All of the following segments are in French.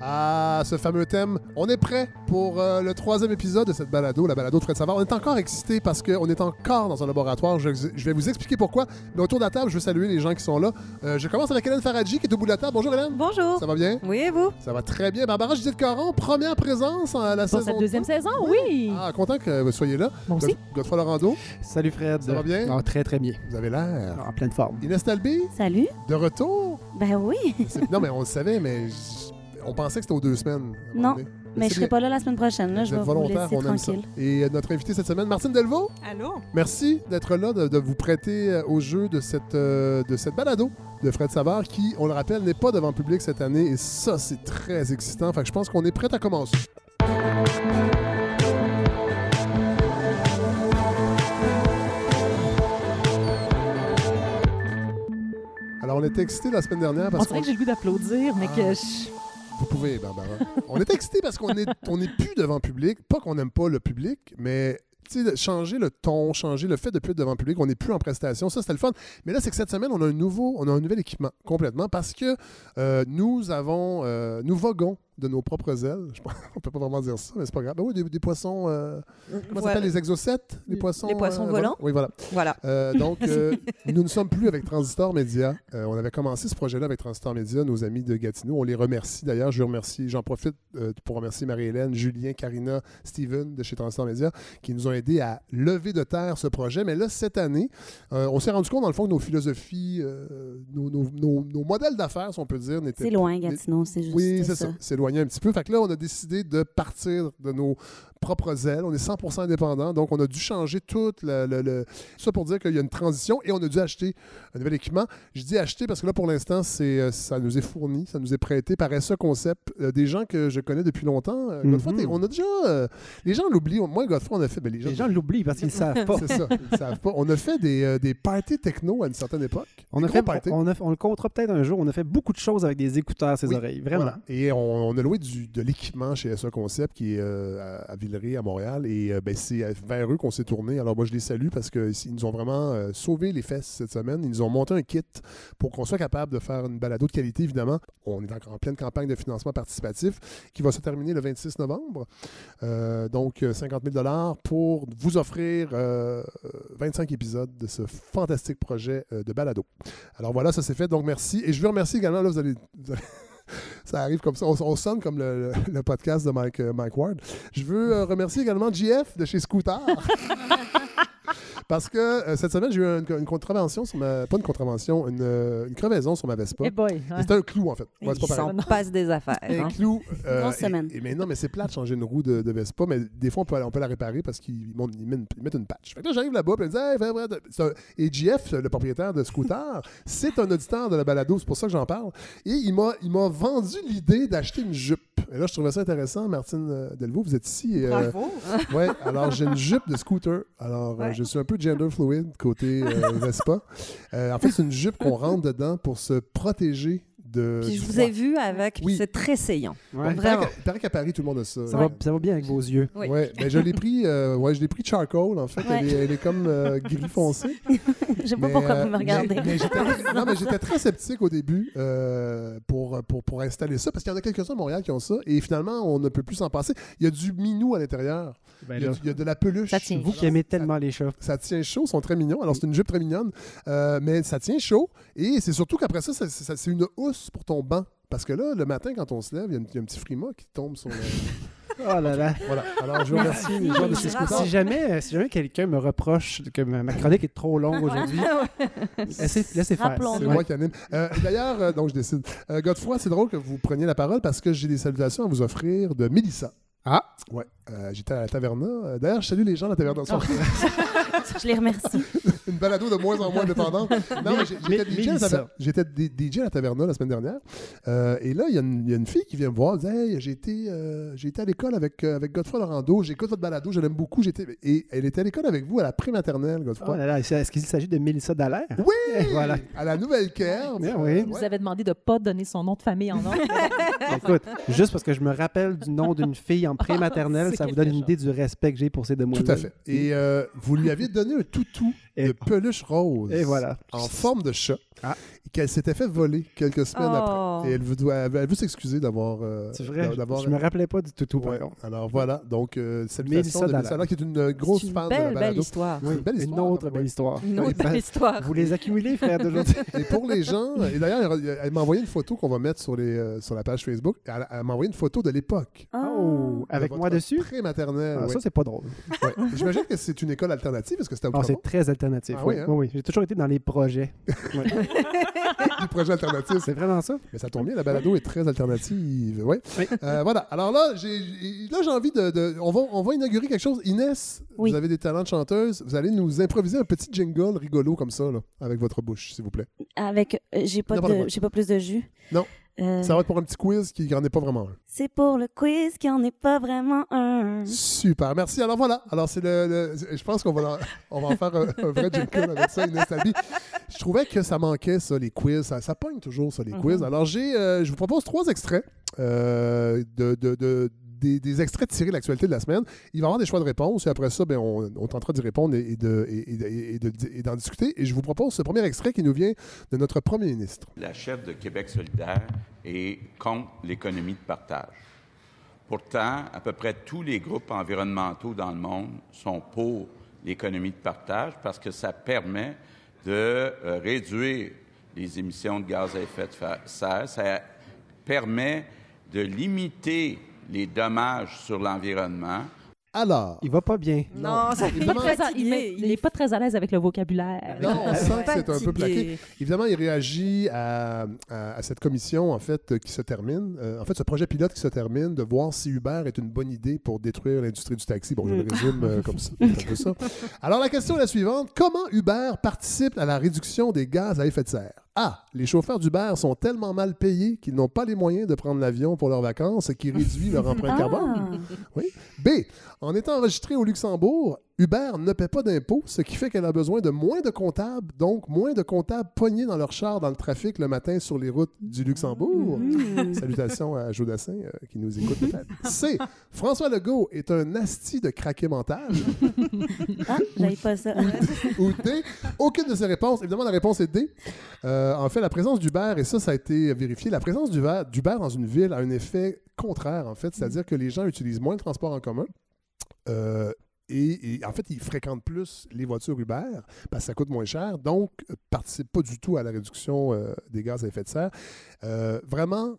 à ce fameux thème. On est prêt pour euh, le troisième épisode de cette balado, la balado de Fred Savard. On est encore excité parce qu'on est encore dans un laboratoire. Je, je vais vous expliquer pourquoi. Mais autour de la table, je veux saluer les gens qui sont là. Euh, je commence avec Hélène Faradji qui est au bout de la table. Bonjour Hélène. Bonjour. Ça va bien? Oui, et vous? Ça va très bien. Barbara Judith Caron, première présence à la Pour saison. cette deuxième saison, oui. Ah, content que vous soyez là. Moi aussi. God- Godefroy Lorando, Salut Fred. Ça va bien? Ah, très très bien. vous avez l'air. En pleine forme. Inès Talby, Salut. de retour. Ben oui, Non, mais on le savait, mais on pensait que c'était aux deux semaines. Non, mais je c'est serai pas là la semaine prochaine. Là, je vais vous volontaire, laisser on aime ça. tranquille. Et euh, notre invité cette semaine, Martine Delvaux. Allô? Merci d'être là, de, de vous prêter euh, au jeu de cette, euh, de cette balado de Fred Savard, qui, on le rappelle, n'est pas devant le public cette année. Et ça, c'est très excitant. Fait que je pense qu'on est prêt à commencer. Alors, on était excités la semaine dernière On parce dirait qu'on que j'ai le goût d'applaudir, mais Ah. que je... Vous pouvez, Barbara. on est excité parce qu'on est, on est plus devant le public. Pas qu'on n'aime pas le public, mais changer le ton, changer le fait de plus être devant le public, on n'est plus en prestation. Ça, c'était le fun. Mais là, c'est que cette semaine, on a un nouveau, on a un nouvel équipement complètement parce que euh, nous avons, euh, nous voguons de nos propres ailes. Je pense- on peut pas vraiment dire ça, mais c'est pas grave. Oui, des, des poissons. euh, comment ça s'appelle les exocètes, les poissons. Les poissons euh, volants. Oui, voilà. Voilà. Euh, donc, euh, nous ne sommes plus avec Transistor Média. Euh, on avait commencé ce projet-là avec Transistor Média, nos amis de Gatineau. On les remercie d'ailleurs. Je remercie, j'en profite euh, pour remercier Marie-Hélène, Julien, Karina, Steven de chez Transistor Média qui nous ont aidés à lever de terre ce projet. Mais là, cette année, euh, on s'est rendu compte, dans le fond, que nos philosophies, euh, nos, nos- nos- nos modèles d'affaires, si on peut dire, n'étaient C'est loin, Gatineau, c'est juste oui, c'est ça. ça. C'est un petit peu. Fait que là, on a décidé de partir de nos propres ailes. On est 100% indépendant. Donc, on a dû changer tout le, le- le- ça pour dire qu'il y a une transition et on a dû acheter un nouvel équipement. Je dis acheter parce que là, pour l'instant, c'est, euh, ça nous est fourni, ça nous est prêté par SE Concept. Euh, des gens que je connais depuis longtemps. Euh, Mhm. On a déjà. euh, les gens l'oublient. Moi, Godefroy, on a fait. ben, les gens, l'oublient parce qu'ils ne savent pas. c'est ça. Ils savent pas. On a fait des, des parties techno à une certaine époque. On, a fait, on, a- on le comptera peut-être un jour. On a fait beaucoup de choses avec des écouteurs à ses Oui, oreilles. Vraiment. Voilà. Et on, on a loué du- de l'équipement chez SE Concept qui est à, à À Montréal. Et euh, ben, c'est vers eux qu'on s'est tourné. Alors moi, je les salue parce qu'ils nous ont vraiment euh, sauvé les fesses cette semaine. Ils nous ont monté un kit pour qu'on soit capable de faire une balado de qualité, évidemment. On est en, en pleine campagne de financement participatif qui va se terminer le 26 novembre. Euh, donc, euh, 50 000 pour vous offrir euh, 25 épisodes de ce fantastique projet euh, de balado. Alors voilà, ça s'est fait. Donc, merci. Et je veux remercier également, là, vous allez- Ça arrive comme ça. On, on sonne comme le podcast de Mike, euh, Mike Ward. Je veux euh, remercier également JF de chez Scooter. Parce que euh, cette semaine, j'ai eu une, une contravention sur ma. Pas une contravention, une, euh, une crevaison sur ma Vespa. Boy. Hein. C'était un clou, en fait. Ouais, c'est Ils pas pareil. s'en passent des affaires. Un hein. clou. euh, Grosse et- semaine. Et, mais non, mais c'est plat de changer une roue de, de Vespa, mais des fois, on peut, on peut la réparer parce qu'ils montent- ils mettent, une- patch. Fait que là, j'arrive là-bas, puis ils me disent, Hey, Et JF, le propriétaire de Scooter, c'est un auditeur de la balado, c'est pour ça que j'en parle. Et il m'a, il m'a vendu l'idée d'acheter une jupe. Et là, je trouvais ça intéressant. Martine Delvaux, vous êtes ici. Et, euh, Bravo. ouais, alors j'ai une jupe de scooter. Alors, euh, Ouais. je suis un peu gender fluid côté euh, Vespa. Euh, en fait, c'est une jupe qu'on rentre dedans pour se protéger de. Puis je vous ai vu avec, Oui. c'est très saillant. Ouais. Il paraît Vraiment. qu'à- il paraît qu'à Paris, tout le monde a ça. Ça, va, ça va bien avec vos yeux. Oui. Ouais, ben, je l'ai pris, euh, ouais, je l'ai pris charcoal en fait. Elle, est, elle est comme euh, gris foncé. Je sais pas Mais, pourquoi euh, vous me regardez. mais- mais j'étais- non, mais j'étais très sceptique au début euh, pour, pour, pour installer ça parce qu'il y en a quelques-uns à Montréal qui ont ça et finalement on ne peut plus s'en passer. Il y a du minou à l'intérieur. Ben il, y a, là, du- il y a de la peluche. Ça tient. vous qui aimez tellement les chats. Ça tient chaud, ils sont très mignons. Alors, c'est une jupe très mignonne, euh, mais ça tient chaud. Et c'est surtout qu'après ça, ça- ça- c'est une housse pour ton banc. Parce que là, le matin, quand on se lève, il y a, y un petit frima qui tombe sur le. Oh là là. voilà. Alors, je vous remercie les gens de. Si jamais, si jamais quelqu'un me reproche que ma, chronique est trop longue aujourd'hui, laissez, laissez faire. C'est moi qui anime. Euh, D'ailleurs, euh, donc je décide. Euh, Godefroy, c'est drôle que vous preniez la parole parce que j'ai des salutations à vous offrir de Mélissa. Ah, Ouais, euh, j'étais à la taverna. Euh, D'ailleurs, je salue les gens de la taverna. Je les remercie. Une balado de moins en moins indépendante. Non, mais j'étais DJ, à la à taverna la semaine dernière. Euh, et là, il y, a une- il y a une fille qui vient me voir. Elle dit Hey, j'ai été, euh, j'ai été à l'école avec, euh, avec Godefroy Lorando. J'écoute votre balado, je l'aime beaucoup. J'étais... Et elle était à l'école avec vous à la prématernelle, oh Godefroy. là là, est-ce qu'il s'agit de Mélissa Dallaire? Oui! Voilà. À la nouvelle caire. Bien oui. Vous avez demandé de ne pas donner son nom de famille en nom. Écoute, juste parce que je me rappelle du nom d'une fille en prématernelle, Ça vous donne une chose. idée du respect que j'ai pour ces demoiselles. Tout à fait. Et euh, vous lui aviez donné un toutou Et- de peluche rose. Et voilà. En forme de chat. Ah. Qu'elle s'était fait voler quelques semaines Oh. après. Et elle veut, doit- elle veut s'excuser d'avoir. euh, C'est vrai. d'avoir- Je me rappelais pas du Ouais. contre. Alors voilà. Donc, euh, salutations Mélissa de. Mélissa qui est une euh, grosse C'est une fan de la belle, belle histoire. Oui, une belle Une histoire, autre ouais. belle histoire. Une autre belle histoire. Vous les accumulez, frère d'aujourd'hui. Et pour les gens, et d'ailleurs, elle- m'a envoyé une photo qu'on va mettre sur, les, euh, sur la page Facebook. Elle, elle m'a envoyé une photo de l'époque. Oh, avec moi dessus? Pré-maternelle. Ah, oui. Ça, c'est pas drôle. Ouais. J'imagine que c'est une école alternative parce que c'était Ah, c'est Outremont. très alternatif. Ah oui, oui, hein? oui, oui. J'ai toujours été dans les projets. Ouais. du projet alternatif. c'est vraiment ça. Mais ça tombe bien, la balado est très alternative. Ouais. Oui. Euh, voilà. Alors là, j'ai là, j'ai envie de. de- on, va, on va inaugurer quelque chose. Inès, Oui. vous avez des talents de chanteuse. Vous allez nous improviser un petit jingle rigolo comme ça, là, avec votre bouche, s'il vous plaît. Avec. euh, j'ai pas, de- pas plus de jus. Non. Euh, Ça va être pour un petit quiz qui n'en est pas vraiment un. c'est pour le quiz qui en est pas vraiment un. Super, merci. Alors voilà, alors c'est le, le- je pense qu'on va, on va en faire un, un vrai jingle avec ça, Inès Talbi. Je trouvais que ça manquait, ça, les quiz. Ça, ça pogne toujours, ça, les Mhm. quiz. Alors j'ai, euh, je vous propose trois extraits euh, de, de- de- des, extraits tirés de l'actualité de la semaine. Il va y avoir des choix de réponse et après ça, ben, on, on tentera d'y répondre et, et de- et- et- et de- et d'en discuter. Et je vous propose ce premier extrait qui nous vient de notre premier ministre. La chef de Québec solidaire est contre l'économie de partage. Pourtant, à peu près tous les groupes environnementaux dans le monde sont pour l'économie de partage parce que ça permet de euh, réduire les émissions de gaz à effet de serre, ça permet de limiter les dommages sur l'environnement, Alors, Il va pas bien. Non, ça il n'est- il n'est pas très à l'aise avec le vocabulaire. Non, on sent que c'est un peu plaqué. Évidemment, il réagit à, à- à cette commission en fait euh, qui se termine. Euh, en fait, ce projet pilote qui se termine de voir si Uber est une bonne idée pour détruire l'industrie du taxi. Bon, je le résume euh, comme ça. c'est un peu ça. Alors, la question est la suivante. Comment Uber participe à la réduction des gaz à effet de serre? A. Les chauffeurs d'Uber sont tellement mal payés qu'ils n'ont pas les moyens de prendre l'avion pour leurs vacances, ce qui réduit leur empreinte carbone. Ah. B. En étant enregistré au Luxembourg, Uber ne paie pas d'impôts, ce qui fait qu'elle a besoin de moins de comptables, donc moins de comptables pognés dans leur char dans le trafic le matin sur les routes du Luxembourg. Hmm. Salutations à Jodassin euh, qui nous écoute peut-être. C. François Legault est un asti de craqué mental. Ah, j'avais pas ça. Ou D. Aucune de ces réponses. Évidemment, la réponse est D. Euh, en fait, la présence d'Uber, et ça, ça a été vérifié, la présence d'Uber d'Uber dans une ville a un effet contraire, en fait, c'est-à-dire que les gens utilisent moins le transport en commun. Euh, et, et en fait, ils fréquentent plus les voitures Uber parce que ça coûte moins cher, donc ne participent pas du tout à la réduction euh, des gaz à effet de serre. Euh, vraiment,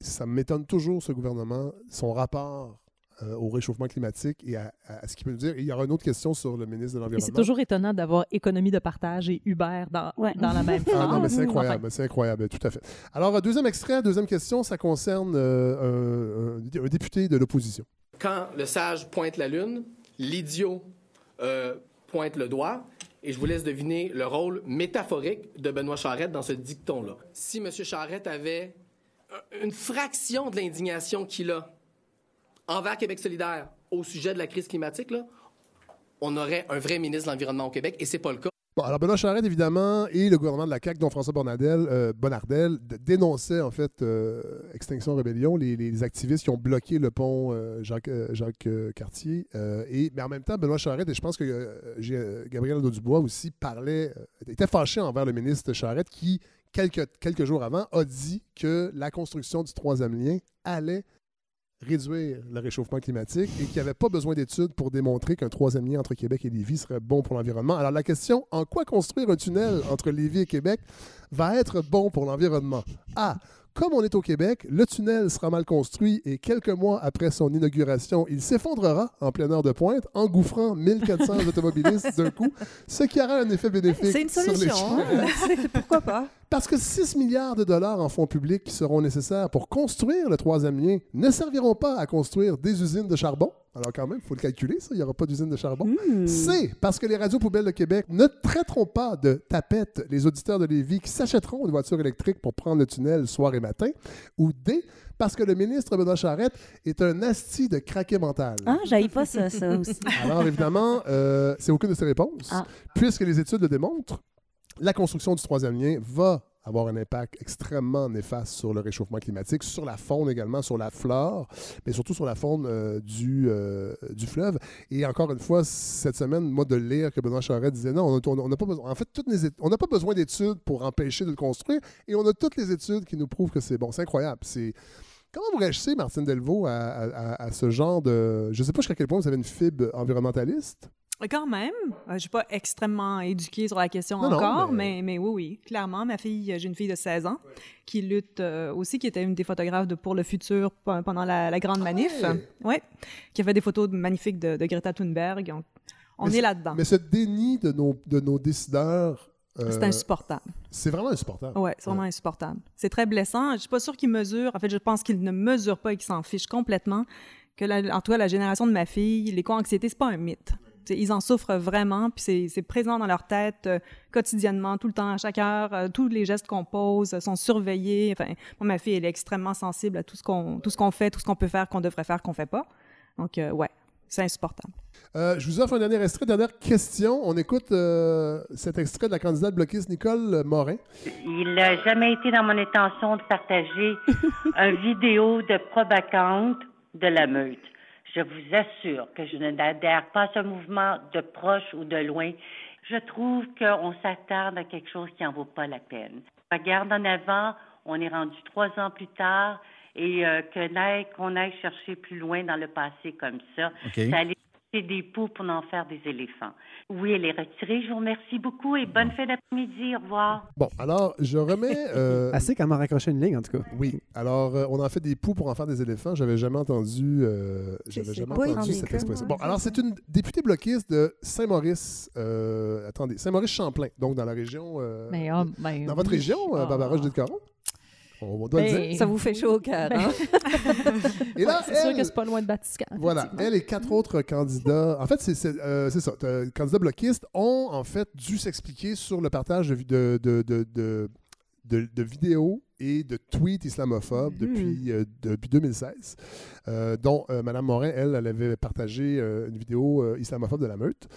ça m'étonne toujours, ce gouvernement, son rapport euh, au réchauffement climatique et à, à ce qu'il peut nous dire. Et il y aura une autre question sur le ministre de l'Environnement. c'est toujours étonnant d'avoir économie de partage et Uber dans, Ouais. dans la même phrase. Ah non, mais c'est Enfin, incroyable, c'est incroyable, tout à fait. Alors, euh, deuxième extrait, deuxième question, ça concerne euh, un, un député de l'opposition. Quand le sage pointe la lune, l'idiot euh, pointe le doigt. Et je vous laisse deviner le rôle métaphorique de Benoît Charette dans ce dicton-là. Si M. Charette avait un- une fraction de l'indignation qu'il a envers Québec solidaire au sujet de la crise climatique, on aurait un vrai ministre de l'Environnement au Québec, et c'est pas le cas. Bon, alors Benoît Charette, évidemment, et le gouvernement de la CAQ, dont François Bonnardel, euh, Bonnardel d- dénonçait, en fait, euh, Extinction Rébellion, les, activistes qui ont bloqué le pont euh, Jacques, Cartier. Et, mais en même temps, Benoît Charette, et je pense que Gabriel Dubois aussi parlait, était fâché envers le ministre Charette qui, quelques, quelques jours avant, a dit que la construction du troisième lien allait réduire le réchauffement climatique et qu'il n'y pas besoin d'études pour démontrer qu'un troisième lien entre Québec et Lévis serait bon pour l'environnement. Alors la question, en quoi construire un tunnel entre Lévis et Québec va être bon pour l'environnement? A. Comme on est au Québec, le tunnel sera mal construit et quelques mois après son inauguration, il s'effondrera en pleine heure de pointe, engouffrant 1400 automobilistes d'un coup, ce qui aura un effet bénéfique C'est une sur les solution. hein? C'est- Pourquoi pas? Parce que 6 milliards de dollars en fonds publics qui seront nécessaires pour construire le troisième lien ne serviront pas à construire des usines de charbon. Alors quand même, il faut le calculer, ça, il n'y aura pas d'usine de charbon. Hmm. C, parce que les radios poubelles de Québec ne traiteront pas de tapettes les auditeurs de Lévis qui s'achèteront une voiture électrique pour prendre le tunnel soir et matin. Ou D, parce que le ministre Benoît Charette est un asti de craqué mental. Ah, j'avais pas ça, ça aussi. Alors évidemment, euh, c'est aucune de ces réponses. Ah. Puisque les études le démontrent, la construction du troisième lien va avoir un impact extrêmement néfaste sur le réchauffement climatique, sur la faune également, sur la flore, mais surtout sur la faune euh, du, euh, du fleuve. Et encore une fois, cette semaine, moi, de lire que Benoît Charette disait non, on n'a pas besoin, en fait, toutes les, on n'a pas besoin d'études pour empêcher de le construire, et on a toutes les études qui nous prouvent que c'est bon. C'est incroyable. C'est Comment vous réagissez, Martine Delvaux, à, ce genre de... Je ne sais pas jusqu'à quel point vous avez une fibre environnementaliste. Quand même. Euh, je ne suis pas extrêmement éduquée sur la question encore, mais... Mais, oui, oui, clairement. Ma fille, j'ai une fille de 16 ans qui lutte euh, aussi, qui était une des photographes de Pour le futur pendant la, Grande Manif. Ouais? Qui a fait des photos magnifiques de, Greta Thunberg. On, est là-dedans. Mais ce déni de nos, de nos décideurs c'est euh, insupportable. C'est vraiment insupportable. Oui, c'est vraiment insupportable. C'est très blessant. Je ne suis pas sûre qu'ils mesurent. En fait, je pense qu'ils ne mesurent pas et qu'ils s'en fichent complètement. Que en tout cas, la génération de ma fille, l'éco-anxiété, c'est pas un mythe. Ils en souffrent vraiment, puis c'est présent dans leur tête euh, quotidiennement, tout le temps, à chaque heure. Euh, tous les gestes qu'on pose sont surveillés. Enfin, moi, ma fille, elle est extrêmement sensible à tout ce qu'on qu'on fait, tout ce qu'on peut faire, qu'on devrait faire, qu'on fait pas. Donc, ouais, c'est insupportable. Euh, je vous offre un dernier extrait, dernière question. On écoute euh, cet extrait de la candidate bloquiste Nicole Morin. Il n'a jamais été dans mon intention de partager une vidéo de probacante de la meute. Je vous assure que je n'adhère pas à ce mouvement de proche ou de loin. Je trouve qu'on s'attarde à quelque chose qui n'en vaut pas la peine. Regarde en avant, on est rendu trois ans plus tard et euh, qu'on aille chercher plus loin dans le passé comme ça, ça allait des poux pour en faire des éléphants. Oui, elle est retirée. Je vous remercie beaucoup et bonne fin d'après-midi. Au revoir. Bon, alors, je remets. Euh... Assez qu'elle m'a raccroché une ligne, en tout cas. Oui. Alors, euh, on en fait des poux pour en faire des éléphants. J'avais jamais entendu, euh, j'avais jamais entendu cette expression. Bon, alors, c'est une députée bloquiste de Saint-Maurice. Euh, attendez, Saint-Maurice-Champlain, donc dans la région. Mais, oh, dans votre région, Judith-Caron? Ça vous fait chaud au cœur. Ben. Hein? c'est sûr que c'est pas loin de Vatican. Voilà. Elle et quatre autres candidats. En fait, c'est euh, ça. Candidats bloquistes ont en fait dû s'expliquer sur le partage de, de, de, de vidéos et de tweets islamophobes hmm. depuis, euh, depuis 2016, euh, dont euh, Mme Morin, elle, elle avait partagé une vidéo islamophobe de la meute.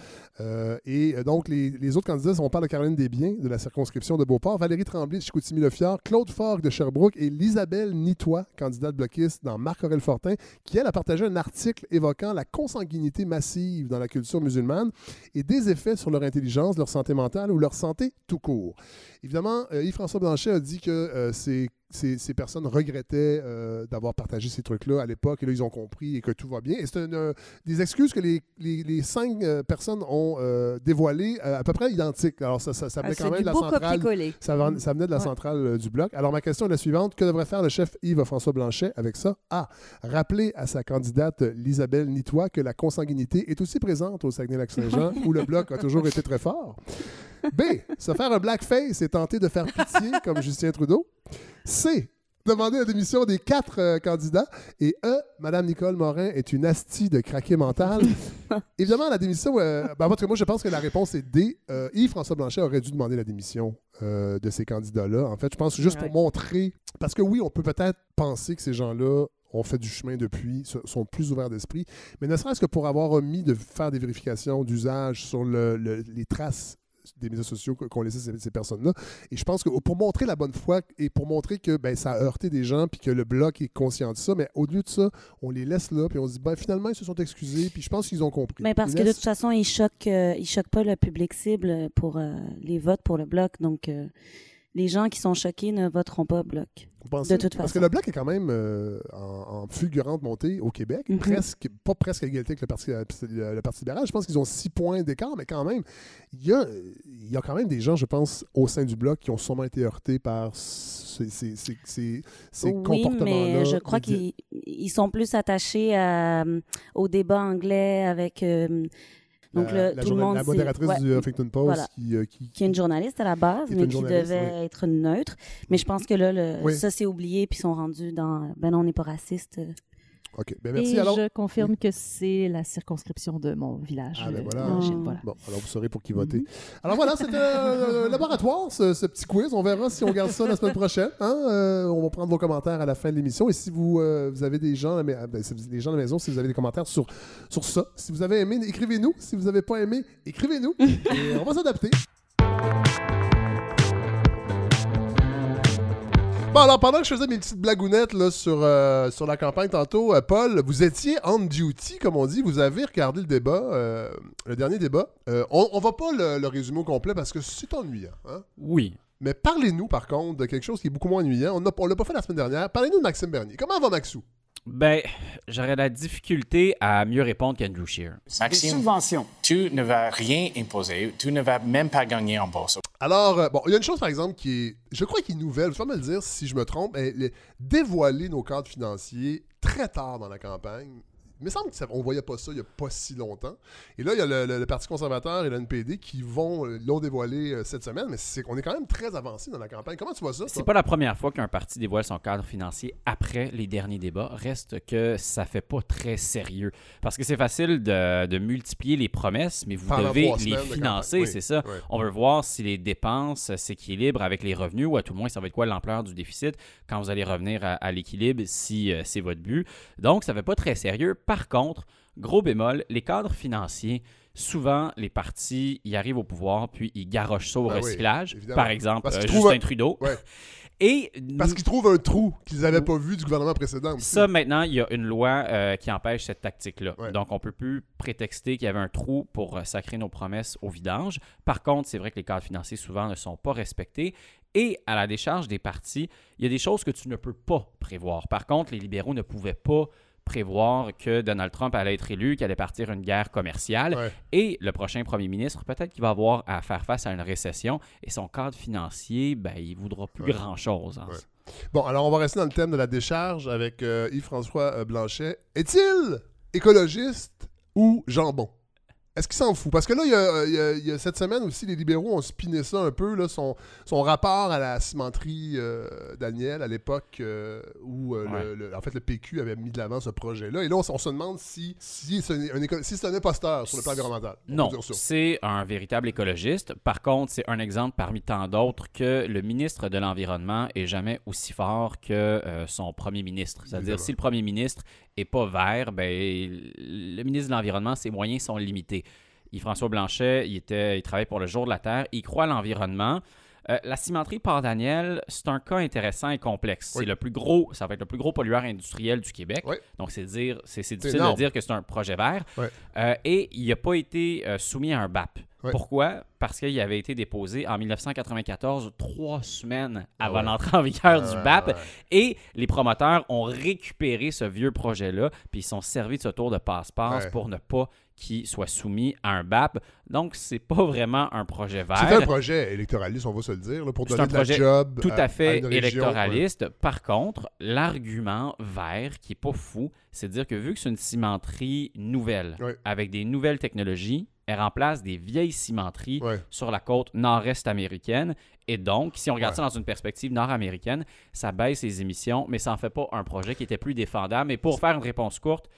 et donc, les, les, autres candidats, on parle de Caroline Desbiens de la circonscription de Beauport, Valérie Tremblay de Chicoutimi-Le-Fjord, Claude Forgue de Sherbrooke et l'Isabelle Nitois, candidate bloquiste dans Marc-Aurel Fortin, qui, elle, a partagé un article évoquant la consanguinité massive dans la culture musulmane et des effets sur leur intelligence, leur santé mentale ou leur santé tout court. Évidemment, Yves-François Blanchet a dit que c'est ces, personnes regrettaient euh, d'avoir partagé ces trucs-là à l'époque, et là, ils ont compris et que tout va bien. Et c'est euh, des excuses que les, les, cinq euh, personnes ont dévoilées à peu près identiques. Alors, ça, ça, ça venait ah, quand même de la centrale. Ça, ça, venait de la centrale du bloc. Alors, ma question est la suivante. Que devrait faire le chef Yves-François Blanchet avec ça? A. Rappeler à sa candidate Lisabelle Nitois que la consanguinité est aussi présente au Saguenay-Lac-Saint-Jean, où le bloc a toujours été très fort. B. Se faire un blackface et tenter de faire pitié comme Justin Trudeau? C. Demander la démission des quatre euh, candidats. Et E. Madame Nicole Morin est une astie de craqué mental. Évidemment, la démission. Euh, ben, moi, je pense que la réponse est D. Euh, Yves-François Blanchet aurait dû demander la démission de ces candidats-là. En fait, je pense juste pour montrer. Parce que oui, on peut peut-être penser que ces gens-là ont fait du chemin depuis, sont plus ouverts d'esprit, mais ne serait-ce que pour avoir omis de faire des vérifications d'usage sur les traces des médias sociaux qu'ont laissé ces, personnes-là. Et je pense que pour montrer la bonne foi et pour montrer que ben, ça a heurté des gens puis que le bloc est conscient de ça, mais au-delà de ça, on les laisse là puis on se dit ben, finalement ils se sont excusés puis je pense qu'ils ont compris. Mais parce que de toute façon, ils choquent, euh, ils choquent pas le public cible pour euh, les votes pour le bloc. Donc euh, les gens qui sont choqués ne voteront pas bloc. de toute façon. Parce que le bloc est quand même euh, en, fulgurante montée au Québec, mhm. presque, pas presque à égalité avec le Parti, le, Parti libéral. Je pense qu'ils ont six points d'écart, mais quand même, il y a, y a quand même des gens, je pense, au sein du bloc qui ont sûrement été heurtés par ces, ces, ces, oui, comportements-là. mais je crois qu'ils sont plus attachés au débat anglais avec... Euh, donc, la, tout le monde. La modératrice du Huffington Post euh, qui, qui, est une journaliste à la base, mais qui devait être neutre. Mais je pense que là, le, ça s'est oublié, puis ils sont rendus dans. Ben non, on n'est pas raciste. OK. Ben merci. Et je confirme que c'est la circonscription de mon village. Ah, ben voilà. Bon, alors vous saurez pour qui voter. Alors voilà, c'était un laboratoire, ce, petit quiz. On verra si on garde ça la semaine prochaine. Hein. Euh, on va prendre vos commentaires à la fin de l'émission. Et si vous, euh, vous avez des gens, ben, les gens à la maison, si vous avez des commentaires sur, sur ça, si vous avez aimé, écrivez-nous. Si vous n'avez pas aimé, écrivez-nous. et on va s'adapter. Bon, alors pendant que je faisais mes petites blagounettes là, sur, euh, sur la campagne tantôt, euh, Paul, vous étiez on duty, comme on dit. Vous avez regardé le débat, euh, le dernier débat. On, on va pas le, le résumer au complet parce que c'est ennuyant. Hein? Oui. Mais parlez-nous, par contre, de quelque chose qui est beaucoup moins ennuyant. On ne l'a pas fait la semaine dernière. Parlez-nous de Maxime Bernier. Comment va Maxou? Ben, j'aurais la difficulté à mieux répondre qu'Andrew Scheer. Maxime, subventions. Tu ne vas rien imposer. Tu ne vas même pas gagner en bourse. Alors, euh, bon, il y a une chose, par exemple, qui est, je crois qu'il est nouvelle, je vais me le dire si je me trompe, mais les- dévoiler nos cadres financiers très tard dans la campagne. Il me semble qu'on ne voyait pas ça il n'y a pas si longtemps. Et là, il y a le, le- le Parti conservateur et le NPD qui vont euh, l'ont dévoilé euh, cette semaine, mais c'est qu'on est quand même très avancé dans la campagne. Comment tu vois ça? C'est pas la première fois qu'un parti dévoile son cadre financier après les derniers débats. Reste que ça fait pas très sérieux. Parce que c'est facile de, de multiplier les promesses, mais vous Pendant devez les de financer. Oui, c'est ça. oui. On veut voir si les dépenses s'équilibrent avec les revenus, ou à tout le moins, ça va être quoi l'ampleur du déficit quand vous allez revenir à, à l'équilibre, si euh, c'est votre but. Donc, ça fait pas très sérieux. Par contre, gros bémol, les cadres financiers, souvent, les partis, ils arrivent au pouvoir, puis ils garochent ça au Ben oui, recyclage. Par exemple, euh, Justin un- Trudeau. Ouais. Et Parce qu'ils trouvent un trou qu'ils n'avaient pas vu du gouvernement précédent. aussi. ça, maintenant, il y a une loi euh, qui empêche cette tactique-là. Ouais. Donc, on peut plus prétexter qu'il y avait un trou pour euh, sacrer nos promesses au vidange. Par contre, c'est vrai que les cadres financiers, souvent, ne sont pas respectés. Et à la décharge des partis, il y a des choses que tu ne peux pas prévoir. Par contre, les libéraux ne pouvaient pas prévoir que Donald Trump allait être élu, qu'il allait partir une guerre commerciale. Ouais. Et le prochain premier ministre, peut-être qu'il va avoir à faire face à une récession et son cadre financier, ben, il ne voudra plus Ouais. grand-chose. hein. Ouais. Bon, alors on va rester dans le thème de la décharge avec euh, Yves-François euh, Blanchet. Est-il écologiste ou jambon? Est-ce qu'il s'en fout? Parce que là, il y, a, il y a- il y a cette semaine aussi, les libéraux ont spiné ça un peu, là, son, son rapport à la cimenterie euh, Daniel à l'époque euh, où euh, le- le- en fait, le PQ avait mis de l'avant ce projet-là. Et là, on, se demande si, si c'est un, si un imposteur sur le plan environnemental. Non, c'est un véritable écologiste. Par contre, c'est un exemple parmi tant d'autres que le ministre de l'Environnement est jamais aussi fort que son premier ministre. C'est-à-dire, si le premier ministre pas vert, ben, le ministre de l'Environnement, ses moyens sont limités. Yves-François Blanchet, il, était, il travaille pour le Jour de la Terre, il croit à l'environnement. Euh, la cimenterie Port-Daniel, c'est un cas intéressant et complexe. Oui. C'est le plus gros, ça va être le plus gros pollueur industriel du Québec. Oui. Donc, c'est dire, c'est c'est difficile énorme. de dire que c'est un projet vert. Oui. Euh, et il n'a pas été euh, soumis à un BAP. Pourquoi? Parce qu'il avait été déposé en 1994, trois semaines Ah avant ouais. l'entrée en vigueur du Ouais, BAP. ouais. Et les promoteurs ont récupéré ce vieux projet-là, puis ils sont servis de ce tour de passe-passe pour ne pas qu'il soit soumis à un BAP. Donc, c'est pas vraiment un projet vert. C'est un projet électoraliste, on va se le dire, là, pour C'est donner un de la projet job tout à fait une électoraliste. Par contre, l'argument vert, qui est pas fou, c'est de dire que vu que c'est une cimenterie nouvelle, avec des nouvelles technologies, elle remplace des vieilles cimenteries Ouais. sur la côte nord-est américaine. Et donc, si on regarde Ouais. ça dans une perspective nord-américaine, ça baisse les émissions, mais ça en fait pas un projet qui était plus défendable. Mais pour faire une réponse courte,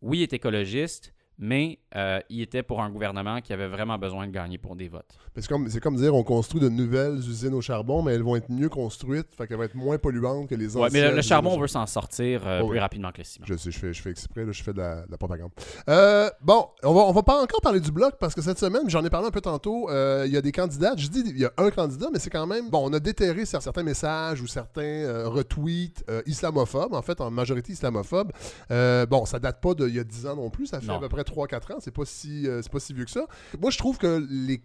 oui, il est écologiste, mais euh, il était pour un gouvernement qui avait vraiment besoin de gagner pour des votes. C'est comme, c'est comme dire on construit de nouvelles usines au charbon, mais elles vont être mieux construites, fait qu'elles vont être moins polluantes que les Ouais, anciennes. mais le, le charbon, on veut s'en sortir euh, Oh, plus oui. rapidement que le ciment. Je sais, je fais, je fais exprès, là, je fais de la, de la propagande. Euh, bon, on va, on va pas encore parler du bloc parce que cette semaine, j'en ai parlé un peu tantôt, euh, il y a des candidats. Je dis il y a un candidat, mais c'est quand même. Bon, on a déterré cer- certains messages ou certains euh, retweets euh, islamophobes, en fait, en majorité islamophobes. Bon, ça date pas d'il y a 10 ans non plus, ça fait Non. à peu près 3-4 ans, c'est pas, si, euh, c'est pas si vieux que ça. Moi, je trouve que les.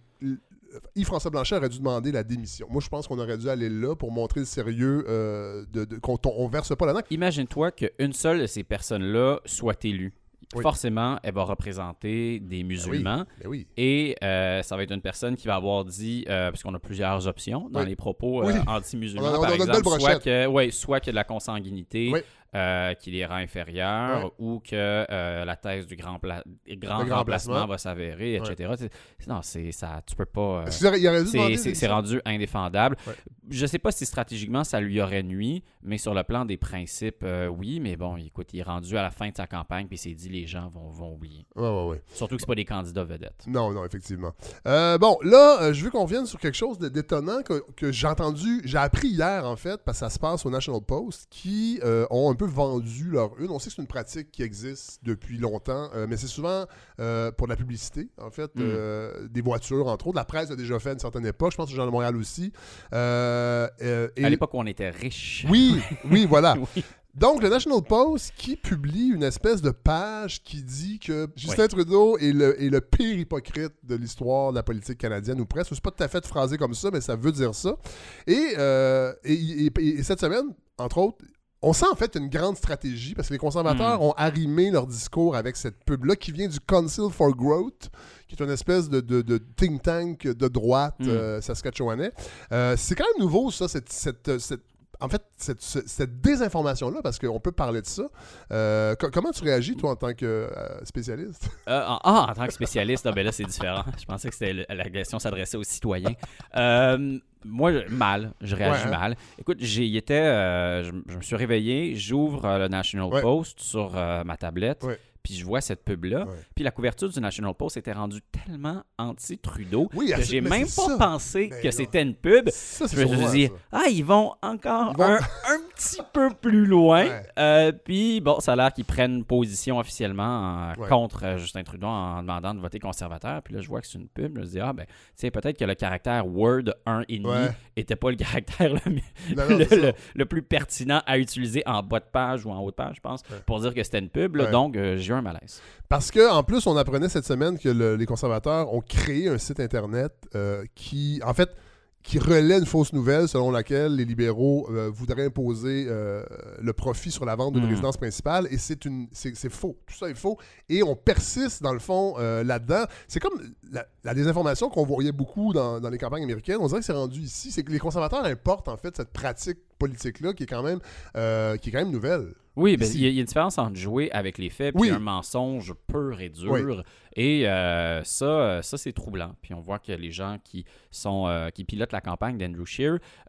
Yves-François Blanchet aurait dû demander la démission. Moi, je pense qu'on aurait dû aller là pour montrer le sérieux euh, de, de- qu'on on, on verse pas là-dedans. Imagine-toi qu'une seule de ces personnes-là soit élue. Oui. Forcément, elle va représenter des musulmans. Ben oui. Et euh, ça va être une personne qui va avoir dit, euh, parce qu'on a plusieurs options dans les propos euh, anti-musulmans, par exemple, soit que, ouais, soit qu'il y a de la consanguinité. Euh, qui les rend inférieurs, Ouais. ou que euh, la thèse du grand, pla- grand, remplacement va s'avérer, etc. C'est- Non, c'est ça, tu peux pas... euh, c'est- c'est c'est rendu indéfendable. Ouais. Je sais pas si stratégiquement ça lui aurait nuit, mais sur le plan des principes, euh, oui. Mais bon, écoute, il est rendu à la fin de sa campagne, puis il s'est dit les gens vont, vont oublier. Surtout que c'est pas des candidats vedettes. Non, non, effectivement. Euh, bon, là, je veux qu'on revienne sur quelque chose d'étonnant que, que j'ai entendu, j'ai appris hier, en fait, parce que ça se passe au National Post, qui ont un peu vendu leur une. On sait que c'est une pratique qui existe depuis longtemps, euh, mais c'est souvent euh, pour de la publicité, en fait, Mm. euh, des voitures, entre autres. La presse a déjà fait à une certaine époque. Je pense que gens de Montréal aussi. Et- À l'époque où on était riche. Oui, oui, voilà. Oui. Donc, le National Post qui publie une espèce de page qui dit que Justin Trudeau est le, est le pire hypocrite de l'histoire de la politique canadienne, ou presque. C'est pas tout à fait phrasé comme ça, mais ça veut dire ça. Et, euh, et, et- et cette semaine, entre autres, on sent en fait une grande stratégie parce que les conservateurs Mm. ont arrimé leur discours avec cette pub-là qui vient du Council for Growth, qui est une espèce de, de- de think tank de droite Mm. euh, saskatchewanais. Euh, c'est quand même nouveau, ça, cette, cette- cette- en fait, cette, cette- désinformation-là, parce qu'on peut parler de ça. Euh, co- comment tu réagis, toi, en tant que euh, spécialiste? Euh, en, ah, en tant que spécialiste, ah, ben là, c'est différent. Je pensais que c'était la question s'adressait aux citoyens. Moi, mal. Je réagis Ouais, hein? mal. Écoute, j'ai il était, euh, je, je me suis réveillé, j'ouvre euh, le National Ouais. Post sur euh, ma tablette, Ouais. Puis je vois cette pub-là. Ouais. Puis la couverture du National Post était rendue tellement anti-Trudeau Oui, que assez- j'ai même pas ça. pensé Ben que c'était une pub. Ça, Je me suis dit, ah, ils vont encore Ils vont- Un, un petit peu plus loin. Ouais. Euh, puis, bon, ça a l'air qu'ils prennent position officiellement Ouais. contre euh, Justin Trudeau en demandant de voter conservateur. Puis là, je vois que c'est une pub. Je me dis, ah, ben, tu sais, peut-être que le caractère Word 1,5 Ouais. était pas le caractère le, mieux- Non, non, le, c'est ça. le- le plus pertinent à utiliser en bas de page ou en haut de page, je pense, pour dire que c'était une pub. là. Donc, euh, j'ai un malaise. Parce que en plus, on apprenait cette semaine que le- les conservateurs ont créé un site internet euh, qui, en fait, qui relaie une fausse nouvelle selon laquelle les libéraux euh, voudraient imposer euh, le profit sur la vente d'une Mm. résidence principale et c'est une c'est c'est faux tout ça est faux et on persiste dans le fond euh, là-dedans c'est comme la, la désinformation qu'on voyait beaucoup dans, dans les campagnes américaines on dirait que c'est rendu ici c'est que les conservateurs importent en fait cette pratique politique là qui est quand même euh, qui est quand même nouvelle Oui, ben, il y, a- il y a une différence entre jouer avec les faits Oui. et un mensonge pur et dur. Oui. Et euh, ça, ça c'est troublant. Puis on voit que les gens qui sont euh, qui pilotent la campagne d'Andrew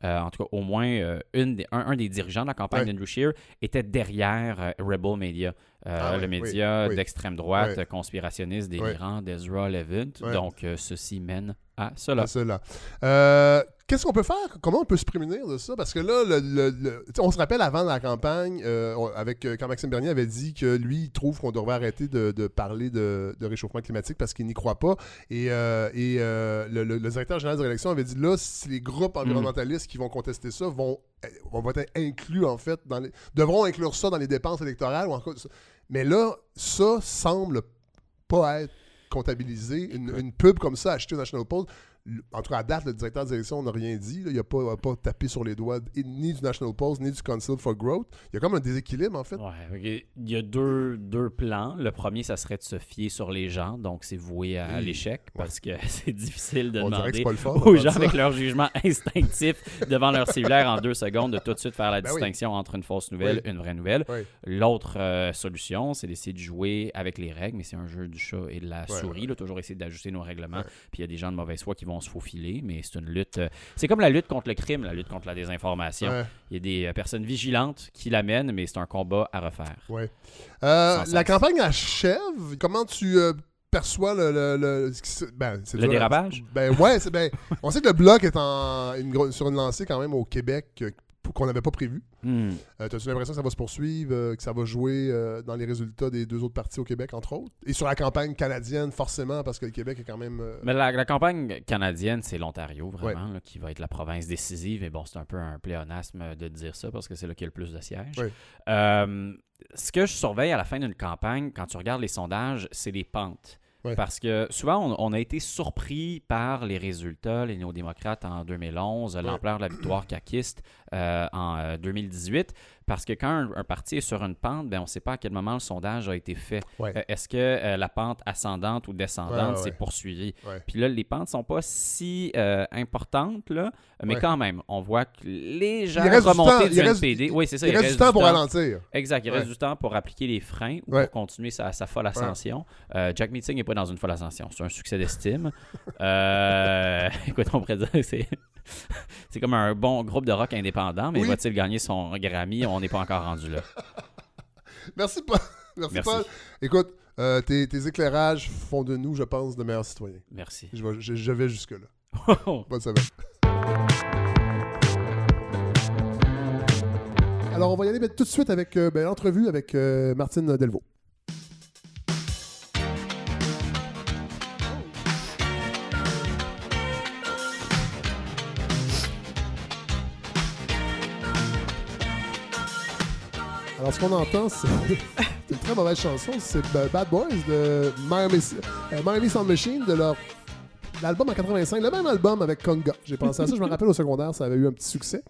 euh, en tout cas au moins une des, un, un des dirigeants de la campagne d'Andrew Scheer, était derrière Rebel Media, Ah le média d'extrême droite conspirationniste délirant d'Ezra Levant. Donc ceci mène à cela. à cela. Euh, Qu'est-ce qu'on peut faire? Comment on peut se prémunir de ça? Parce que là, le, le- le- tu sais, on se rappelle avant la campagne, euh, on- avec euh, quand Maxime Bernier avait dit que lui, il trouve qu'on devrait arrêter de, de parler de, de réchauffement climatique parce qu'il n'y croit pas. Et, euh, et euh, le, directeur général de l'élection avait dit là, si les groupes environnementalistes qui vont contester ça vont, euh, vont être inclus, en fait, dans les, devront inclure ça dans les dépenses électorales. Ou mais là, ça semble pas être comptabilisé. Une, pub comme ça achetée au National Post, en tout cas à date, le directeur de direction n'a rien dit. là. Il n'a pas, pas tapé sur les doigts ni du National Post ni du Council for Growth. Il y a comme un déséquilibre en fait. Ouais, il y a deux, deux plans. Le premier, ça serait de se fier sur les gens, donc c'est voué à l'échec parce que c'est difficile de On demander pas le aux gens ça. avec leur jugement instinctif devant leur cellulaire en deux secondes de tout de suite faire la Ben oui. distinction entre une fausse nouvelle Oui. et une vraie nouvelle. Oui. L'autre euh, solution, c'est d'essayer de jouer avec les règles, mais c'est un jeu du chat et de la souris. là, toujours essayer d'ajuster nos règlements. Puis il y a des gens de mauvaise foi qui vont se faufiler, mais c'est une lutte. euh, c'est comme la lutte contre le crime, la lutte contre la désinformation. Ouais. Il y a des euh, personnes vigilantes qui l'amènent, mais c'est un combat à refaire. Ouais. Euh, la campagne achève. Comment tu euh, perçois le. ben, Le dur dérapage? Ben ouais, ben, on sait que le bloc est en, une sur une lancée quand même au Québec qu'on n'avait pas prévu. Hmm. Euh, As-tu l'impression que ça va se poursuivre, euh, que ça va jouer euh, dans les résultats des deux autres partis au Québec, entre autres? Et sur la campagne canadienne, forcément, parce que le Québec est quand même. euh, Mais la, la campagne canadienne, c'est l'Ontario, vraiment, là, qui va être la province décisive. Et bon, c'est un peu un pléonasme de dire ça parce que c'est là qu'il y a le plus de sièges. Oui. Ce que je surveille à la fin d'une campagne, quand tu regardes les sondages, c'est les pentes. Parce que souvent, on, on a été surpris par les résultats, les néo-démocrates en 2011, l'ampleur de la victoire caquiste euh, en euh, 2018. Parce que quand un, un parti est sur une pente, ben, on ne sait pas à quel moment le sondage a été fait. Ouais. Euh, Est-ce que euh, la pente ascendante ou descendante ouais, s'est ouais. poursuivie? Puis là, les pentes sont pas si euh, importantes, là, mais quand même, on voit que les gens remontés du, NPD, oui, c'est ça, il reste du temps pour ralentir. Exact, il reste du temps pour appliquer les freins ou pour continuer sa, sa folle ascension. Euh, Jack Meeting n'est pas dans une folle ascension, c'est un succès d'estime. Euh, écoute, on pourrait dire que c'est c'est comme un bon groupe de rock indépendant, mais Oui. va-t-il gagner son Grammy? On n'est pas encore rendu là. Merci, Paul. Merci, Merci. Paul. Écoute, euh, tes, tes éclairages font de nous, je pense, de meilleurs citoyens. Merci. Je vais, je- je vais jusque-là. Bonne semaine. Alors, on va y aller ben, tout de suite avec euh, ben, l'entrevue avec euh, Martine Delvaux. Alors, ce qu'on entend, c'est une très mauvaise chanson. C'est Bad Boys de Miami, euh, Miami Sound Machine de leur l'album en 85, le même album avec Conga. J'ai pensé à ça, je me rappelle au secondaire, ça avait eu un petit succès.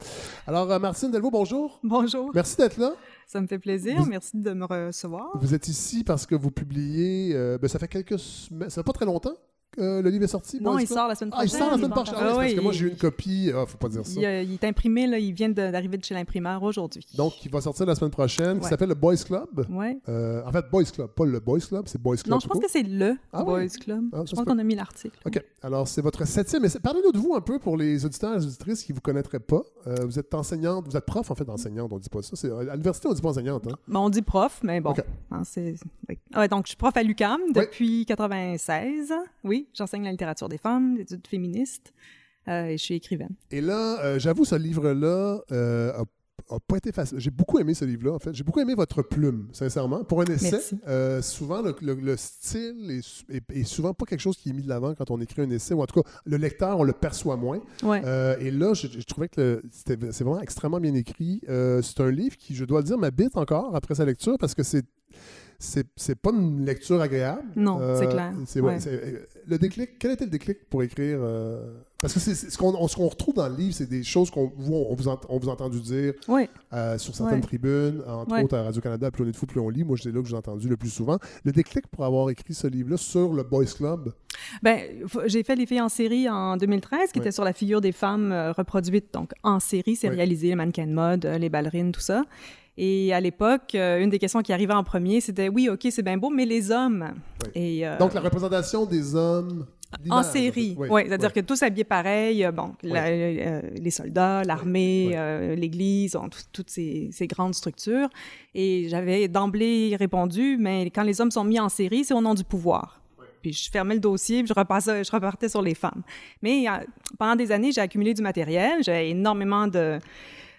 Alors, euh, Martine Delvaux, bonjour. Bonjour. Merci d'être là. Ça me fait plaisir. Merci de me recevoir. Vous êtes ici parce que vous publiez, euh, ben, ça fait quelques semaines, ça fait pas très longtemps le livre est sorti? Non, il sort la semaine Ah, il prochaine. sort la semaine Il prochaine. Ah, c'est parce que Oui, moi, il- j'ai eu une copie. Ah, faut pas dire ça. Il, euh, il est imprimé, là, il vient d'arriver de chez l'imprimeur aujourd'hui. Donc, il va sortir la semaine prochaine, qui Ouais. s'appelle le Boys Club. Ouais. Euh, en fait, Boys Club, pas le Boys Club, c'est Boys Club. Non, je pense que c'est le Ah Boys? Club. Ah, je se pense qu'on a mis l'article. OK. Alors, c'est votre septième. Parlez-nous de vous un peu pour les auditeurs et les auditrices qui ne vous connaîtraient pas. Euh, vous êtes enseignante, vous êtes prof, en fait, enseignante, on dit pas ça. C'est- À l'université, on dit pas enseignante. Hein? Ben, on dit prof, mais bon. OK. hein, oui. Ouais, donc, je suis prof à l'UCAM depuis 96. Oui, j'enseigne la littérature des femmes, des études féministes, euh, et je suis écrivaine. Et là, euh, j'avoue, ce livre-là euh, a a pas été facile. J'ai beaucoup aimé ce livre-là, en fait. J'ai beaucoup aimé votre plume, sincèrement. Pour un essai, euh, souvent, le, le- le style est, su- est- est souvent pas quelque chose qui est mis de l'avant quand on écrit un essai, ou en tout cas, le lecteur, on le perçoit moins. Ouais. Euh, et là, je, je trouvais que c'est vraiment extrêmement bien écrit. Euh, c'est un livre qui, je dois le dire, m'habite encore après sa lecture parce que c'est. C'est, pas une lecture agréable. Non, c'est clair. c'est- ouais, Ouais. C'est- le déclic, quel était le déclic pour écrire euh, Parce que c'est, c'est- ce, qu'on, on- ce qu'on retrouve dans le livre, c'est des choses qu'on vous, on vous, ent- on vous a entendu dire Oui. euh, sur certaines tribunes, entre autres à Radio-Canada, Plus on est de fou, plus on lit. Moi, c'est là que j'ai entendu le plus souvent. Le déclic pour avoir écrit ce livre-là sur le Boys Club? Ben, f- j'ai fait Les filles en série en 2013, qui était sur la figure des femmes euh, reproduites, donc en série, sérialisées, les mannequins de mode, les ballerines, tout ça. Et à l'époque, euh, une des questions qui arrivait en premier, c'était oui, OK, c'est bien beau, mais les hommes. Et, euh, Donc, la représentation des hommes. en série, fait. oui. C'est-à-dire que tous habillés pareil, euh, bon, la- euh, les soldats, l'armée, euh, l'Église, toutes ces, ces grandes structures. Et j'avais d'emblée répondu, mais quand les hommes sont mis en série, c'est au nom du pouvoir. Puis je fermais le dossier, puis je, repassais, je repartais sur les femmes. Mais euh, pendant des années, j'ai accumulé du matériel, j'avais énormément de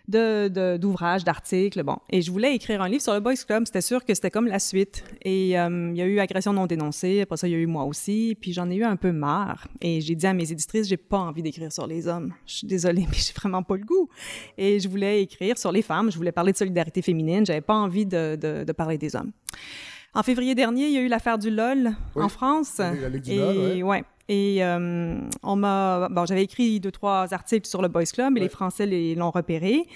de- de- d'ouvrages, d'articles, bon. Et je voulais écrire un livre sur le Boys Club. C'était sûr que c'était comme la suite. Et euh, il y a eu agression non dénoncée. Après ça, il y a eu moi aussi. Puis j'en ai eu un peu marre. Et j'ai dit à mes éditrices, j'ai pas envie d'écrire sur les hommes. Je suis désolée, mais j'ai vraiment pas le goût. Et je voulais écrire sur les femmes. Je voulais parler de solidarité féminine. J'avais pas envie de, de- de parler des hommes. En février dernier, il y a eu l'affaire du LOL Oui. en France. La Ligue- la Ligue du et, LOL, ouais. ouais. Et euh, on m'a, bon, j'avais écrit deux trois articles sur le Boys Club et les Français les- l'ont repéré.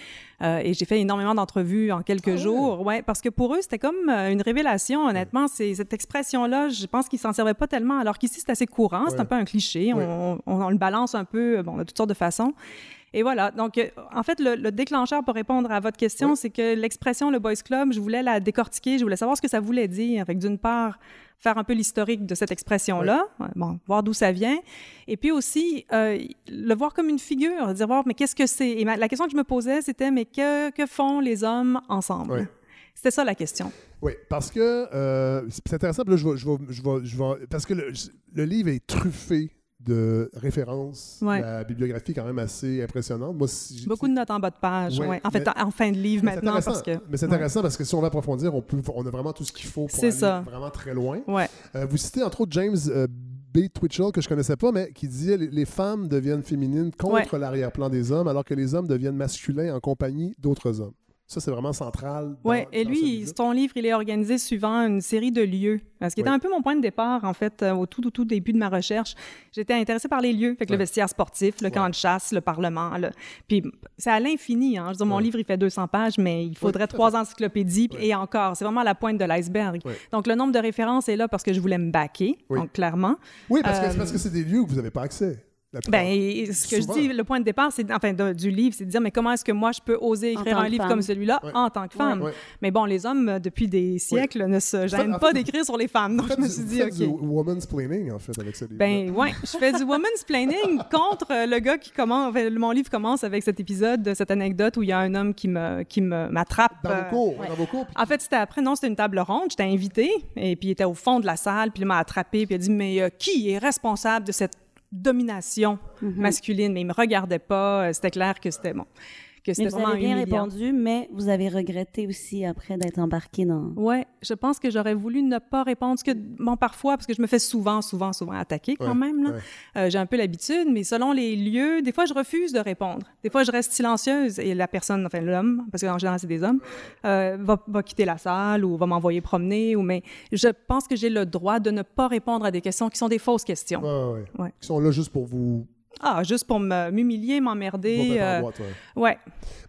Euh, et j'ai fait énormément d'entrevues en quelques Ah jours. Ouais, parce que pour eux c'était comme euh, une révélation. Honnêtement, c'est cette expression-là, je pense qu'ils s'en servaient pas tellement. Alors qu'ici c'est assez courant, c'est un peu un cliché. On- on le balance un peu, bon, de toutes sortes de façons. Et voilà. Donc, euh, en fait, le, le déclencheur pour répondre à votre question, c'est que l'expression le Boys Club, je voulais la décortiquer, je voulais savoir ce que ça voulait dire. Fait que d'une part, faire un peu l'historique de cette expression-là, bon, voir d'où ça vient, et puis aussi euh, le voir comme une figure, dire voir, mais qu'est-ce que c'est? Et ma- la question que je me posais, c'était, mais que, que font les hommes ensemble? C'était ça la question. Oui, parce que euh, c'est intéressant. puis Là, je vais, je vais- je vais- je vais- parce que le, le livre est truffé de références. Ouais. La bibliographie est quand même assez impressionnante. Moi, si Beaucoup de notes en bas de page. Ouais, ouais. En fait, mais- en fin de livre maintenant, parce que. Mais c'est intéressant parce que si on va approfondir, on, peut, on a vraiment tout ce qu'il faut pour aller ça. vraiment très loin. Euh, vous citez entre autres James euh, B. Twitchell, que je connaissais pas, mais qui disait les femmes deviennent féminines contre l'arrière-plan des hommes, alors que les hommes deviennent masculins en compagnie d'autres hommes. Ça, c'est vraiment central. Oui, et lui, ton livre, il est organisé suivant une série de lieux. Ce qui était un peu mon point de départ, en fait, euh, au tout, tout, tout début de ma recherche. J'étais intéressée par les lieux, fait que le vestiaire sportif, le camp de chasse, le parlement. le- Puis c'est à l'infini. Hein. Je veux dire, mon livre, il fait 200 pages, mais il faudrait trois encyclopédies, et encore. C'est vraiment la pointe de l'iceberg. Donc le nombre de références est là parce que je voulais me backer, Oui. donc clairement. Oui, parce que, Euh, c'est parce que c'est des lieux où vous n'avez pas accès. Ben, ce que Souvent. je dis, le point de départ, c'est, enfin, de- du livre, c'est de dire, mais comment est-ce que moi, je peux oser écrire un livre femme. comme celui-là Ouais. en tant que femme? Ouais. Mais bon, les hommes, euh, depuis des siècles, ne se gênent en pas d'écrire sur les femmes. Donc, je me suis du- dit, vous faites du OK. woman's planning, en fait, avec ce livre. Ben, ouais, je fais du woman's planning contre euh, le gars qui commence. Enfin, mon livre commence avec cet épisode, de cette anecdote où il y a un homme qui me, qui me, m'attrape. dans euh, vos cours, dans vos cours. puis- en fait, c'était après, non, c'était une table ronde. J'étais invitée, et puis il était au fond de la salle, puis il m'a attrapé, puis il a dit Mais euh, qui est responsable de cette domination masculine? Mais il me regardait pas, euh, c'était clair que c'était bon. Que c'était vous vraiment avez bien humiliant. répondu, mais vous avez regretté aussi après d'être embarqué dans. Ouais, je pense que j'aurais voulu ne pas répondre. Parce que, bon, parfois, parce que je me fais souvent, souvent, souvent attaquer quand Ouais, même. ouais. Euh, J'ai un peu l'habitude, mais selon les lieux, des fois, je refuse de répondre. Des fois, je reste silencieuse et la personne, enfin l'homme, parce qu'en général, c'est des hommes, euh, va, va quitter la salle ou va m'envoyer promener. Ou, mais je pense que j'ai le droit de ne pas répondre à des questions qui sont des fausses questions. Ouais. Ouais. Qui sont là juste pour vous. Ah, juste pour m'humilier, m'emmerder. euh, ouais.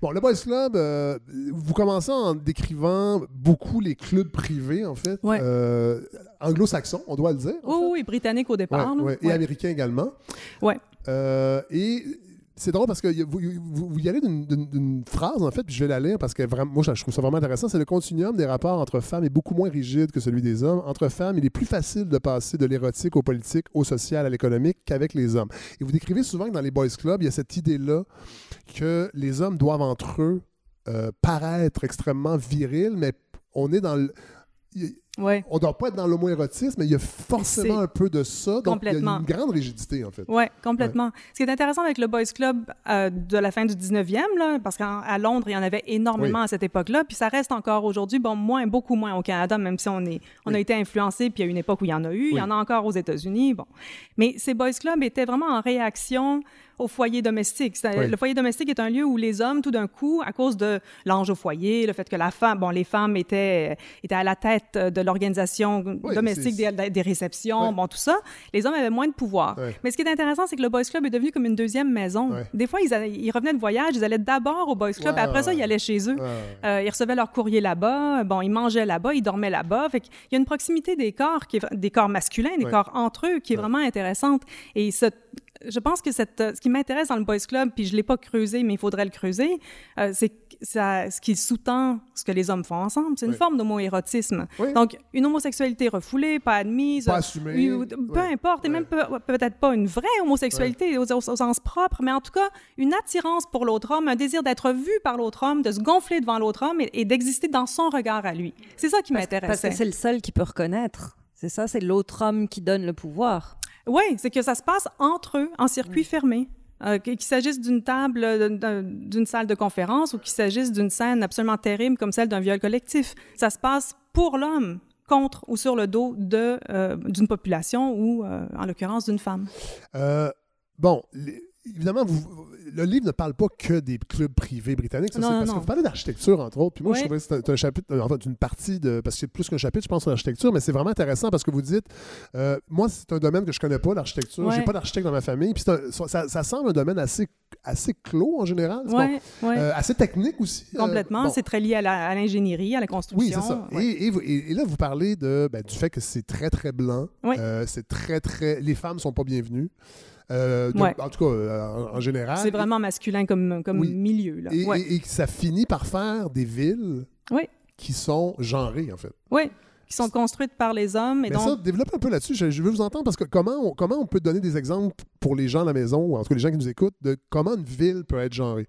Bon, le Boys Club, euh, vous commencez en décrivant beaucoup les clubs privés, en fait. Ouais. Euh, anglo-saxons, on doit le dire. Oui, oui, britannique au départ. Ouais, Et Ouais. américains également. Ouais. Euh, et c'est drôle parce que vous, y allez d'une- phrase, en fait, puis je vais la lire parce que vraiment, moi, je trouve ça vraiment intéressant. C'est le continuum des rapports entre femmes est beaucoup moins rigide que celui des hommes. Entre femmes, il est plus facile de passer de l'érotique au politique, au social, à l'économique qu'avec les hommes. Et vous décrivez souvent que dans les boys clubs, il y a cette idée-là que les hommes doivent entre eux euh, paraître extrêmement virils, mais on est dans le. Ouais. On ne doit pas être dans l'homoérotisme, mais il y a forcément un peu de ça. Donc, il y a Complètement. une grande rigidité, en fait. Oui, complètement. Ce qui est intéressant avec le Boys Club euh, de la fin du 19e, là, parce qu'à Londres, il y en avait énormément Oui. à cette époque-là, puis ça reste encore aujourd'hui, bon, moins, beaucoup moins au Canada, même si on, est, on a été influencé, puis il y a une époque où il y en a eu, il y en a encore aux États-Unis, bon. Mais ces Boys Clubs étaient vraiment en réaction au foyer domestique. Oui. Le foyer domestique est un lieu où les hommes, tout d'un coup, à cause de l'ange au foyer, le fait que la femme, bon, les femmes étaient, étaient à la tête de l'organisation Oui, domestique des, des réceptions, bon, tout ça, les hommes avaient moins de pouvoir. Mais ce qui est intéressant, c'est que le Boys Club est devenu comme une deuxième maison. Des fois, ils, allaient- ils revenaient de voyage, ils allaient d'abord au Boys Club, après ça, ils allaient chez eux. Euh, ils recevaient leur courrier là-bas, bon, ils mangeaient là-bas, ils dormaient là-bas. Fait qu'il y a une proximité des corps, qui est, vra- des corps masculins, des corps entre eux, qui est vraiment intéressante. Et ce- je pense que cette, ce qui m'intéresse dans le Boys Club, puis je ne l'ai pas creusé, mais il faudrait le creuser, euh, c'est ça, ce qui sous-tend ce que les hommes font ensemble. C'est une Oui. forme d'homoérotisme. Oui. Donc, une homosexualité refoulée, pas admise. Pas assumée. ou- Peu importe, et même peu- peut-être pas une vraie homosexualité au, au- au sens propre, mais en tout cas, une attirance pour l'autre homme, un désir d'être vu par l'autre homme, de se gonfler devant l'autre homme et, et d'exister dans son regard à lui. C'est ça qui Parce, parce que c'est le seul qui peut reconnaître. C'est ça, c'est l'autre homme qui donne le pouvoir. Oui, c'est que ça se passe entre eux, en circuit fermé. Euh, qu'il s'agisse d'une table, euh, d'un- d'une salle de conférence ou qu'il s'agisse d'une scène absolument terrible comme celle d'un viol collectif. Ça se passe pour l'homme, contre ou sur le dos de, euh, d'une population ou, euh, en l'occurrence, d'une femme. Euh, bon, les- évidemment, vous- le livre ne parle pas que des clubs privés britanniques. ça, Non, c'est non, parce non. que vous parlez d'architecture, entre autres. Puis moi, je trouvais que c'était un chapitre, en fait, une partie de. Parce que c'est plus qu'un chapitre, je pense, sur l'architecture, mais c'est vraiment intéressant parce que vous dites euh, moi, c'est un domaine que je connais pas, l'architecture. J'ai Ouais. pas d'architecte dans ma famille. Puis c'est un- ça, ça semble un domaine assez, assez clos en général. C'est Ouais, bon. ouais. Euh, assez technique aussi. Euh, Complètement. bon. C'est très lié à l'ingénierie, à, la construction. Oui, c'est ça. Et, là, vous parlez de, ben, du fait que c'est très, très blanc. Oui. Euh, c'est très, très. Les femmes sont pas bienvenues. Euh, Ouais. En tout cas, euh, en, général. C'est vraiment masculin comme, comme Oui. milieu. Là. Et, ouais. et- et que ça finit par faire des villes qui sont genrées, en fait. Oui, qui sont construites par les hommes. Et Mais donc, ça, développe un peu là-dessus. Je, je veux vous entendre parce que comment on, comment on peut donner des exemples pour les gens à la maison, ou en tout cas les gens qui nous écoutent, de comment une ville peut être genrée?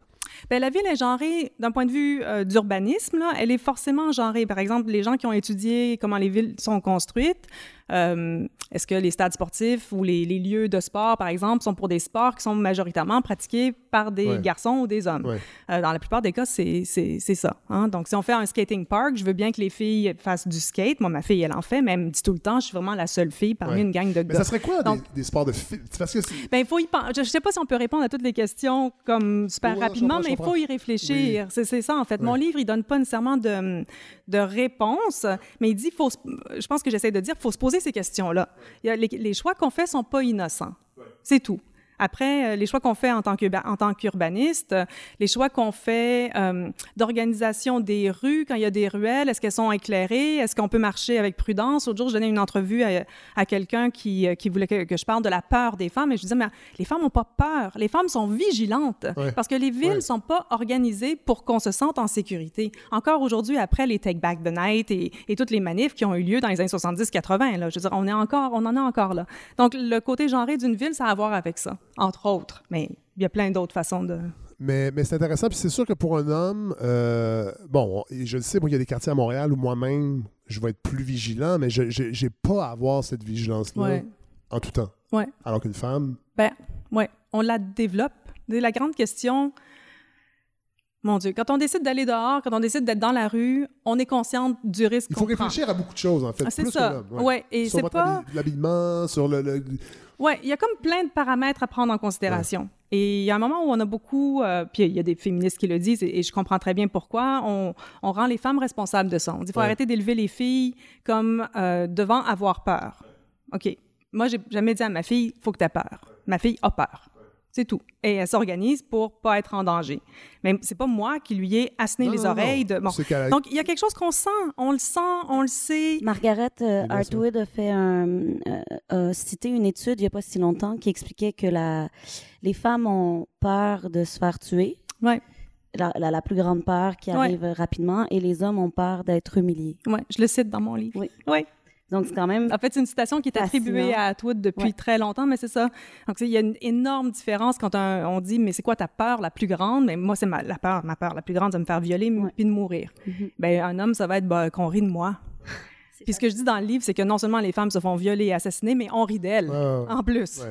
Ben, la ville est genrée d'un point de vue euh, d'urbanisme. Elle est forcément genrée. Par exemple, les gens qui ont étudié comment les villes sont construites, euh, est-ce que les stades sportifs ou les, les lieux de sport, par exemple, sont pour des sports qui sont majoritairement pratiqués par des Ouais. garçons ou des hommes? Ouais. Euh, dans la plupart des cas, c'est ça. hein? Donc, si on fait un skating park, je veux bien que les filles fassent du skate. Moi, ma fille, elle en fait, mais elle me dit tout le temps, je suis vraiment la seule fille parmi Ouais. une gang de Mais gars. ça serait quoi des- Donc- des, sports de filles? Parce que Ben, il faut y. Je ne sais pas si on peut répondre à toutes les questions comme super rapidement, mais il faut y réfléchir. C'est c'est ça, en fait. Mon livre, il donne pas nécessairement de, de réponse, mais il dit, faut, je pense que j'essaie de dire, il faut se poser ces questions-là. Il y a- Les, les choix qu'on fait sont pas innocents. C'est tout. Après, euh, les choix qu'on fait en tant qu'urbaniste, euh, les choix qu'on fait euh, d'organisation des rues, quand il y a des ruelles, est-ce qu'elles sont éclairées? Est-ce qu'on peut marcher avec prudence? L'autre jour, je donnais une entrevue à, à quelqu'un qui, qui voulait que, que je parle de la peur des femmes et je disais, mais les femmes n'ont pas peur. Les femmes sont vigilantes Ouais. parce que les villes ne Ouais. sont pas organisées pour qu'on se sente en sécurité. Encore aujourd'hui, après les Take Back the Night et, et toutes les manifs qui ont eu lieu dans les années 70-80, là, je veux dire, on, est encore, on en est encore là. Donc, le côté genré d'une ville, ça a à voir avec ça, entre autres. Mais il y a plein d'autres façons de... Mais, mais c'est intéressant. Puis c'est sûr que pour un homme, euh, bon, je le sais, moi, il y a des quartiers à Montréal où moi-même, je vais être plus vigilant, mais je n'ai pas à avoir cette vigilance-là Ouais. en tout temps. Ouais. Alors qu'une femme, Ben, ouais, on la développe. C'est La grande question, Mon Dieu, quand on décide d'aller dehors, quand on décide d'être dans la rue, on est consciente du risque Il faut prend. réfléchir à beaucoup de choses, en fait. Ah, c'est ça. l'homme, Ouais, et sur c'est pas- habi- l'habillement, sur le... le- Ouais, il y a comme plein de paramètres à prendre en considération. Et il y a un moment où on a beaucoup, euh, puis il y a des féministes qui le disent, et, et je comprends très bien pourquoi, on, on rend les femmes responsables de ça. On dit qu'il faut Ouais. arrêter d'élever les filles comme euh, devant avoir peur. OK. Moi, j'ai jamais dit à ma fille, faut que tu aies peur. Ma fille a peur. C'est tout. Et elle s'organise pour pas être en danger. Mais c'est pas moi qui lui ai assené Non, les non, non. oreilles. De... Bon. Donc, il y a quelque chose qu'on sent. On le sent, on le sait. Margaret euh. Hartwood a fait un, euh, cité une étude il n'y a pas si longtemps qui expliquait que la, les femmes ont peur de se faire tuer. Ouais. La, la, la plus grande peur qui Ouais. arrive rapidement et les hommes ont peur d'être humiliés. Oui, je le cite dans mon livre. Oui. Oui. Donc, c'est quand même. En fait, c'est une citation qui est attribuée Fascinant. à Atwood depuis Ouais. très longtemps, mais c'est ça. Donc, il y a une énorme différence quand un- on dit, mais c'est quoi ta peur la plus grande? Mais moi, c'est ma, la peur, ma peur la plus grande, c'est de me faire violer puis de mourir. Mhm. Ben, un homme, ça va être bah, qu'on rit de moi. Puis ce que je dis dans le livre, c'est que non seulement les femmes se font violer et assassiner, mais on rit d'elles en plus.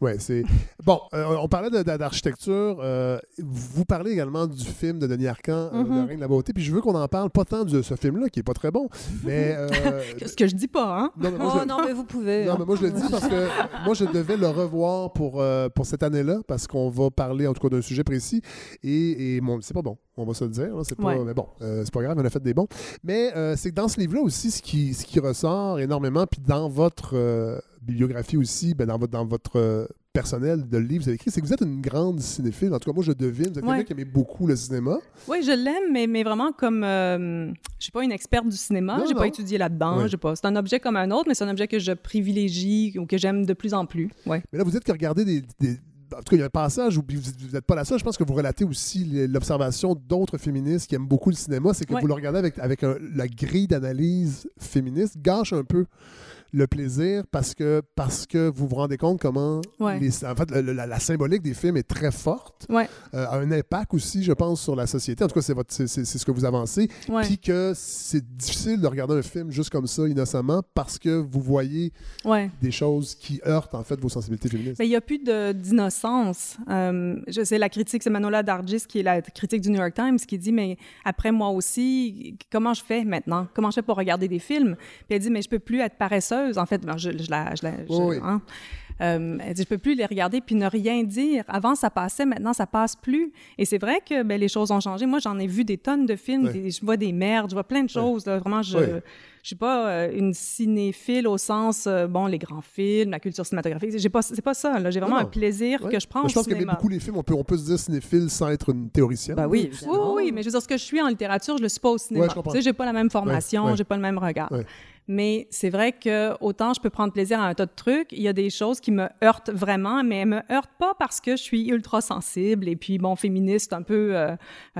Ouais. C'est bon. euh, on parlait de- de- d'architecture. euh, vous parlez également du film de Denis Arcand, euh, Mhm. Le règne de la beauté. Puis je veux qu'on en parle pas tant de ce film-là qui est pas très bon, mais euh, Ce que je dis pas, hein? Non, mais moi, Oh je- non, mais vous pouvez. Non, hein. mais moi je le dis parce que moi je devais le revoir pour, euh, pour cette année-là parce qu'on va parler en tout cas d'un sujet précis et, et bon, c'est pas bon, on va se le dire. c'est pas, Ouais. Mais bon, euh, c'est pas grave, on a fait des bons. Mais euh, c'est que dans ce livre-là aussi, ce qui, ce qui ressort énormément, puis dans votre euh, bibliographie aussi, ben, dans votre, dans votre euh, personnel de livre, vous avez écrit, c'est que vous êtes une grande cinéphile. En tout cas, moi je devine, vous êtes Ouais. quelqu'un qui aimait beaucoup le cinéma. Oui, je l'aime, mais, mais vraiment comme. euh, je suis pas une experte du cinéma, j'ai non. pas étudié là-dedans, Ouais. pas. C'est un objet comme un autre, mais c'est un objet que je privilégie ou que j'aime de plus en plus. Ouais. Mais là, vous êtes que regardez des. des- en tout cas, il y a un passage où vous n'êtes pas la seule. Je pense que vous relatez aussi l'observation d'autres féministes qui aiment beaucoup le cinéma. C'est que Ouais. vous le regardez avec, avec un- la grille d'analyse féministe, gâche un peu le plaisir parce que, parce que vous vous rendez compte comment Ouais. les- en fait, le- la, la symbolique des films est très forte, Ouais. euh, a un impact aussi, je pense, sur la société. En tout cas, c'est votre- c'est- c'est- c'est ce que vous avancez. Puis que c'est difficile de regarder un film juste comme ça, innocemment, parce que vous voyez des choses qui heurtent en fait vos sensibilités féministes. Mais il n'y a plus de- d'innocence. Euh, je sais, la critique, c'est Manola Dargis, qui est la critique du New York Times, qui dit, mais après moi aussi, comment je fais maintenant? Comment je fais pour regarder des films? Puis elle dit, mais je peux plus être paresseuse. En fait, ben, je, je la... Je la je- Oui, oui. hein. Euh, elle dit, je peux plus les regarder puis ne rien dire. Avant, ça passait, maintenant, ça passe plus. Et c'est vrai que ben, les choses ont changé. Moi, j'en ai vu des tonnes de films. Des- je vois des merdes, je vois plein de choses. là. Vraiment, je... Je suis pas euh, une cinéphile au sens, euh, bon, les grands films, la culture cinématographique. J'ai pas, c'est pas ça. J'ai vraiment Non, un plaisir que je prends Mais Je pense qu'aimer cinéma. beaucoup les films, on peut, on peut se dire cinéphile sans être une théoricienne. Bah oui, Oui, oui, mais je veux dire, ce que je suis en littérature, je le suis pas au cinéma. Je comprends. tu sais, j'ai pas la même formation, j'ai pas le même regard. Mais c'est vrai que autant je peux prendre plaisir à un tas de trucs, il y a des choses qui me heurtent vraiment, mais elles me heurtent pas parce que je suis ultra sensible et puis bon féministe un peu euh,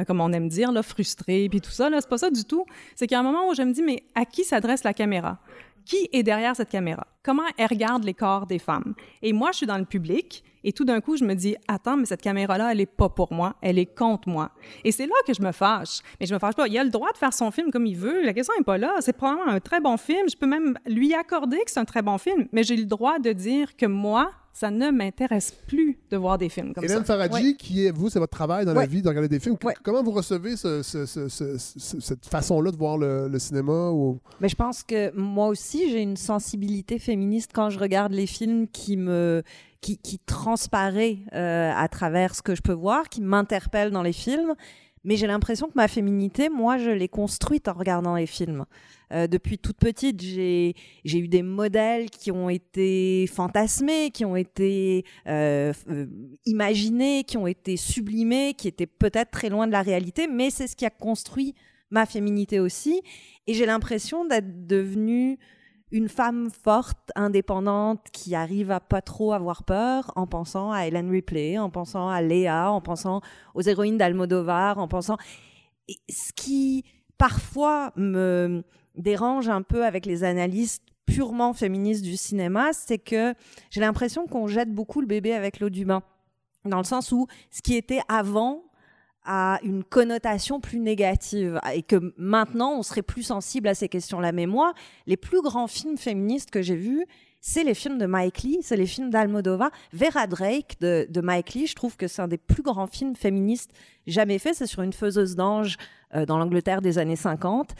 comme on aime dire là, frustrée puis tout ça là, c'est pas ça du tout. C'est qu'il y a un moment où je me dis mais à qui s'adresse la caméra? Qui est derrière cette caméra? Comment elle regarde les corps des femmes? Et moi je suis dans le public et tout d'un coup, je me dis, attends, mais cette caméra-là, elle est pas pour moi, elle est contre moi. Et c'est là que je me fâche. Mais je me fâche pas. Il a le droit de faire son film comme il veut. La question n'est pas là. C'est probablement un très bon film. Je peux même lui accorder que c'est un très bon film. Mais j'ai le droit de dire que moi, ça ne m'intéresse plus de voir des films comme Hélène ça. Faradji, Ouais. qui est, vous, c'est votre travail dans la vie de regarder des films. Ouais. Comment vous recevez ce- ce- ce- ce- ce- cette façon-là de voir le, le cinéma? Ou... Mais je pense que moi aussi, j'ai une sensibilité féministe quand je regarde les films qui me qui, qui transparaît euh, à travers ce que je peux voir, qui m'interpelle dans les films. Mais j'ai l'impression que ma féminité, moi, je l'ai construite en regardant les films. Euh, depuis toute petite, j'ai eu des modèles qui ont été fantasmés, qui ont été euh, euh, imaginés, qui ont été sublimés, qui étaient peut-être très loin de la réalité, mais c'est ce qui a construit ma féminité aussi. Et j'ai l'impression d'être devenue une femme forte, indépendante, qui arrive à pas trop avoir peur en pensant à Hélène Ripley, en pensant à Léa, en pensant aux héroïnes d'Almodovar, en pensant... Ce qui parfois me dérange un peu avec les analystes purement féministes du cinéma, c'est que j'ai l'impression qu'on jette beaucoup le bébé avec l'eau du bain. Dans le sens où ce qui était avant a une connotation plus négative et que maintenant on serait plus sensible à ces questions-là. Mais moi, les plus grands films féministes que j'ai vus, c'est les films de Mike Lee, c'est les films d'Almodova. Vera Drake de, Mike Lee, je trouve que c'est un des plus grands films féministes jamais faits. C'est sur une faiseuse d'ange euh, dans l'Angleterre des années 50.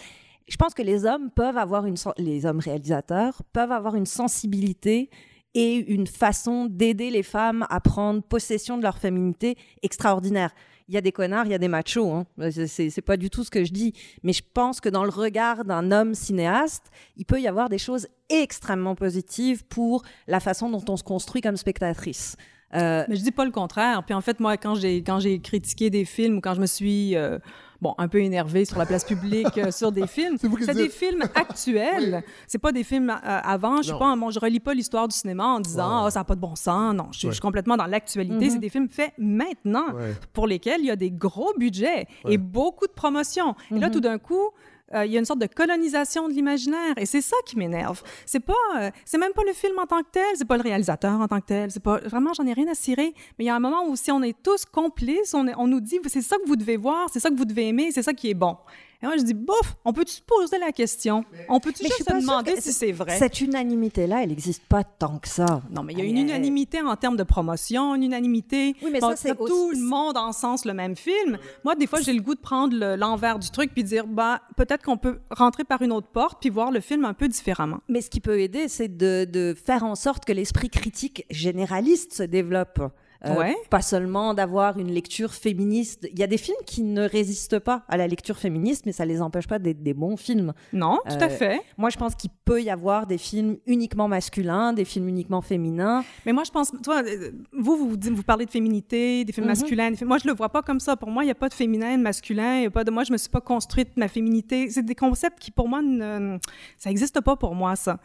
Je pense que les hommes peuvent avoir une, les hommes réalisateurs peuvent avoir une sensibilité et une façon d'aider les femmes à prendre possession de leur féminité extraordinaire il y a des connards, il y a des machos. Hein. C'est pas du tout ce que je dis. Mais je pense que dans le regard d'un homme cinéaste, il peut y avoir des choses extrêmement positives pour la façon dont on se construit comme spectatrice. Euh... Mais je dis pas le contraire. Puis en fait, moi, quand j'ai quand j'ai critiqué des films ou quand je me suis euh, bon, un peu énervé sur la place publique euh, sur des films. C'est des films actuels. C'est pas des films euh, avant. Je sais pas, bon, je relis pas l'histoire du cinéma en disant oh, ça n'a pas de bon sens. Non, je, suis complètement dans l'actualité. C'est mhm. des films faits maintenant pour lesquels il y a des gros budgets et beaucoup de promotion. Et là, mhm. tout d'un coup, euh, il y a une sorte de colonisation de l'imaginaire et c'est ça qui m'énerve. C'est pas, euh, c'est même pas le film en tant que tel, c'est pas le réalisateur en tant que tel, c'est pas vraiment, j'en ai rien à cirer. Mais il y a un moment où si on est tous complices, on, on nous dit c'est ça que vous devez voir, c'est ça que vous devez aimer, c'est ça qui est bon. Et moi, je dis, bof, on peut-tu se poser la question? On peut-tu juste se demander si c'est vrai? Cette unanimité-là, elle n'existe pas tant que ça. Non, mais il y a une unanimité en termes de promotion, une unanimité. Oui, mais ça, c'est tout le monde en sens le même film. Moi, des fois, j'ai le goût de prendre l'envers du truc puis dire, bah, peut-être qu'on peut rentrer par une autre porte puis voir le film un peu différemment. Mais ce qui peut aider, c'est de, de faire en sorte que l'esprit critique généraliste se développe. Euh, pas seulement d'avoir une lecture féministe. Il y a des films qui ne résistent pas à la lecture féministe, mais ça les empêche pas d'être des bons films. Non, tout à euh, fait. Moi, je pense qu'il peut y avoir des films uniquement masculins, des films uniquement féminins. Mais moi, je pense, toi, euh, vous, vous, vous parlez de féminité, des films mhm. masculins. Moi, je le vois pas comme ça. Pour moi, il n'y a pas de féminin, de masculin. Y a pas de... Moi, je me suis pas construite ma féminité. C'est des concepts qui, pour moi, ne... ça n'existe pas pour moi, ça.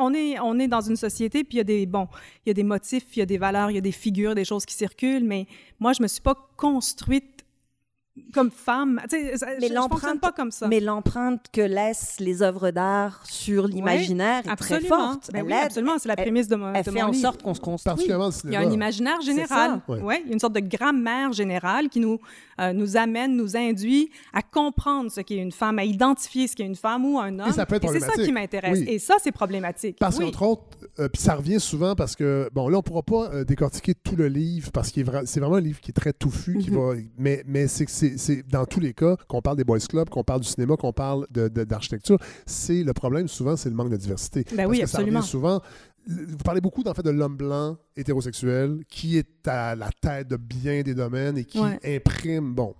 on, est, on est dans une société, puis il y a des, bon, il y a des motifs, il y a des valeurs, il y a des figures, des choses qui circulent, mais moi, je me suis pas construite comme femme. mais l'empreinte pas comme ça. Mais l'empreinte que laissent les œuvres d'art sur l'imaginaire est très forte. Ben oui, absolument, c'est la prémisse de, mon Elle fait en sorte qu'on se construit. Il y a un imaginaire général. Ouais. Il y a une sorte de grammaire générale qui nous, euh, nous amène, nous induit à comprendre ce qu'est une femme, à identifier ce qu'est une femme ou un homme. Et, c'est ça qui m'intéresse. Et ça, c'est problématique. Parce qu'entre autres, euh, puis ça revient souvent parce que, bon, là, on ne pourra pas euh, décortiquer tout le livre parce que c'est vraiment un livre qui est très touffu, qui mm-hmm. va, mais, mais c'est dans tous les cas, qu'on parle des boys clubs, qu'on parle du cinéma, qu'on parle d'architecture, c'est le problème souvent, c'est le manque de diversité. Ben oui, absolument. souvent, vous parlez beaucoup en fait de l'homme blanc hétérosexuel qui est à la tête de bien des domaines et qui imprime. Bon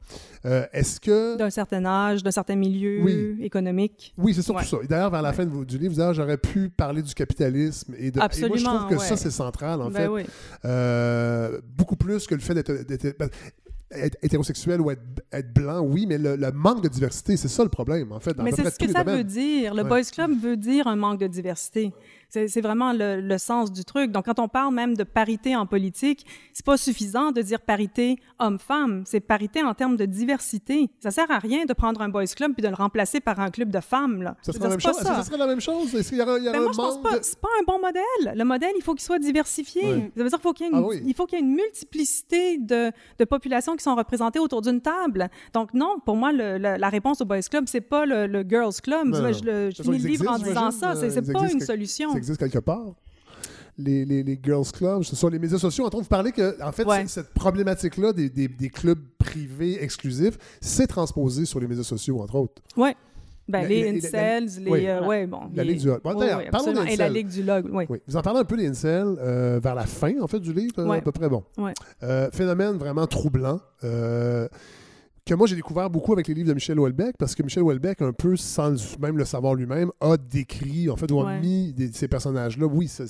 euh, est-ce que d'un certain âge d'un certain milieu économique. Oui c'est surtout ça. Et d'ailleurs vers la fin du livre j'aurais pu parler du capitalisme et de Absolument, et moi je trouve que ça c'est central en ben fait. euh, beaucoup plus que le fait d'être ben, être hétérosexuel ou être, blanc, oui, mais le, manque de diversité, c'est ça le problème, en fait. Dans mais c'est ce que ça veut dire. Le Boys Club veut dire un manque de diversité. C'est vraiment le, sens du truc. Donc, quand on parle même de parité en politique, c'est pas suffisant de dire parité homme-femme. C'est parité en termes de diversité. Ça sert à rien de prendre un boys club puis de le remplacer par un club de femmes. Là. Ça, serait la même, chose? Ça. serait la même chose? Est-ce qu'il y aura, il y aura ben moi, je pense pas. C'est pas un bon modèle. Le modèle, il faut qu'il soit diversifié. Ça veut dire qu'il faut qu'il y ait une, ah il faut qu'il y ait une multiplicité de, de, populations qui sont représentées autour d'une table. Donc, non, pour moi, le, la réponse au boys club, c'est pas le, girls club. je, je finis le livre en disant ça. C'est pas une solution existe quelque part. Les, les, les, girls clubs, ce sont les médias sociaux. En train vous parler que, en fait, cette problématique-là des, des, des, clubs privés exclusifs, c'est transposé sur les médias sociaux, entre autres. Oui. Ben, les incels, les... Oui. Euh, ouais, bon, la Ligue du Log. Bon, oui, Et la Ligue du Log, oui. Vous en parlez un peu des incels euh, vers la fin, en fait, du livre, à peu près bon. Euh, phénomène vraiment troublant. Que moi j'ai découvert beaucoup avec les livres de Michel Houellebecq, parce que Michel Houellebecq, un peu sans même le savoir lui-même, a décrit, en fait, ou a mis ces personnages-là. Oui, ça,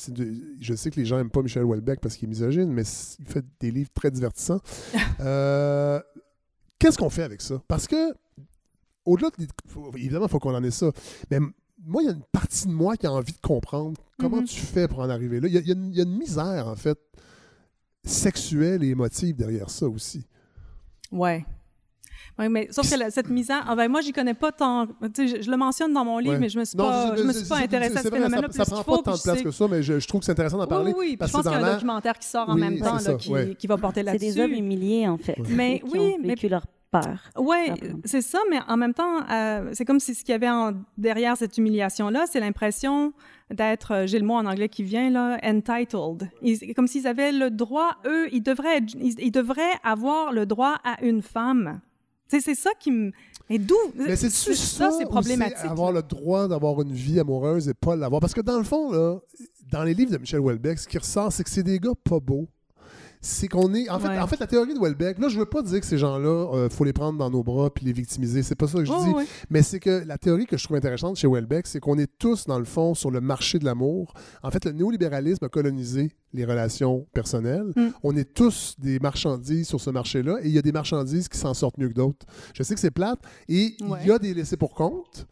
je sais que les gens n'aiment pas Michel Houellebecq parce qu'il est misogyne, mais il fait des livres très divertissants. Euh, qu'est-ce qu'on fait avec ça? Parce que, au-delà, de, évidemment, il faut qu'on en ait ça, mais moi, il y a une partie de moi qui a envie de comprendre comment mm-hmm. tu fais pour en arriver là. Il y, a, une misère, en fait, sexuelle et émotive derrière ça aussi. Ouais. Oui, mais sauf que cette misère, ah ben moi, j'y connais pas tant. Je, je, le mentionne dans mon livre, mais je me suis pas, je, me suis pas intéressée à ce phénomène-là. Ça, ça prend pas tant de place que ça, mais je, trouve que c'est intéressant d'en parler. Oui, oui. Parce je pense qu'il y a un documentaire qui sort en même temps là, qui, qui, va porter là-dessus. C'est des hommes humiliés, en fait. Mais oui, qui ont vécu leur peur. Oui, c'est ça, mais en même temps, euh, c'est comme si ce qu'il y avait en, derrière cette humiliation-là, c'est l'impression d'être, euh, j'ai le mot en anglais qui vient là, entitled. Ils, comme s'ils avaient le droit, eux, ils devraient, ils, ils devraient avoir le droit à une femme. C'est ça qui me. Mais d'où Mais c'est ça, c'est problématique. Avoir le droit d'avoir une vie amoureuse et pas l'avoir. Parce que dans le fond, là, dans les livres de Michel Houellebecq, ce qui ressort, c'est que c'est des gars pas beaux c'est qu'on est. En fait, en fait, la théorie de Welbeck, là, je veux pas dire que ces gens-là, il euh, faut les prendre dans nos bras puis les victimiser. C'est pas ça que je dis. Mais c'est que la théorie que je trouve intéressante chez Welbeck, c'est qu'on est tous, dans le fond, sur le marché de l'amour. En fait, le néolibéralisme a colonisé les relations personnelles. Mm. On est tous des marchandises sur ce marché-là et il y a des marchandises qui s'en sortent mieux que d'autres. Je sais que c'est plate et il y a des laissés pour compte.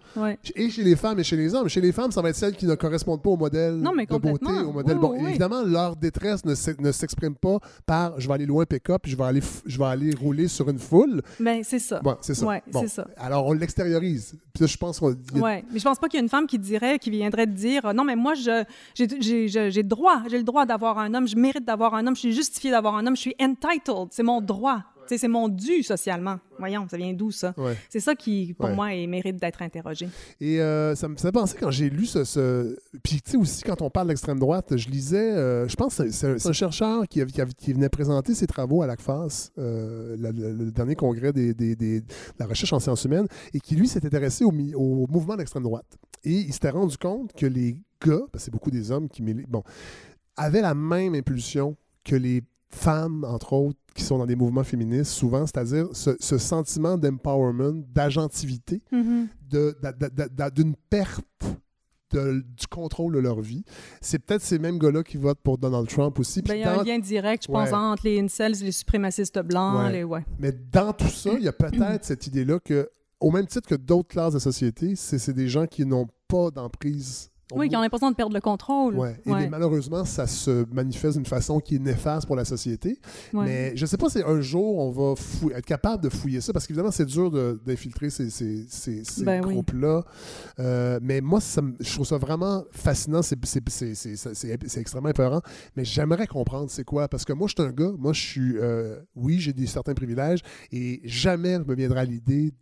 Et chez les femmes et chez les hommes. Chez les femmes, ça va être celles qui ne correspondent pas au modèle de beauté, au modèle. bon, évidemment, leur détresse ne s'exprime pas par je vais aller loin pick-up, je vais aller je vais aller rouler sur une foule. Ben c'est ça. c'est ça. Ouais, c'est ça. Alors on l'extériorise. Je pense qu'on Ouais, mais je pense pas qu'il y a une femme qui dirait qui viendrait te dire non mais moi je j'ai le droit, j'ai le droit d'avoir un homme, je mérite d'avoir un homme, je suis justifié d'avoir un homme, je suis entitled, c'est mon droit. C'est mon dû socialement. Voyons, ça vient d'où ça? C'est ça qui, pour moi, mérite d'être interrogé. Et euh, ça me fait penser quand j'ai lu ce. Puis, tu sais, aussi, quand on parle d'extrême droite, je lisais, euh, je pense que c'est un, chercheur qui, qui, venait présenter ses travaux à l'ACFAS, euh, le, dernier congrès des, des, de la recherche en sciences humaines, et qui, lui, s'est intéressé au, au mouvement d'extrême droite. Et il s'était rendu compte que les gars, parce que c'est beaucoup des hommes qui. Bon, avaient la même impulsion que les femmes, entre autres, qui sont dans des mouvements féministes, souvent, c'est-à-dire ce, sentiment d'empowerment, d'agentivité, mm-hmm. d'une perte du contrôle de leur vie. C'est peut-être ces mêmes gars-là qui votent pour Donald Trump aussi. Ben, il y a un lien direct, je pense, entre les incels les suprémacistes blancs. Les... Mais dans tout ça, il y a peut-être cette idée-là que, au même titre que d'autres classes de société, c'est des gens qui n'ont pas d'emprise oui, qui ont l'impression de perdre le contrôle. Ouais. Et malheureusement, ça se manifeste d'une façon qui est néfaste pour la société. Mais je ne sais pas si un jour on va être capable de fouiller ça, parce qu'évidemment, c'est dur d'infiltrer ces, ces, ces, ben groupes-là. Euh, mais moi, ça, je trouve ça vraiment fascinant. C'est extrêmement épeurant. Mais j'aimerais comprendre c'est quoi. Parce que moi, je suis un gars, moi, je suis. Euh, oui, j'ai des certains privilèges et jamais me viendra l'idée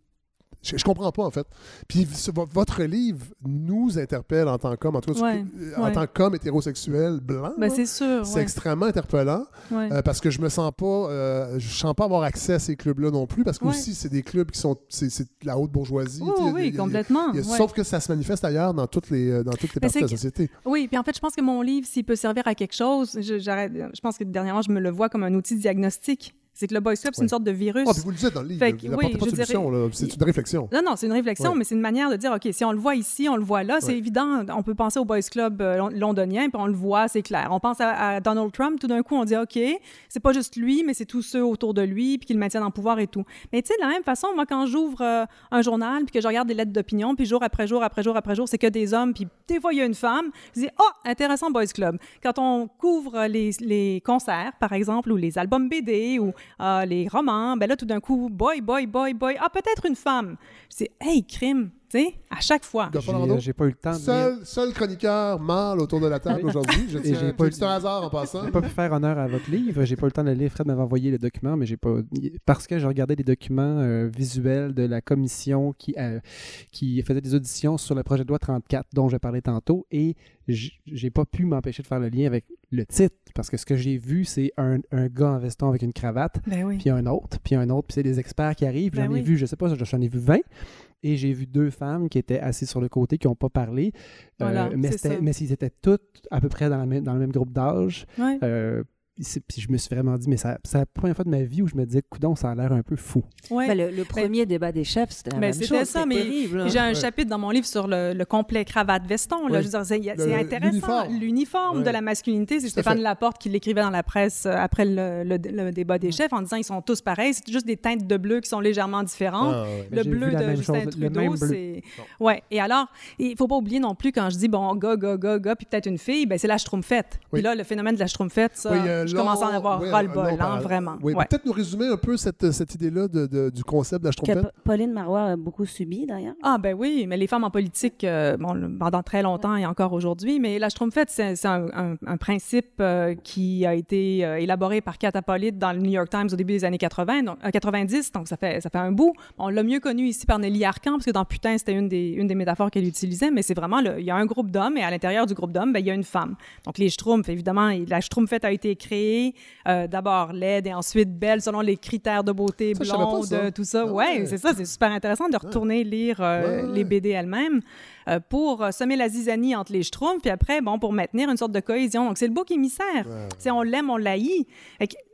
je, je, comprends pas, en fait. Puis votre livre nous interpelle en tant qu'homme, en, en tant qu'homme hétérosexuel blanc. Ben, c'est sûr. C'est extrêmement interpellant euh, parce que je me sens pas, euh, je sens pas avoir accès à ces clubs-là non plus parce que aussi c'est des clubs qui sont, c'est la haute bourgeoisie. oui, complètement. sauf que ça se manifeste ailleurs dans toutes les, euh, dans toutes les parties de la société. Oui, puis en fait, je pense que mon livre, s'il peut servir à quelque chose, je, je pense que dernièrement, je me le vois comme un outil diagnostique. C'est que le boys club, c'est une sorte de virus. Ah, puis vous le dites dans le livre. Fait vous oui, pas de solution. C'est une réflexion. Non, non, c'est une réflexion, mais c'est une manière de dire, OK, si on le voit ici, on le voit là, c'est évident. On peut penser au boys club euh, londonien, puis on le voit, c'est clair. On pense à, Donald Trump, tout d'un coup, on dit, OK, c'est pas juste lui, mais c'est tous ceux autour de lui, puis qui le maintiennent en pouvoir et tout. Mais tu sais, de la même façon, moi, quand j'ouvre euh, un journal, puis que je regarde des lettres d'opinion, puis jour après jour, après jour, après jour, c'est que des hommes, puis des fois, il y a une femme, je dis, oh, intéressant boys club. Quand on couvre les, les concerts, par exemple, ou les albums BD, ou euh, les romans, ben là, tout d'un coup, boy, boy, boy, boy, ah, peut-être une femme. Je dis, hey, crime, tu sais, à chaque fois. J'ai pas eu le temps. Seul, seul chroniqueur mâle autour de la table aujourd'hui. Je j'ai pas eu un hasard en passant. J'ai pas pu faire honneur à votre livre. J'ai pas eu le temps de le lire. Fred m'avait envoyé le document, mais j'ai pas. Parce que j'ai regardé des documents euh, visuels de la commission qui, euh, qui faisait des auditions sur le projet de loi 34 dont je parlais tantôt et j'ai pas pu m'empêcher de faire le lien avec le titre parce que ce que j'ai vu, c'est un, un, gars en veston avec une cravate, ben puis un autre, puis un autre, puis c'est des experts qui arrivent. Ben j'en ai vu, je sais pas, j'en ai vu 20. Et j'ai vu deux femmes qui étaient assises sur le côté, qui n'ont pas parlé. Euh, mais, mais s'ils étaient toutes à peu près dans, la dans le même groupe d'âge. Euh, puis je me suis vraiment dit, mais c'est la première fois de ma vie où je me disais, coudon, ça a l'air un peu fou. Ouais. Ben, le, premier débat des chefs, c'était la ben, même chose. ça, mais hein. j'ai un chapitre dans mon livre sur le, complet cravate-veston. C'est intéressant. L'uniforme de la masculinité, c'est Stéphane Laporte qui l'écrivait dans la presse euh, après le, débat des chefs en disant ils sont tous pareils, c'est juste des teintes de bleu qui sont légèrement différentes. Ah, le bleu de Justin Trudeau, c'est. Ouais. Et alors, il faut pas oublier non plus quand je dis, bon, gars, gars, gars, gars, puis peut-être une fille, ben, c'est la schtroumpfette. Puis là, le phénomène de la schtroumpfette, ça. Je commence à en avoir ouais, un ras-le-bol, hein, vraiment. Oui, Ouais. peut-être nous résumer un peu cette, cette idée-là de, de- du concept de la Que Pauline Marois a beaucoup subi, d'ailleurs. Ah ben oui, mais les femmes en politique, euh, bon, pendant très longtemps et encore aujourd'hui, mais la Schtroumpfette, c'est c'est un, un- un principe euh, qui a été euh, élaboré par Kat Hippolyte dans le New York Times au début des années 80, donc, euh, 90, donc ça fait, ça fait un bout. On l'a mieux connu ici par Nelly Arcan, parce que dans Putain, c'était une des, une des métaphores qu'elle utilisait, mais c'est vraiment, le- il y a un groupe d'hommes, et à l'intérieur du groupe d'hommes, ben, il y a une femme. Donc les Schtroumpfs, évidemment, la Schtroumpfette a été euh, d'abord laide et ensuite belle selon les critères de beauté, Ça, pas blonde, ça. tout ça. Ah ouais, ouais. c'est ça, c'est super intéressant de retourner lire euh, Ouais, ouais, les. BD elles-mêmes euh, pour euh, semer la zizanie entre les schtroumpfs, puis après, bon, pour maintenir une sorte de cohésion. Donc, c'est le bouc émissaire. C'est on l'aime, on l'haït.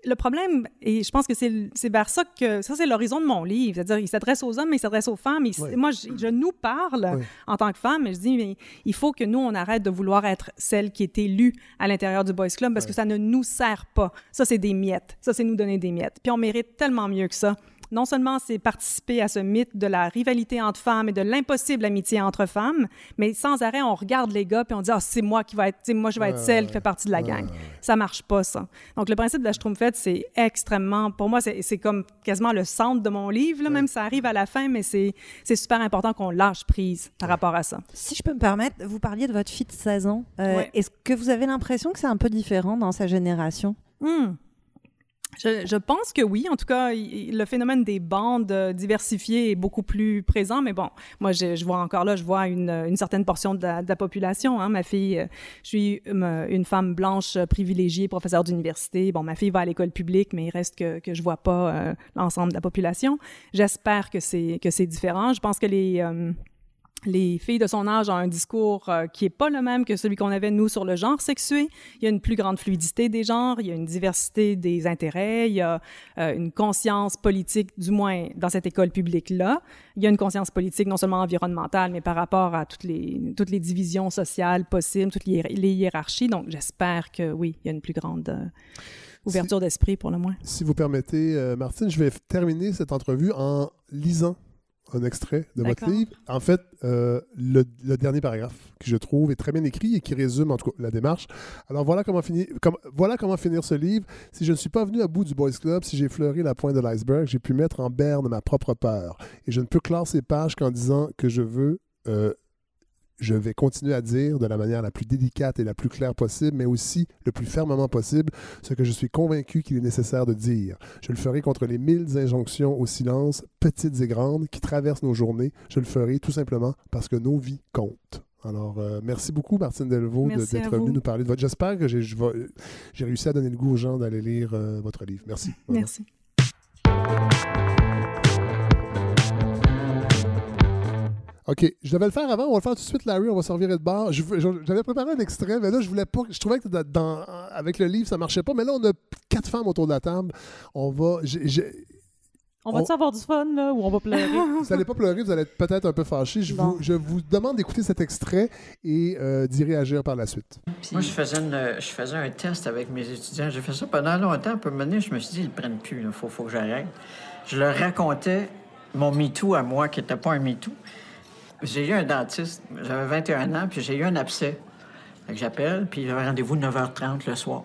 Le problème, et je pense que c'est vers ça que ça, c'est l'horizon de mon livre. C'est-à-dire, il s'adresse aux hommes, mais il s'adresse aux femmes. Ouais. Moi, je, je nous parle Ouais. en tant que femme, mais je dis, mais il faut que nous, on arrête de vouloir être celle qui est élue à l'intérieur du Boys Club parce que ça ne nous sert pas. Ça, c'est des miettes. Ça, c'est nous donner des miettes. Puis on mérite tellement mieux que ça. Non seulement c'est participer à ce mythe de la rivalité entre femmes et de l'impossible amitié entre femmes, mais sans arrêt, on regarde les gars puis on dit ah c'est moi qui va être, moi je vais être Ouais, celle qui fait partie de la ouais, gang. ouais. Ça marche pas ça. Donc le principe de la Schtroumpfette, c'est extrêmement, pour moi c'est c'est comme quasiment le centre de mon livre. Là, Même ça arrive à la fin, mais c'est c'est super important qu'on lâche prise par rapport à ça. Si je peux me permettre, vous parliez de votre fille de 16 ans. Euh, Ouais. Est-ce que vous avez l'impression que c'est un peu différent dans sa génération? Hmm. Je, pense que oui. En tout cas, le phénomène des bandes euh, diversifiées est beaucoup plus présent. Mais bon, moi, je, vois encore là, je vois une, certaine portion de la, population. hein. Ma fille, euh, je suis une femme blanche euh, privilégiée, professeure d'université. Bon, ma fille va à l'école publique, mais il reste que, que je vois pas l'ensemble de la population. J'espère que c'est que c'est différent. Je pense que les les filles de son âge ont un discours euh, qui est pas le même que celui qu'on avait, nous, sur le genre sexué. Il y a une plus grande fluidité des genres, il y a une diversité des intérêts, il y a euh, une conscience politique, du moins dans cette école publique-là. Il y a une conscience politique non seulement environnementale, mais par rapport à toutes les, toutes les divisions sociales possibles, toutes les, hiér- les hiérarchies. Donc, j'espère que oui, il y a une plus grande euh, ouverture d'esprit pour le moins. Si vous permettez, Martine, je vais terminer cette entrevue en lisant un extrait de votre livre. En fait, euh, le, le dernier paragraphe que je trouve est très bien écrit et qui résume en tout cas la démarche. Alors voilà comment, finir, comme, voilà comment finir ce livre. Si je ne suis pas venu à bout du Boys Club, si j'ai effleuré la pointe de l'iceberg, j'ai pu mettre en berne ma propre peur. Et je ne peux clore ces pages qu'en disant que je veux euh, je vais continuer à dire de la manière la plus délicate et la plus claire possible, mais aussi le plus fermement possible, ce que je suis convaincu qu'il est nécessaire de dire. Je le ferai contre les mille injonctions au silence, petites et grandes, qui traversent nos journées. Je le ferai tout simplement parce que nos vies comptent. Alors, euh, merci beaucoup, Martine Delvaux, d'être venue nous parler de votre. J'espère que j'ai réussi à donner le goût aux gens d'aller lire euh, votre livre. Merci. Merci. OK, je devais le faire avant, on va le faire tout de suite, Larry, on va se revirer de je- J'avais préparé un extrait, mais là, je voulais pas. Je trouvais que dans- dans- avec le livre, ça marchait pas. Mais là, on a quatre femmes autour de la table. On va. On va-tu On- avoir du fun, là, ou on va pleurer? Vous n'allez pas pleurer, vous allez être peut-être un peu fâchés. Je, Bon. vous, je vous demande d'écouter cet extrait et euh, d'y réagir par la suite. Moi, je faisais, une- je faisais un test avec mes étudiants. J'ai fait ça pendant longtemps. Puis, un moment donné, je me suis dit, ils ne prennent plus. Il faut, faut que j'arrête. Je leur racontais mon MeToo à moi, qui n'était pas un MeToo. J'ai eu un dentiste. J'avais 21 ans, puis j'ai eu un abcès. Fait que j'appelle, puis j'avais rendez-vous 9h30 le soir.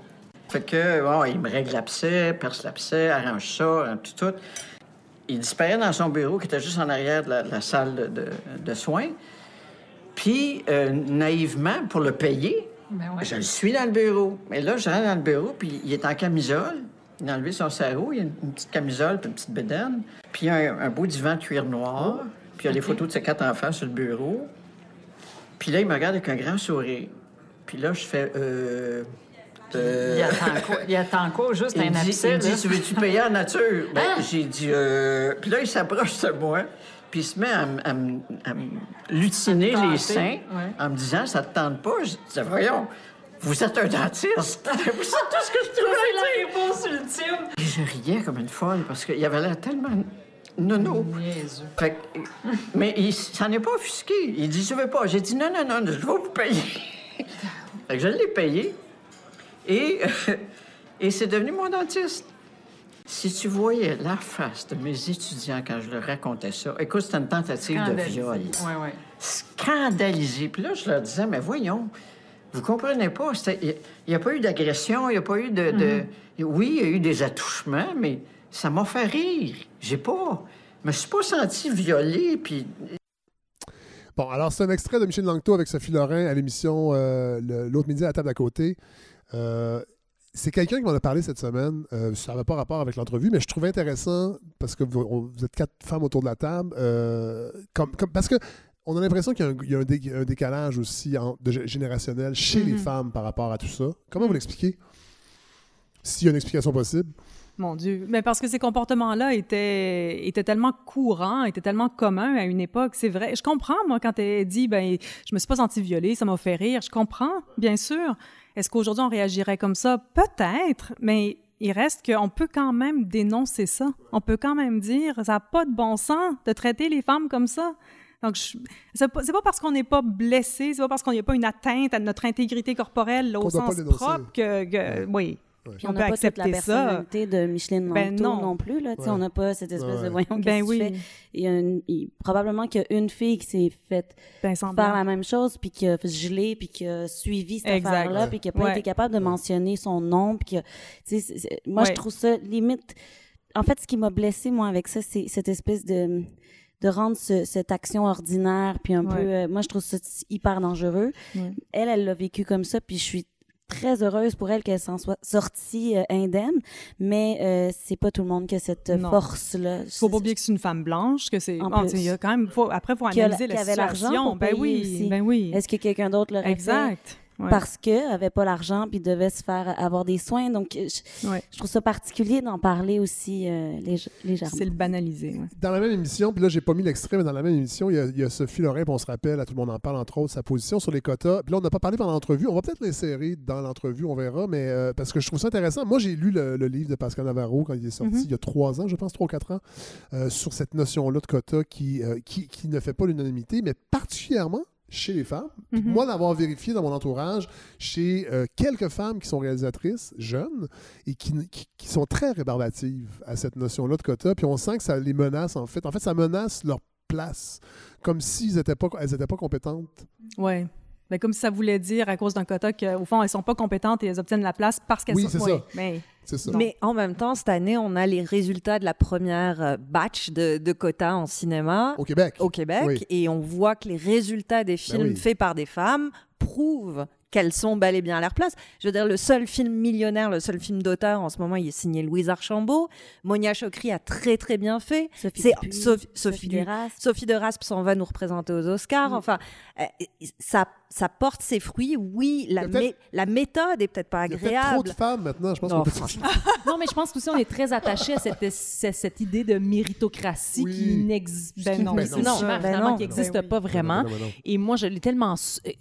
Fait que, bon, il me règle l'abcès, perce l'abcès, arrange ça, tout, tout. Il disparaît dans son bureau, qui était juste en arrière de la, de la salle de, de- de soins. Puis, euh, naïvement, pour le payer, je le suis dans le bureau. Mais là, je rentre dans le bureau, puis il est en camisole. Il a enlevé son sarrau, il a une, une petite camisole, puis une petite bédaine. Puis un, un beau divan de cuir noir. Puis il y a les photos de ses quatre enfants sur le bureau. Puis là, il me regarde avec un grand sourire. Puis là, je fais... Euh, euh, Il attend quoi? Juste il un dit, abcès, il dit, tu veux-tu payer en nature? Ben, Ah! J'ai dit, euh... Puis là, il s'approche de moi, puis il se met à, à à me lutiner À te les seins ouais. en me disant, ça te tente pas? Je dis, voyons, vous êtes un dentiste. vous savez tout ce que je C'est trouvais la réponse ultime. Puis je riais comme une folle parce qu'il avait l'air tellement nono. Fait que- mais il s'en est pas offusqué. Il dit, je veux pas? J'ai dit, non, non, non, je vais vous payer. fait que je l'ai payé. Et, et c'est devenu mon dentiste. Si tu voyais la face de mes étudiants quand je leur racontais ça, écoute, c'était une tentative de viol. Ouais. Scandalisé. Puis là, je leur disais, mais voyons, Vous comprenez pas? Il n'y a pas eu d'agression, il n'y a pas eu de, de- Oui, il y a eu des attouchements, mais ça m'a fait rire. J'ai pas... Je me suis pas senti violé, puis... Bon, alors c'est un extrait de Michel Langto avec Sophie Lorrain à l'émission euh, L'autre midi à la table d'à côté. Euh, c'est quelqu'un qui m'en a parlé cette semaine. Euh, ça n'avait pas rapport avec l'entrevue, mais je trouvais intéressant parce que vous, on- vous êtes quatre femmes autour de la table. comme, comme- parce que on a l'impression qu'il y a un, y a décalage aussi en- de gé- générationnel chez les Mhm. femmes par rapport à tout ça. Comment vous l'expliquez? S'il y a une explication possible. Mon Dieu. Mais parce que ces comportements-là étaient, étaient tellement courants, étaient tellement communs à une époque. C'est vrai. Je comprends, moi, quand elle dit, ben, je me suis pas sentie violée, ça m'a fait rire. Je comprends, bien sûr. Est-ce qu'aujourd'hui, on réagirait comme ça? Peut-être, mais il reste qu'on peut quand même dénoncer ça. On peut quand même dire, ça n'a pas de bon sens de traiter les femmes comme ça. Donc, c'est pas, pas parce qu'on n'est pas blessé, c'est pas parce qu'on n'y a pas une atteinte à notre intégrité corporelle là, au sens propre que, que- oui, Puis on, n'a pas toute la ça. personnalité de Micheline Ben non. non. plus. Là, Tu sais, Ouais. On n'a pas cette espèce Ouais. de voyons Ben qu'est-ce que oui. tu fais. Il y a une- il- probablement qu'il y a une fille qui s'est faite Ben, faire la même chose, puis qui a gelé, puis qui a suivi cette affaire-là, Ouais. puis qui n'a pas Ouais. été capable de mentionner son nom. Puis que, moi, je Ouais. trouve ça limite. En fait, ce qui m'a blessé moi, avec ça, c'est cette espèce de de rendre ce- cette action ordinaire, puis un Ouais. peu... euh, moi, je trouve ça hyper dangereux. Ouais. Elle, elle l'a vécu comme ça, puis je suis très heureuse pour elle qu'elle s'en soit sortie euh, indemne, mais euh, c'est pas tout le monde qui a cette force-là. faut pas oublier que c'est une femme blanche, que c'est. Sais, il y a quand même. Faut, après, il faut analyser la avait l'argent situation. Ben oui, aussi. ben oui. Est-ce que quelqu'un d'autre l'aurait fait? Ouais. Parce qu'elle n'avait pas l'argent puis devait se faire avoir des soins. Donc, je, Ouais. je trouve ça particulier d'en parler aussi euh, lég- légèrement. C'est le banaliser. ouais. Dans la même émission, puis là, j'ai pas mis l'extrait, mais dans la même émission, il y a, il y a Sophie Lorrain, puis on se rappelle, à tout le monde en parle, entre autres, sa position sur les quotas. Puis là, on n'a pas parlé pendant l'entrevue. On va peut-être l'insérer dans l'entrevue, on verra, mais euh, parce que je trouve ça intéressant. Moi, j'ai lu le, le livre de Pascal Navarro quand il est sorti Mhm. il y a trois ans, je pense, trois ou quatre ans, euh, sur cette notion-là de quotas qui, euh, qui, qui ne fait pas l'unanimité, mais particulièrement chez les femmes. Mhm. Moi, d'avoir vérifié dans mon entourage chez euh, quelques femmes qui sont réalisatrices, jeunes, et qui, qui- qui sont très rébarbatives à cette notion-là de quota. Puis on sent que ça les menace, en fait. En fait, ça menace leur place, comme n'étaient pas, elles n'étaient pas compétentes. Ouais. Ben, comme si ça voulait dire, à cause d'un quota, qu'au fond, elles sont pas compétentes et elles obtiennent la place parce qu'elles Oui, sont. c'est Ouais, ça. Mais, C'est ça. Mais en même temps, cette année, on a les résultats de la première euh, batch de, de quotas en cinéma Au Québec. au Québec Oui. et on voit que les résultats des films oui. faits par des femmes prouvent qu'elles sont bel et bien à leur place. Je veux dire, le seul film millionnaire, le seul film d'auteur en ce moment, il est signé Louise Archambault. Monia Chokri a très très bien fait. Sophie C'est Dupuis, Sophie, Sophie Sophie. Sophie de Raspe s'en va nous représenter aux Oscars. Mm. Enfin, euh, ça, ça porte ses fruits. Oui, la, mé- méthode est peut-être pas Il y a trop agréable. de femmes maintenant. Je pense Non, qu'on peut-. Non, mais je pense qu'aussi on est très attaché à cette, cette, cette idée de méritocratie Oui. qui n'existe Ben non, Ben non. non, ça. finalement, non. qui n'existe Ben oui. pas vraiment. Et moi, je l'ai tellement su- euh,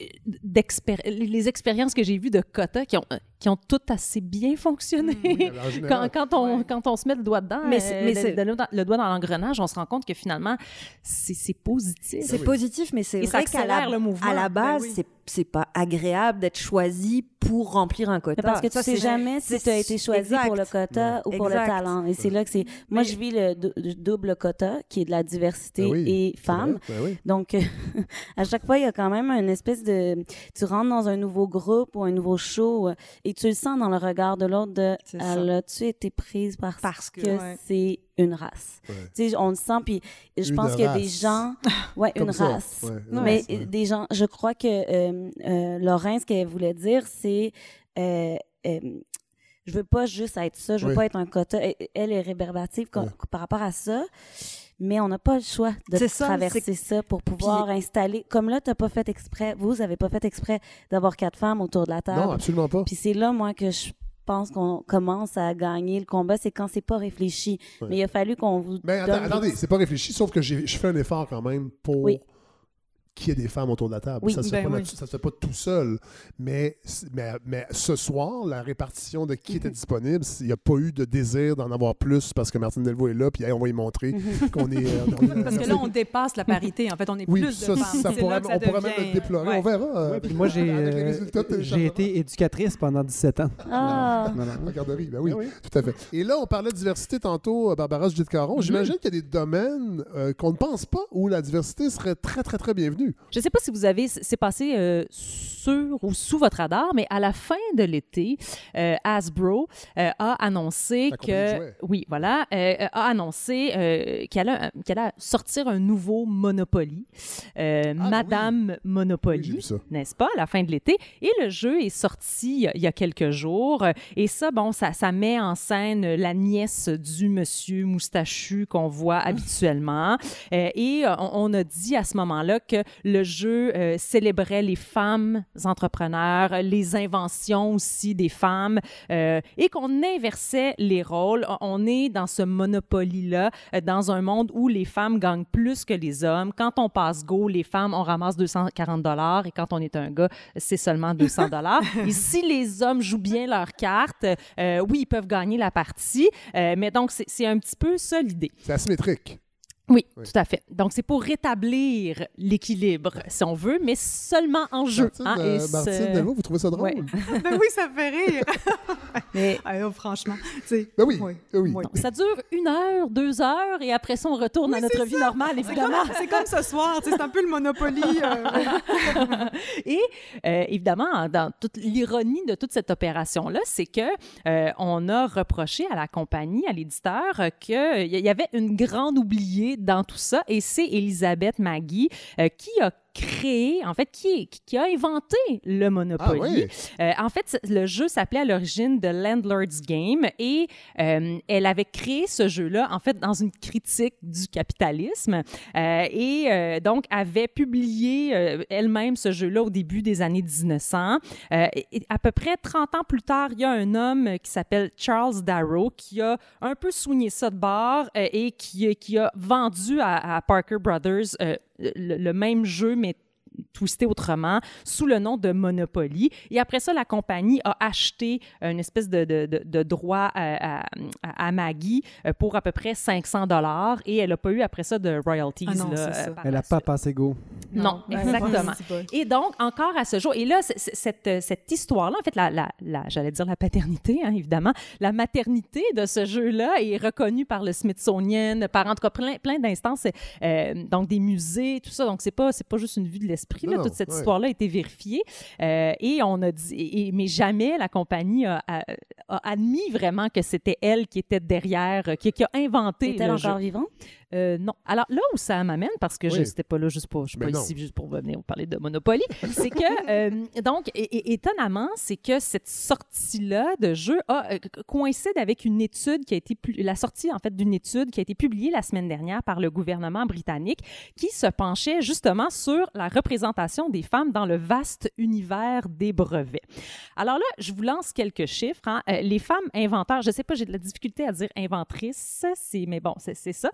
les expériences que j'ai vues de quota qui ont, euh, qui ont toutes assez bien fonctionné. Oui, en quand, quand, on, Ouais. quand on se met le doigt dedans, Mais c'est- euh, mais le- c'est- le, le doigt dans l'engrenage, on se rend compte que finalement, c'est positif. C'est positif, mais c'est Et ça vrai qu'à la, le mouvement. à la base, Ben oui. c'est c'est pas agréable d'être choisi pour remplir un quota. Mais parce que tu Ça, sais c'est- jamais si tu as été choisi exact. pour le quota ou pour Exact. le talent. Et c'est là que c'est. Moi, je vis le, dou- le double quota qui est de la diversité Ben oui, et femmes. Ben oui. Donc, à chaque fois, il y a quand même une espèce de... Tu rentres dans un nouveau groupe ou un nouveau show euh, et tu le sens dans le regard de l'autre de C'est ça. Elle a-tu été prise parce, Parce que- que, Ouais. c'est une race. Ouais. Tu sais, on le sent, puis je Une pense qu'il y a des race. gens... Ouais, Comme une ça. race. Ouais, une Mais race, ouais. des gens... Je crois que euh, euh, ce qu'elle voulait dire, c'est... euh, euh, je veux pas juste être ça, je veux Oui. pas être un quota. Elle, est Ouais. par rapport à ça, mais on n'a pas le choix de ça, traverser ça pour pouvoir installer. Comme là, tu n'as pas fait exprès, vous avez pas fait exprès d'avoir quatre femmes autour de la Non, table. absolument pas. Puis c'est là, moi, que je pense qu'on commence à gagner le combat, c'est quand c'est pas réfléchi. Ouais. Mais il a fallu qu'on vous Mais donne... attendez, c'est pas réfléchi, sauf que je fais un effort quand même pour Oui. Qu'il y ait des femmes autour de la table. Oui. ça ne se, fait Ben oui. ça se fait pas tout seul. Mais, mais, mais ce soir, la répartition de qui était disponible, il n'y a pas eu de désir d'en avoir plus parce que Martine Delvaux est là, puis hey, on va y montrer qu'on est. euh, on est- Parce que là, on dépasse la parité. En fait, on est Oui, plus ça, de ça, femmes. C'est pourrait, ça on pourrait même le déplorer. Ouais. On verra. euh, Ouais, puis moi, j'ai euh, été éducatrice pendant 17 ans. Ah! En garderie, ben oui, Ben oui. tout à fait. Et là, on parlait de diversité tantôt, euh, Barbara Judith Caron. Mhm. J'imagine qu'il y a des domaines euh, qu'on ne pense pas où la diversité serait très, très, très bienvenue. Je ne sais pas si vous avez, c'est passé euh, sur ou sous votre radar, mais à la fin de l'été, euh, Hasbro euh, a annoncé La que, oui, voilà, a annoncé qu'elle allait sortir un nouveau Monopoly, euh, Madame Monopoly, Ah, vu ça. n'est-ce pas, à la fin de l'été. Et le jeu est sorti il y a- quelques jours. Et ça, bon, ça, ça met en scène la nièce du monsieur moustachu qu'on voit habituellement. Et on, on a dit à ce moment-là que le jeu euh, célébrait les femmes entrepreneurs, les inventions aussi des femmes, euh, et qu'on inversait les rôles. On- est dans ce monopoly-là, euh, dans un monde où les femmes gagnent plus que les hommes. Quand on passe go, les femmes, on ramasse 240 dollars, et quand on est un gars, c'est seulement 200 dollars. et si les hommes jouent bien leurs cartes, euh, oui, ils peuvent gagner la partie. Euh, mais donc, c'est c'est un petit peu ça l'idée. C'est asymétrique. Oui, Oui. tout à fait. Donc, c'est pour rétablir l'équilibre, si on veut, mais seulement en jeu. Martine, hein, euh, et Martine ce- Delvaux, vous trouvez ça drôle? Ouais. ben oui, ça me fait rire. Mais- Ah, franchement, tu. Ben oui, oui. oui. Non, ça dure une heure, deux heures, et après ça, on retourne à notre vie normale, C'est comme, évidemment. c'est comme ce soir, c'est un peu le Monopoly. euh, Et euh, évidemment, dans toute l'ironie de toute cette opération-là, c'est que euh, on a reproché à la compagnie, à l'éditeur, qu'il y avait une grande oubliée dans tout ça, et c'est Elisabeth Maggie euh, qui a créé, en fait, qui, qui a inventé le Monopoly. Ah oui? Euh, en fait, le jeu s'appelait à l'origine The Landlord's Game et euh, elle avait créé ce jeu-là, en fait, dans une critique du capitalisme euh, et donc avait publié elle-même ce jeu-là au début des années 1900. Euh, et, et à peu près 30 ans plus tard, il y a un homme qui s'appelle Charles Darrow qui a un peu soigné ça de bord et qui, qui a vendu à, à Parker Brothers le, même jeu, mais twisté autrement, sous le nom de Monopoly. Et après ça, la compagnie a acheté une espèce de, de, de, de droit à, à- à Maggie euh, pour à peu près 500 dollars et elle n'a pas eu après ça de royalties. Ah non, là, c'est ça. euh, Elle n'a pas passé go. non, exactement. Et donc, encore à ce jour, et là, cette, cette histoire-là, en fait, la, la, la- j'allais dire la paternité, hein, évidemment, la maternité de ce jeu-là est reconnue par le Smithsonian, par en tout cas plein, plein d'instances, euh, donc des musées, tout ça. Donc, c'est pas, c'est pas juste une vue de l'esprit. Là. Non, non, Toute cette ouais. histoire-là a été vérifiée. Euh, et on a dit, et- mais jamais la compagnie a, a- a admis vraiment que c'était elle qui était derrière, euh, qui, qui a inventé Est-elle le encore jeu. vivante? Euh, non. Alors là où ça m'amène, parce que je Oui. n'étais pas là juste pour, je suis Ben pas non. ici juste pour venir vous parler de Monopoly, c'est que euh, donc étonnamment, c'est que cette sortie-là de jeu a, euh, coïncide avec une étude qui a été la sortie en fait d'une étude qui a été publiée la semaine dernière par le gouvernement britannique qui se penchait justement sur la représentation des femmes dans le vaste univers des brevets. Alors là, je vous lance quelques chiffres. hein. Euh, les femmes inventeurs, je sais pas, j'ai de la difficulté à dire inventrices, c'est mais bon, c'est ça.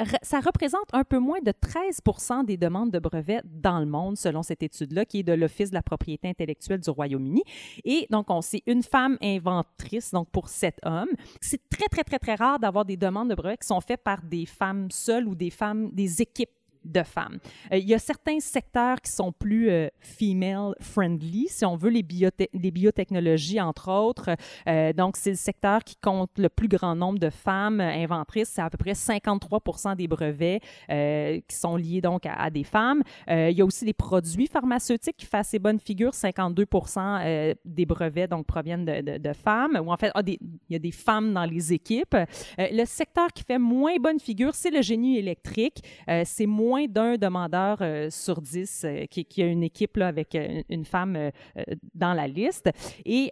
Euh, ça représente un peu moins de 13 des demandes de brevets dans le monde, selon cette étude-là, qui est de l'Office de la propriété intellectuelle du Royaume-Uni. Et donc, on sait une femme inventrice, donc pour sept hommes. C'est très, très, très, très rare d'avoir des demandes de brevets qui sont faites par des femmes seules ou des femmes, des équipes de femmes. Euh, il y a certains secteurs qui sont plus euh, female friendly, si on veut, les, biote- les biotechnologies, entre autres. Euh, donc, c'est le secteur qui compte le plus grand nombre de femmes inventrices. C'est à peu près 53% des brevets qui sont liés donc à, des femmes. Il y a aussi les produits pharmaceutiques qui font assez bonne figure. 52% euh, des brevets donc proviennent de, femmes, ou en fait, ah, il y a des femmes dans les équipes. Le secteur qui fait moins bonne figure, c'est le génie électrique. C'est moins d'un demandeur euh, sur dix euh, qui, a une équipe avec euh, une femme dans la liste. Et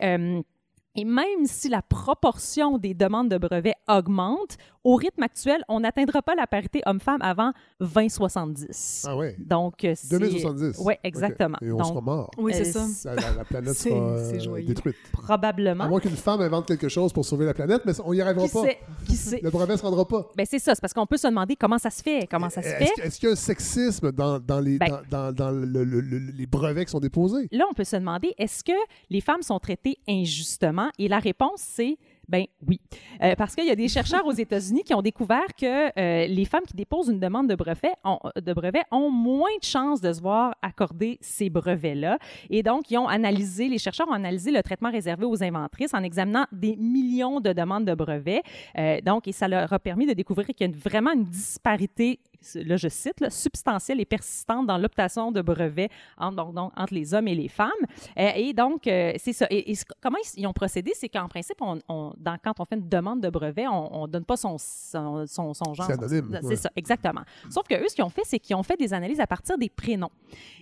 et même si la proportion des demandes de brevets augmente, au rythme actuel, on n'atteindra pas la parité homme-femme avant 2070. Ah ouais. Donc, euh, c'est- 2070. Oui, exactement. Et on Donc, sera mort. Oui, c'est euh, ça. La, la- la planète sera euh, détruite. Probablement. À moins qu'une femme invente quelque chose pour sauver la planète, mais on n'y arrivera Qui pas. sait? Qui sait? Le brevet ne se rendra pas. Ben, c'est ça, c'est parce qu'on peut se demander comment ça se fait. Comment ça se Est-ce fait? est-ce qu'il y a un sexisme dans, dans les, Ben- dans, dans- dans le- le- le- les brevets qui sont déposés? Là, on peut se demander, est-ce que les femmes sont traitées injustement? Et la réponse, c'est ben oui. Euh, parce qu'il y a des chercheurs aux États-Unis qui ont découvert que euh, les femmes qui déposent une demande de brevet, ont, moins de chances de se voir accorder ces brevets-là. Et donc, ils ont analysé, les chercheurs ont analysé le traitement réservé aux inventrices en examinant des millions de demandes de brevets. Euh, donc, et ça leur a permis de découvrir qu'il y a vraiment une disparité là je cite, là, substantielle et persistante dans l'obtention de brevets entre, donc, donc, entre les hommes et les femmes. Euh, et donc, euh, c'est ça. Et, comment ils, ils ont procédé, c'est qu'en principe, on, on- dans, quand on fait une demande de brevet, on ne donne pas son, son, son, son genre. C'est anonyme, C'est ouais. ça, exactement. Sauf que eux, ce qu'ils ont fait, c'est qu'ils ont fait des analyses à partir des prénoms.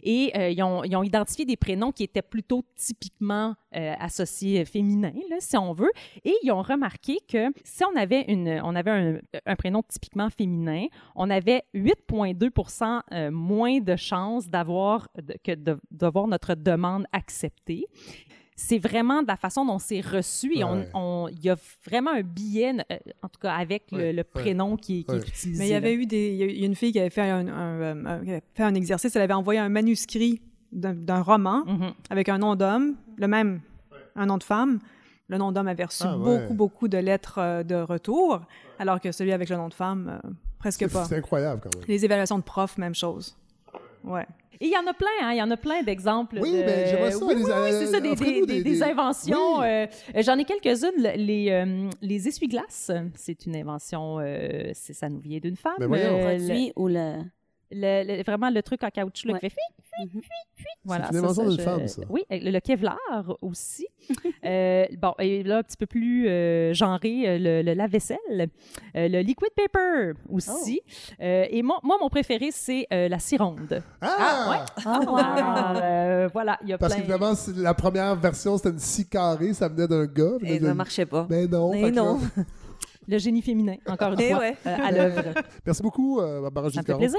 Et euh, ils, ont, ils ont identifié des prénoms qui étaient plutôt typiquement euh, associés féminins, là, si on veut. Et ils ont remarqué que si on avait, une, on avait un, un prénom typiquement féminin, on avait 8,2% euh, moins de chances d'avoir de- que de- d'avoir notre demande acceptée. C'est vraiment de la façon dont c'est reçu et on- Ouais. on- il y a vraiment un billet, euh, en tout cas avec le, Ouais, le ouais. prénom qui, qui Ouais. est utilisé. Mais il y avait là. eu des, il y a une fille qui avait fait un, un- un- un- qui avait fait un exercice. Elle avait envoyé un manuscrit d'un roman Mm-hmm. avec un nom d'homme, le même, un nom de femme. Le nom d'homme avait reçu Ah, ouais. beaucoup, beaucoup de lettres euh, de retour, alors que celui avec le nom de femme, euh, presque pas. c'est incroyable quand même. Les évaluations de profs, même chose. Ouais. Et il y en a plein, hein, il y en a plein d'exemples. Oui, de... ben, j'aimerais ça, Oui, les- oui, oui, c'est ça, des, offrez-nous des- des- des des- inventions. Oui. euh, euh, J'en ai quelques-unes. Le- Les, euh, les essuie-glaces, c'est une invention, euh, c'est- ça nous vient d'une femme. Ben voyons. Euh, Produit ou le... le- le- vraiment le truc en caoutchouc là, Ouais. qui fait fuit, fuit, fuit, fuit. Voilà, une ça, invention d'une femme, ça. Oui, le, le Kevlar aussi. Euh, bon, et là, un petit peu plus euh, genré, euh, le, le lave-vaisselle. Euh, le liquid paper aussi. Euh, et moi, moi, mon préféré, c'est euh, la cironde. Ah! ouais. Alors, euh, voilà, il y a Parce plein... qu'évidemment, c'est- la première version, c'était une scie carrée, ça venait d'un gars. Et ça marchait pas. Mais non. Mais que là- non. Le génie féminin, encore une Eh fois, ouais. euh, à l'œuvre. Merci beaucoup, euh, Barbara Ça me fait plaisir.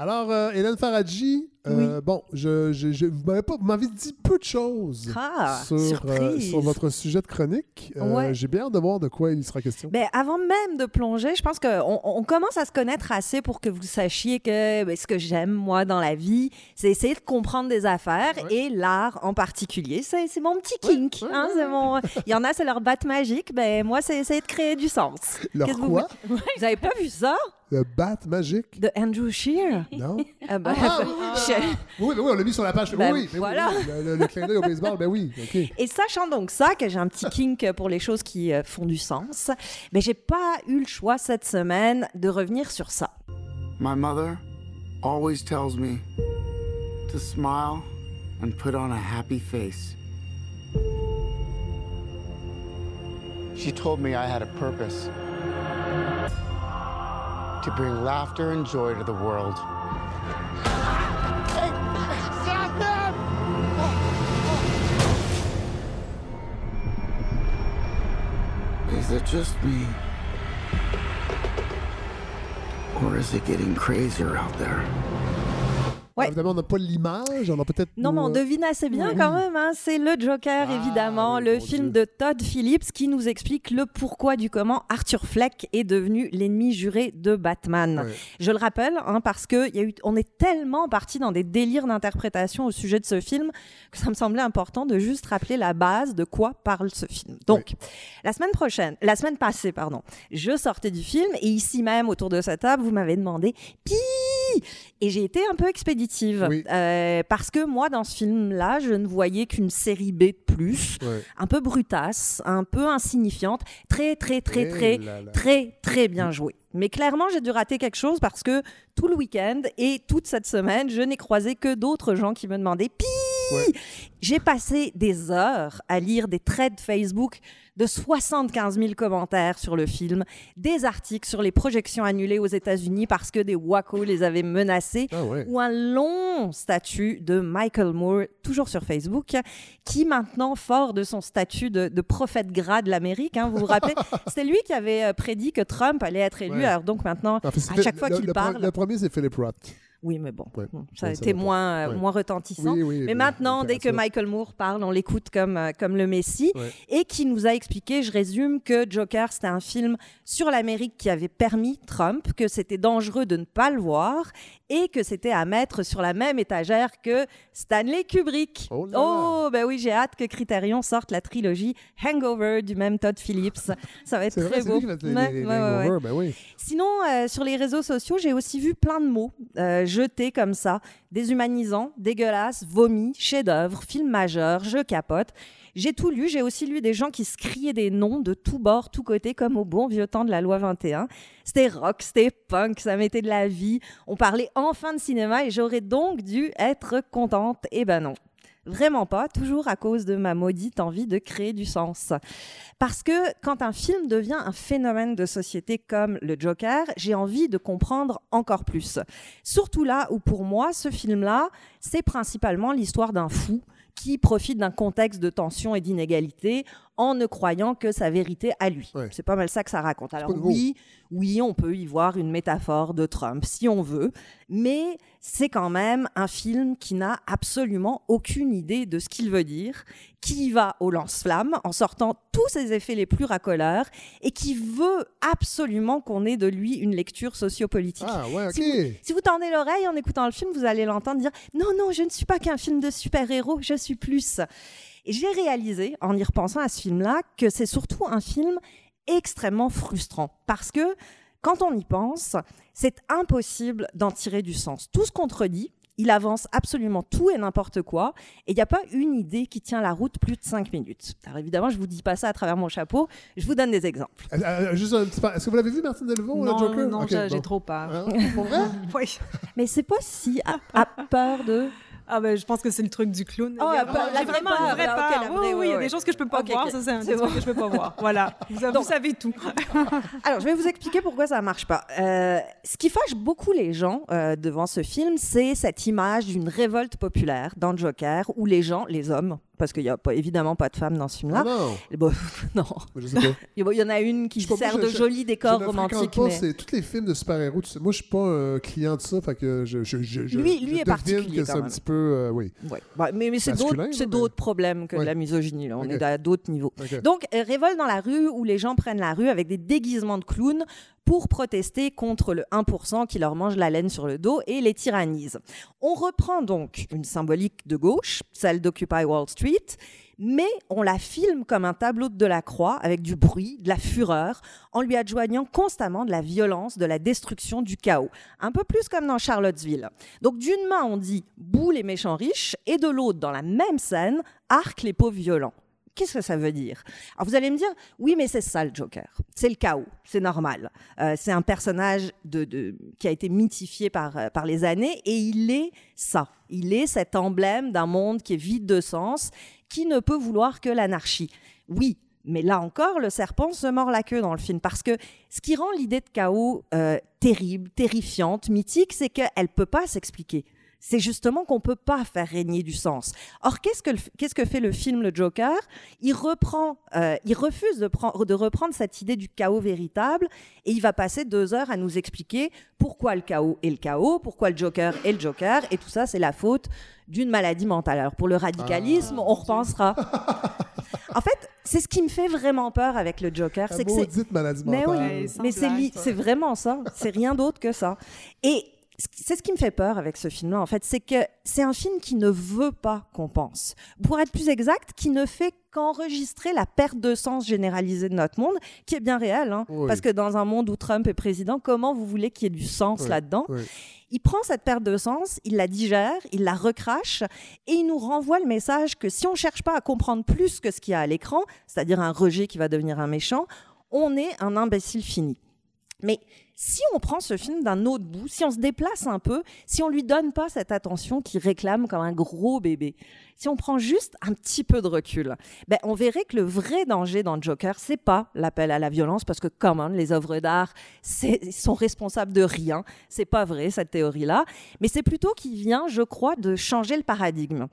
Alors, euh, Hélène Faradji, euh, bon, je, je, je- vous m'avez dit peu de choses Ah, sur, euh, sur votre sujet de chronique. Euh, Ouais. J'ai bien hâte de voir de quoi il sera question. Ben, avant même de plonger, je pense qu'on on commence à se connaître assez pour que vous sachiez que ben, ce que j'aime, moi, dans la vie, c'est essayer de comprendre des affaires et l'art en particulier. C'est mon petit kink. hein, mon... Il y en a, c'est leur batte magique. Ben, moi, c'est essayer de créer du sens. Leur quoi? Vous, vous avez pas vu ça? Le bat magique? De Andrew Shear? Non? Ah, ben, Ah, oui, oui, je- oui, oui, on l'a mis sur la page. Ben, oui, oui, mais oui, voilà. oui, le, le- clin d'œil au baseball, ben oui, OK. Et sachant donc ça, que j'ai un petit kink pour les choses qui euh, font du sens, mais j'ai pas eu le choix cette semaine de revenir sur ça. My mother always tells me to smile and put on a happy face. She told me I had a purpose to bring laughter and joy to the world. Is it just me? Or is it getting crazier out there? Ouais. Évidemment, on n'a pas l'image, on a peut-être. Non, mais on devine assez bien oui. quand même. hein. C'est le Joker, Ah, évidemment, oui, le film Dieu. de Todd Phillips qui nous explique le pourquoi du comment Arthur Fleck est devenu l'ennemi juré de Batman. Je le rappelle, hein, parce que il y a eu, on est tellement parti dans des délires d'interprétation au sujet de ce film que ça me semblait important de juste rappeler la base de quoi parle ce film. Donc, la semaine prochaine, la semaine passée, pardon, je sortais du film et ici même, autour de cette table, vous m'avez demandé Et j'ai été un peu expéditive. Oui. Euh, parce que moi, dans ce film-là, je ne voyais qu'une série B de plus, Ouais. un peu brutasse, un peu insignifiante, très, très, très, Eh très, là là. très, très bien joué. Mais clairement, j'ai dû rater quelque chose parce que tout le week-end et toute cette semaine, je n'ai croisé que d'autres gens qui me demandaient J'ai passé des heures à lire des threads Facebook de 75 000 commentaires sur le film, des articles sur les projections annulées aux États-Unis parce que des wacos les avaient menacés, Ah ouais. ou un long statut de Michael Moore, toujours sur Facebook, qui maintenant, fort de son statut de, de prophète gras de l'Amérique, hein, vous vous rappelez, c'était lui qui avait euh, prédit que Trump allait être élu. Ouais. Alors donc maintenant, c'est à chaque fois qu'il parle, Le premier, c'est Philip Roth. Oui, mais bon, Ouais. ça a été moins, euh, Ouais. moins retentissant. Oui, oui, mais maintenant, dès que. Michael Moore parle, on l'écoute comme, euh, comme le Messie. Ouais. Et qui nous a expliqué, je résume, que Joker, c'était un film sur l'Amérique qui avait permis Trump, que c'était dangereux de ne pas le voir et que c'était à mettre sur la même étagère que Stanley Kubrick. Oh là là. ben oui, j'ai hâte que Criterion sorte la trilogie Hangover du même Todd Phillips. Ça va être vrai, très beau. lui qui fait les, Ouais, les- les ouais, ouais, ouais. hangovers, ben oui. Sinon, euh, sur les réseaux sociaux, j'ai aussi vu plein de mots euh, jetés comme ça, déshumanisant, dégueulasse, vomi, chef-d'œuvre, film majeur, je capote. J'ai tout lu, j'ai aussi lu des gens qui se criaient des noms de tous bords, tous côtés, comme au bon vieux temps de la loi 21. C'était rock, c'était punk, ça mettait de la vie. On parlait enfin de cinéma et j'aurais donc dû être contente. Eh ben non. Vraiment pas, toujours à cause de ma maudite envie de créer du sens. Parce que quand un film devient un phénomène de société comme le Joker, j'ai envie de comprendre encore plus. Surtout là où pour moi, ce film-là, c'est principalement l'histoire d'un fou qui profite d'un contexte de tension et d'inégalité en ne croyant que sa vérité à lui. C'est pas mal ça que ça raconte. Alors oui, oui, on peut y voir une métaphore de Trump si on veut, mais c'est quand même un film qui n'a absolument aucune idée de ce qu'il veut dire, qui y va au lance-flammes en sortant tous ses effets les plus racoleurs et qui veut absolument qu'on ait de lui une lecture sociopolitique. Ah ouais. Si vous, si vous tendez l'oreille en écoutant le film, vous allez l'entendre dire Non, non, je ne suis pas qu'un film de super-héros, je suis plus. Et j'ai réalisé, en y repensant à ce film-là, que c'est surtout un film extrêmement frustrant. Parce que quand on y pense, c'est impossible d'en tirer du sens. Tout se contredit. Il avance absolument tout et n'importe quoi. Et il n'y a pas une idée qui tient la route plus de cinq minutes. Alors évidemment, je ne vous dis pas ça à travers mon chapeau. Je vous donne des exemples. Euh, euh, peu- Est-ce que vous l'avez vu, Martin Delvaux, Non, Joker? non, j'ai j'ai bon. trop peur. Hein? Pour vrai? oui. Mais c'est pas si à, à peur de. Ah ben, je pense que c'est le truc du clown. Oh, Il y a- peur- la j'ai vraie vraiment peur, vraie la oui, vraie, oui, ouais, il y a des choses que je peux pas voir. Ça, c'est un bon. que je peux pas voir. Voilà. Vous, vous savez tout. Alors, je vais vous expliquer pourquoi ça marche pas. Euh, ce qui fâche beaucoup les gens euh, devant ce film, c'est cette image d'une révolte populaire dans Joker où les gens, les hommes, parce qu'il n'y a pas, évidemment pas de femmes dans ce film-là. Ah non. Bon, non. Je sais pas. Il y en a une qui Je sert de ne fréquente romantiques. pas, mais- c'est tous les films de super-héros. tu sais. Moi, je suis pas un client de ça, fait que je, je, je, Lui- lui je est particulier, c'est un petit peu, euh, oui. Ouais. Bah, mais mais c'est d'autres mais- problèmes que Ouais. de la misogynie. Là. On est à d'autres niveaux. Donc, euh, révolte dans la rue où les gens prennent la rue avec des déguisements de clowns pour protester contre le 1% qui leur mange la laine sur le dos et les tyrannise. On reprend donc une symbolique de gauche, celle d'Occupy Wall Street, mais on la filme comme un tableau de Delacroix avec du bruit, de la fureur, en lui adjoignant constamment de la violence, de la destruction, du chaos. Un peu plus comme dans Charlottesville. Donc d'une main on dit boue les méchants riches et de l'autre dans la même scène arc les pauvres violents. Qu'est-ce que ça veut dire? Alors vous allez me dire, oui, mais c'est ça le Joker. C'est le chaos, c'est normal. Euh, c'est un personnage qui a été mythifié par, euh, par les années et il est ça. Il est cet emblème d'un monde qui est vide de sens, qui ne peut vouloir que l'anarchie. Oui, mais là encore, le serpent se mord la queue dans le film parce que ce qui rend l'idée de chaos euh, terrible, terrifiante, mythique, c'est qu'elle ne peut pas s'expliquer. C'est justement qu'on ne peut pas faire régner du sens. Or, qu'est-ce que, le- qu'est-ce que fait le film Le Joker? Il reprend, euh, il refuse de, prendre- de reprendre cette idée du chaos véritable et il va passer deux heures à nous expliquer pourquoi le chaos est le chaos, pourquoi le Joker est le Joker, et tout ça, c'est la faute d'une maladie mentale. Alors, pour le radicalisme, on repensera. En fait, c'est ce qui me fait vraiment peur avec le Joker. C'est que c'est- maladie mais mentale. oui, mais c'est li- ça. c'est vraiment ça. C'est rien d'autre que ça. Et c'est ce qui me fait peur avec ce film-là, en fait, c'est que c'est un film qui ne veut pas qu'on pense. Pour être plus exact, qui ne fait qu'enregistrer la perte de sens généralisée de notre monde, qui est bien réelle. hein. Oui. Parce que dans un monde où Trump est président, comment vous voulez qu'il y ait du sens Oui, là-dedans? oui. il prend cette perte de sens, il la digère, il la recrache et il nous renvoie le message que si on ne cherche pas à comprendre plus que ce qu'il y a à l'écran, c'est-à-dire un rejet qui va devenir un méchant, on est un imbécile fini. Mais si on prend ce film d'un autre bout, si on se déplace un peu, si on lui donne pas cette attention qu'il réclame comme un gros bébé, si on prend juste un petit peu de recul, ben on verrait que le vrai danger dans Joker, c'est pas l'appel à la violence, parce que comment les œuvres d'art sont responsables de rien. C'est pas vrai cette théorie-là, mais c'est plutôt qu'il vient, je crois, de changer le paradigme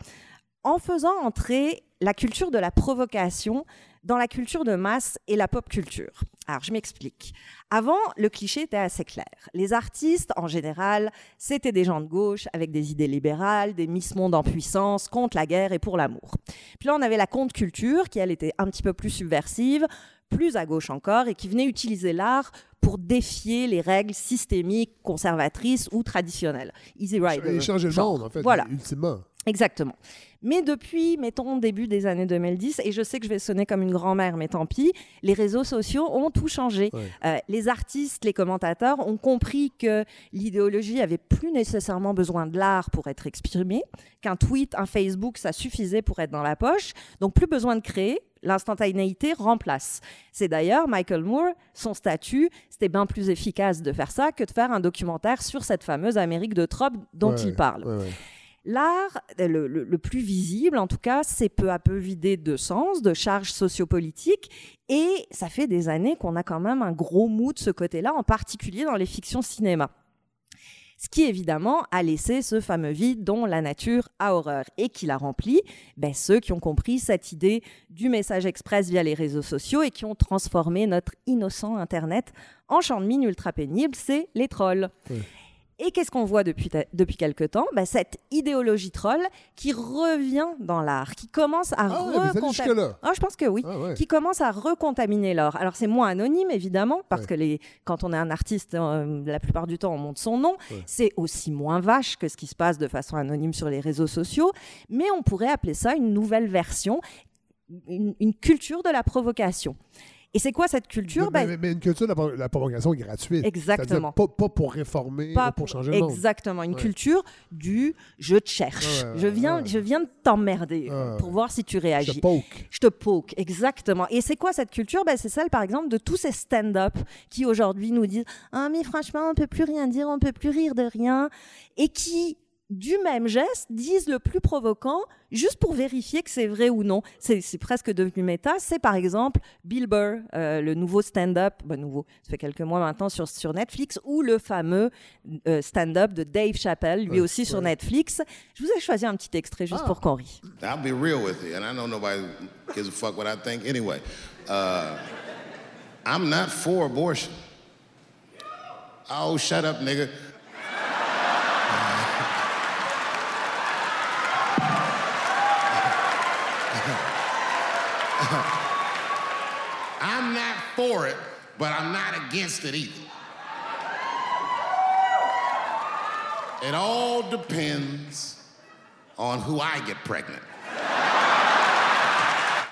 en faisant entrer la culture de la provocation dans la culture de masse et la pop culture. Alors, je m'explique. Avant, le cliché était assez clair. Les artistes, en général, c'était des gens de gauche avec des idées libérales, des Miss Monde en puissance, contre la guerre et pour l'amour. Puis là, on avait la contre culture, qui, elle, était un petit peu plus subversive, plus à gauche encore, et qui venait utiliser l'art pour défier les règles systémiques, conservatrices ou traditionnelles. Easy Rider. Et changer le genre. monde, en fait, Voilà. ultimement. Exactement. Mais depuis, mettons, début des années 2010, et je sais que je vais sonner comme une grand-mère, mais tant pis, les réseaux sociaux ont tout changé. Euh, les artistes, les commentateurs ont compris que l'idéologie avait plus nécessairement besoin de l'art pour être exprimée, qu'un tweet, un Facebook, ça suffisait pour être dans la poche. Donc plus besoin de créer, l'instantanéité remplace. C'est d'ailleurs Michael Moore, son statut, c'était bien plus efficace de faire ça que de faire un documentaire sur cette fameuse Amérique de Trump dont Ouais, il parle. ouais, ouais. L'art, euh, le, plus visible en tout cas, c'est peu à peu vidé de sens, de charges sociopolitiques, et ça fait des années qu'on a quand même un gros mou de ce côté-là, en particulier dans les fictions cinéma. Ce qui évidemment a laissé ce fameux vide dont la nature a horreur et qui l'a rempli ben, ceux qui ont compris cette idée du message express via les réseaux sociaux et qui ont transformé notre innocent Internet en champ de mine ultra pénible, c'est les trolls. Et qu'est-ce qu'on voit depuis, depuis quelque temps? Ben, Cette idéologie troll qui revient dans l'art, qui commence à Ah ouais, vous allez recontam- jusque-là? Ah, je pense que oui. Ah ouais. Qui commence à recontaminer l'or. Alors c'est moins anonyme évidemment, parce Ouais. que les, quand on est un artiste, euh, la plupart du temps on monte son nom. C'est aussi moins vache que ce qui se passe de façon anonyme sur les réseaux sociaux. Mais on pourrait appeler ça une nouvelle version, une, une culture de la provocation. Et c'est quoi cette culture? Mais, Ben, mais- mais une culture de la, la provocation gratuite. Exactement. Pas, pas pour réformer, pas ou pour changer le monde. Exactement, une Ouais. culture du je te cherche. Ouais, je, viens, ouais. je viens de t'emmerder pour voir si tu réagis. Je te poke. Je te poke, exactement. Et c'est quoi cette culture? Ben, C'est celle, par exemple, de tous ces stand-up qui aujourd'hui nous disent Ah, mais franchement, on peut plus rien dire, on peut plus rire de rien. Et qui, du même geste, disent le plus provoquant, juste pour vérifier que c'est vrai ou non. C'est presque devenu méta. C'est par exemple Bill Burr, euh, le nouveau stand-up, ben, nouveau, ça fait quelques mois maintenant sur, sur Netflix, ou le fameux euh, stand-up de Dave Chappelle, lui Ouais, aussi sur Netflix. Je vous ai choisi un petit extrait juste pour qu'on rie. I'll be real with you, and I know nobody gives a fuck what I think anyway. Uh, I'm not for abortion. Oh, shut up, nigga. For it, but I'm not against it either. It all depends on who I get pregnant.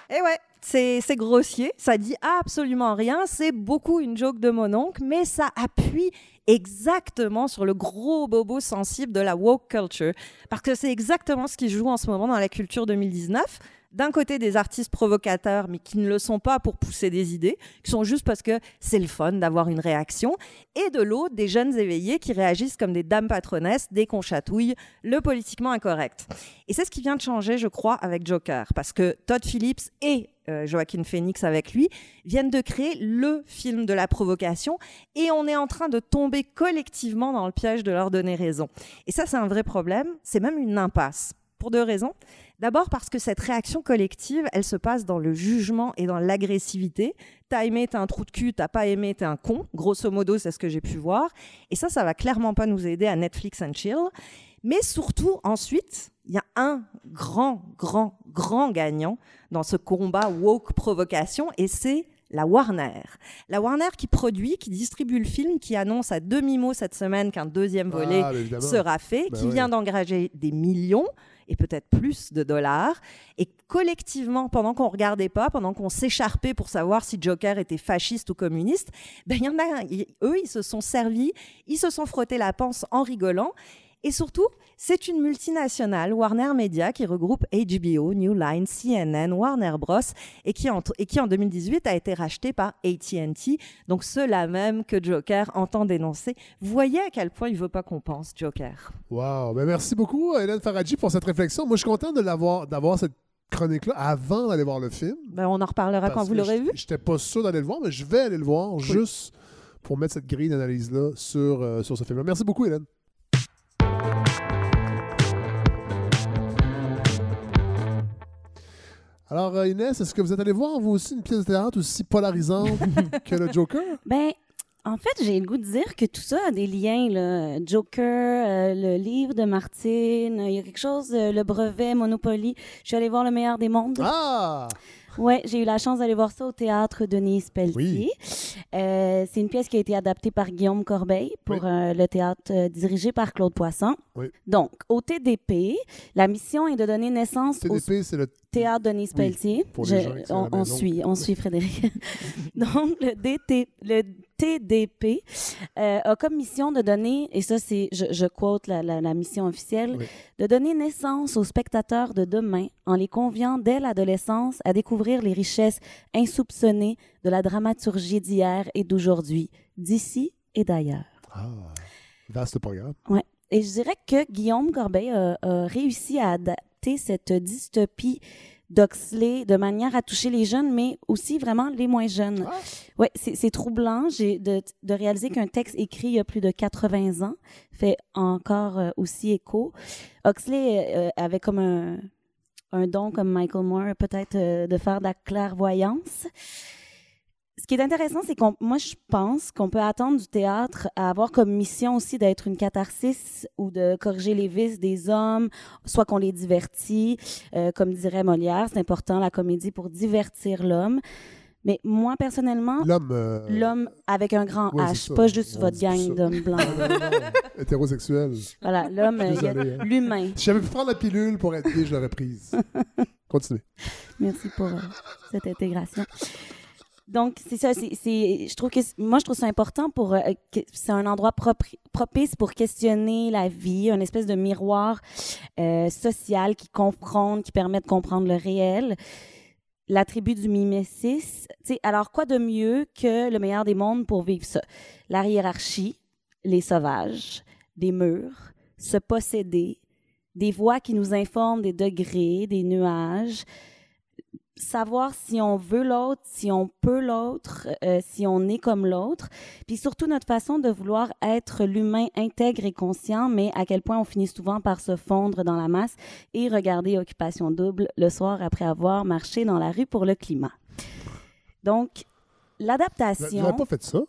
Et ouais, c'est grossier, ça dit absolument rien, c'est beaucoup une joke de mon oncle, mais ça appuie exactement sur le gros bobo sensible de la woke culture. Parce que c'est exactement ce qui joue en ce moment dans la culture 2019. D'un côté, des artistes provocateurs, mais qui ne le sont pas pour pousser des idées, qui sont juste parce que c'est le fun d'avoir une réaction. Et de l'autre, des jeunes éveillés qui réagissent comme des dames patronesses dès qu'on chatouille le politiquement incorrect. Et c'est ce qui vient de changer, je crois, avec Joker. Parce que Todd Phillips et euh, Joaquin Phoenix avec lui viennent de créer le film de la provocation et on est en train de tomber collectivement dans le piège de leur donner raison. Et ça, c'est un vrai problème. C'est même une impasse. Pour deux raisons. D'abord parce que cette réaction collective, elle se passe dans le jugement et dans l'agressivité. T'as aimé, t'es un trou de cul, t'as pas aimé, t'es un con. Grosso modo, c'est ce que j'ai pu voir. Et ça, ça va clairement pas nous aider à Netflix and chill. Mais surtout, ensuite, il y a un grand, grand, grand gagnant dans ce combat woke provocation et c'est la Warner. La Warner qui produit, qui distribue le film, qui annonce à demi-mot cette semaine qu'un deuxième Ah, volet sera fait, Ben qui ouais. vient d'engager des millions et peut-être plus de dollars. Et collectivement, pendant qu'on regardait pas, pendant qu'on s'écharpait pour savoir si Joker était fasciste ou communiste, ben il y en a, y- eux, ils se sont servis, ils se sont frottés la panse en rigolant. Et surtout, c'est une multinationale, Warner Media, qui regroupe HBO, New Line, CNN, Warner Bros. et qui, en, et qui en 2018 a été rachetée par AT&T, donc ceux-là même que Joker entend dénoncer. Vous voyez à quel point il veut pas qu'on pense, Joker. Wow. Ben, merci beaucoup, Hélène Faradji, pour cette réflexion. Moi, je suis content de l'avoir, d'avoir cette chronique-là avant d'aller voir le film. Ben, on en reparlera quand vous l'aurez je- vu. J'étais pas sûr d'aller le voir, mais je vais aller le voir juste pour mettre cette grille d'analyse-là sur, euh, sur ce film-là. Merci beaucoup, Hélène. Alors, euh, Inès, est-ce que vous êtes allé voir, vous aussi, une pièce de théâtre aussi polarisante que le Joker? Ben, en fait, j'ai le goût de dire que tout ça a des liens. Là. Joker, euh, le livre de Martine, il y a quelque chose, euh, le brevet, Monopoly. Je suis allée voir Le meilleur des mondes. Ah! Oui, j'ai eu la chance d'aller voir ça au théâtre Denise Pelletier. Euh, c'est une pièce qui a été adaptée par Guillaume Corbeil pour euh, le théâtre euh, dirigé par Claude Poisson. Oui. Donc, au TDP, la mission est de donner naissance au TDP, c'est le théâtre Denise Oui, Pelletier. pour les Je- gens on, on suit, on suit Frédéric. Donc, le, DT, le TDP euh, a comme mission de donner, et ça, c'est, je, je quote la, la- la mission officielle, de donner naissance aux spectateurs de demain en les conviant dès l'adolescence à découvrir les richesses insoupçonnées de la dramaturgie d'hier et d'aujourd'hui, d'ici et d'ailleurs. Ah, vaste programme. Ouais. Et je dirais que Guillaume Corbeil a, a réussi à adapter cette dystopie d'Oxley de manière à toucher les jeunes, mais aussi vraiment les moins jeunes. Ouais, c'est troublant de, de réaliser qu'un texte écrit il y a plus de 80 ans fait encore euh, aussi écho. Oxley euh, avait comme un, un don, comme Michael Moore, peut-être euh, de faire de la clairvoyance. Ce qui est intéressant, c'est qu'on, moi, je pense qu'on peut attendre du théâtre à avoir comme mission aussi d'être une catharsis ou de corriger les vices des hommes, soit qu'on les divertit, euh, comme dirait Molière, c'est important la comédie pour divertir l'homme. Mais moi, personnellement, L'homme. euh, l'homme avec un grand ouais, H, pas juste On votre gang d'hommes blancs. Hétérosexuel. Voilà, l'homme, euh, hein. l'humain. Si j'avais pu prendre la pilule pour être gay, je l'aurais prise. Continuez. Merci pour euh, cette intégration. Donc, c'est ça. c'est je trouve que moi, je trouve ça important pour. euh, c'est un endroit propice pour questionner la vie, une espèce de miroir euh, social qui confronte, qui permet de comprendre le réel. L'attribut du sais, alors, quoi de mieux que le meilleur des mondes pour vivre ça? La hiérarchie, les sauvages, des murs, se posséder, des voix qui nous informent des degrés, des nuages, savoir si on veut l'autre, si on peut l'autre, euh, si on est comme l'autre, puis surtout notre façon de vouloir être l'humain intègre et conscient, mais à quel point on finit souvent par se fondre dans la masse et regarder Occupation Double le soir après avoir marché dans la rue pour le climat. Donc, Vous l'adaptation... n'avez pas fait ça?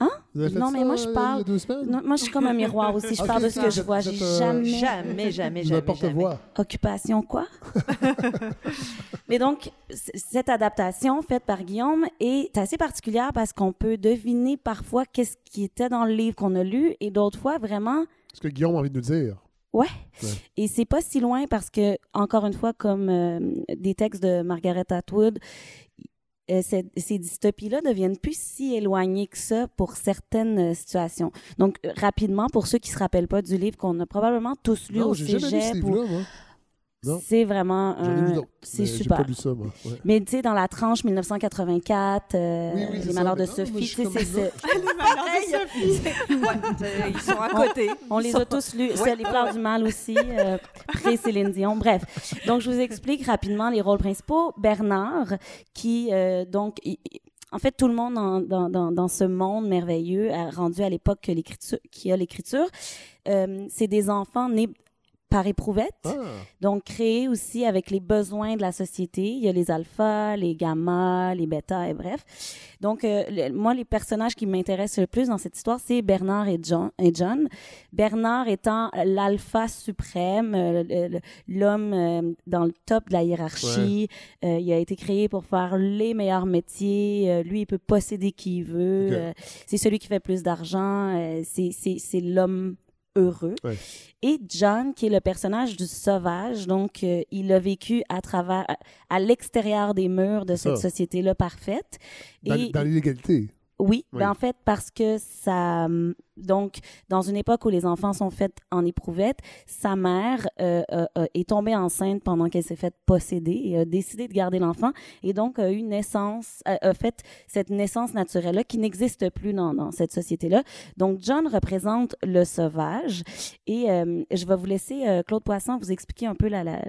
Hein? Non, mais moi, je euh, parle. Non, moi, je suis comme un miroir aussi. Je parle de ce que je vois. J'ai euh, jamais. Jamais, jamais, jamais. Occupation quoi? Mais donc, cette adaptation faite par Guillaume est assez particulière parce qu'on peut deviner parfois qu'est-ce qui était dans le livre qu'on a lu et d'autres fois vraiment Ce que Guillaume a envie de nous dire. Ouais. Ouais. Et c'est pas si loin parce que, encore une fois, comme euh, des textes de Margaret Atwood, euh, ces, ces dystopies-là deviennent plus si éloignées que ça pour certaines euh, situations. Donc, euh, rapidement, pour ceux qui se rappellent pas du livre qu'on a probablement tous lu Non, au j'ai jamais lu ce cégep, ou- moi. C'est vraiment un- c'est super. pas lu ça, moi. Ouais. Mais tu sais, dans la tranche 1984, euh, Oui, oui, c'est les ça, malheurs de Sophie, je tu suis sais, c'est comme ça. Ouais, ils sont à côté. On, les sont- a tous lus. Ouais. Ça, les pleurs du mal aussi, euh, pré-Céline Dion. Bref. Donc, je vous explique rapidement les rôles principaux. Bernard, qui, euh, donc, il- en fait, tout le monde en- dans, dans, dans ce monde merveilleux, a rendu à l'époque que l'écriture, qui a l'écriture, euh, c'est des enfants nés par éprouvette, Ah. donc créés aussi avec les besoins de la société. Il y a les alphas, les gammas, les bêtas, et bref. Donc, euh, le- moi, les personnages qui m'intéressent le plus dans cette histoire, c'est Bernard et John. Et John. Bernard étant l'alpha suprême, euh, l'homme euh, dans le top de la hiérarchie. Il a été créé pour faire les meilleurs métiers. Lui, il peut posséder qui il veut. C'est celui qui fait plus d'argent. C'est l'homme heureux. Ouais. Et John, qui est le personnage du sauvage, donc euh, il a vécu à travers, à, à l'extérieur des murs de cette société-là parfaite. Dans, Et dans l'illégalité. Oui, Oui. ben en fait, parce que ça. hum, Donc, dans une époque où les enfants sont faits en éprouvette, sa mère euh, euh, euh, est tombée enceinte pendant qu'elle s'est faite posséder et a décidé de garder l'enfant et donc a eu naissance, a, a fait cette naissance naturelle-là qui n'existe plus dans, dans cette société-là. Donc, John représente le sauvage et euh, je vais vous laisser, Claude Poisson, vous expliquer un peu la, la,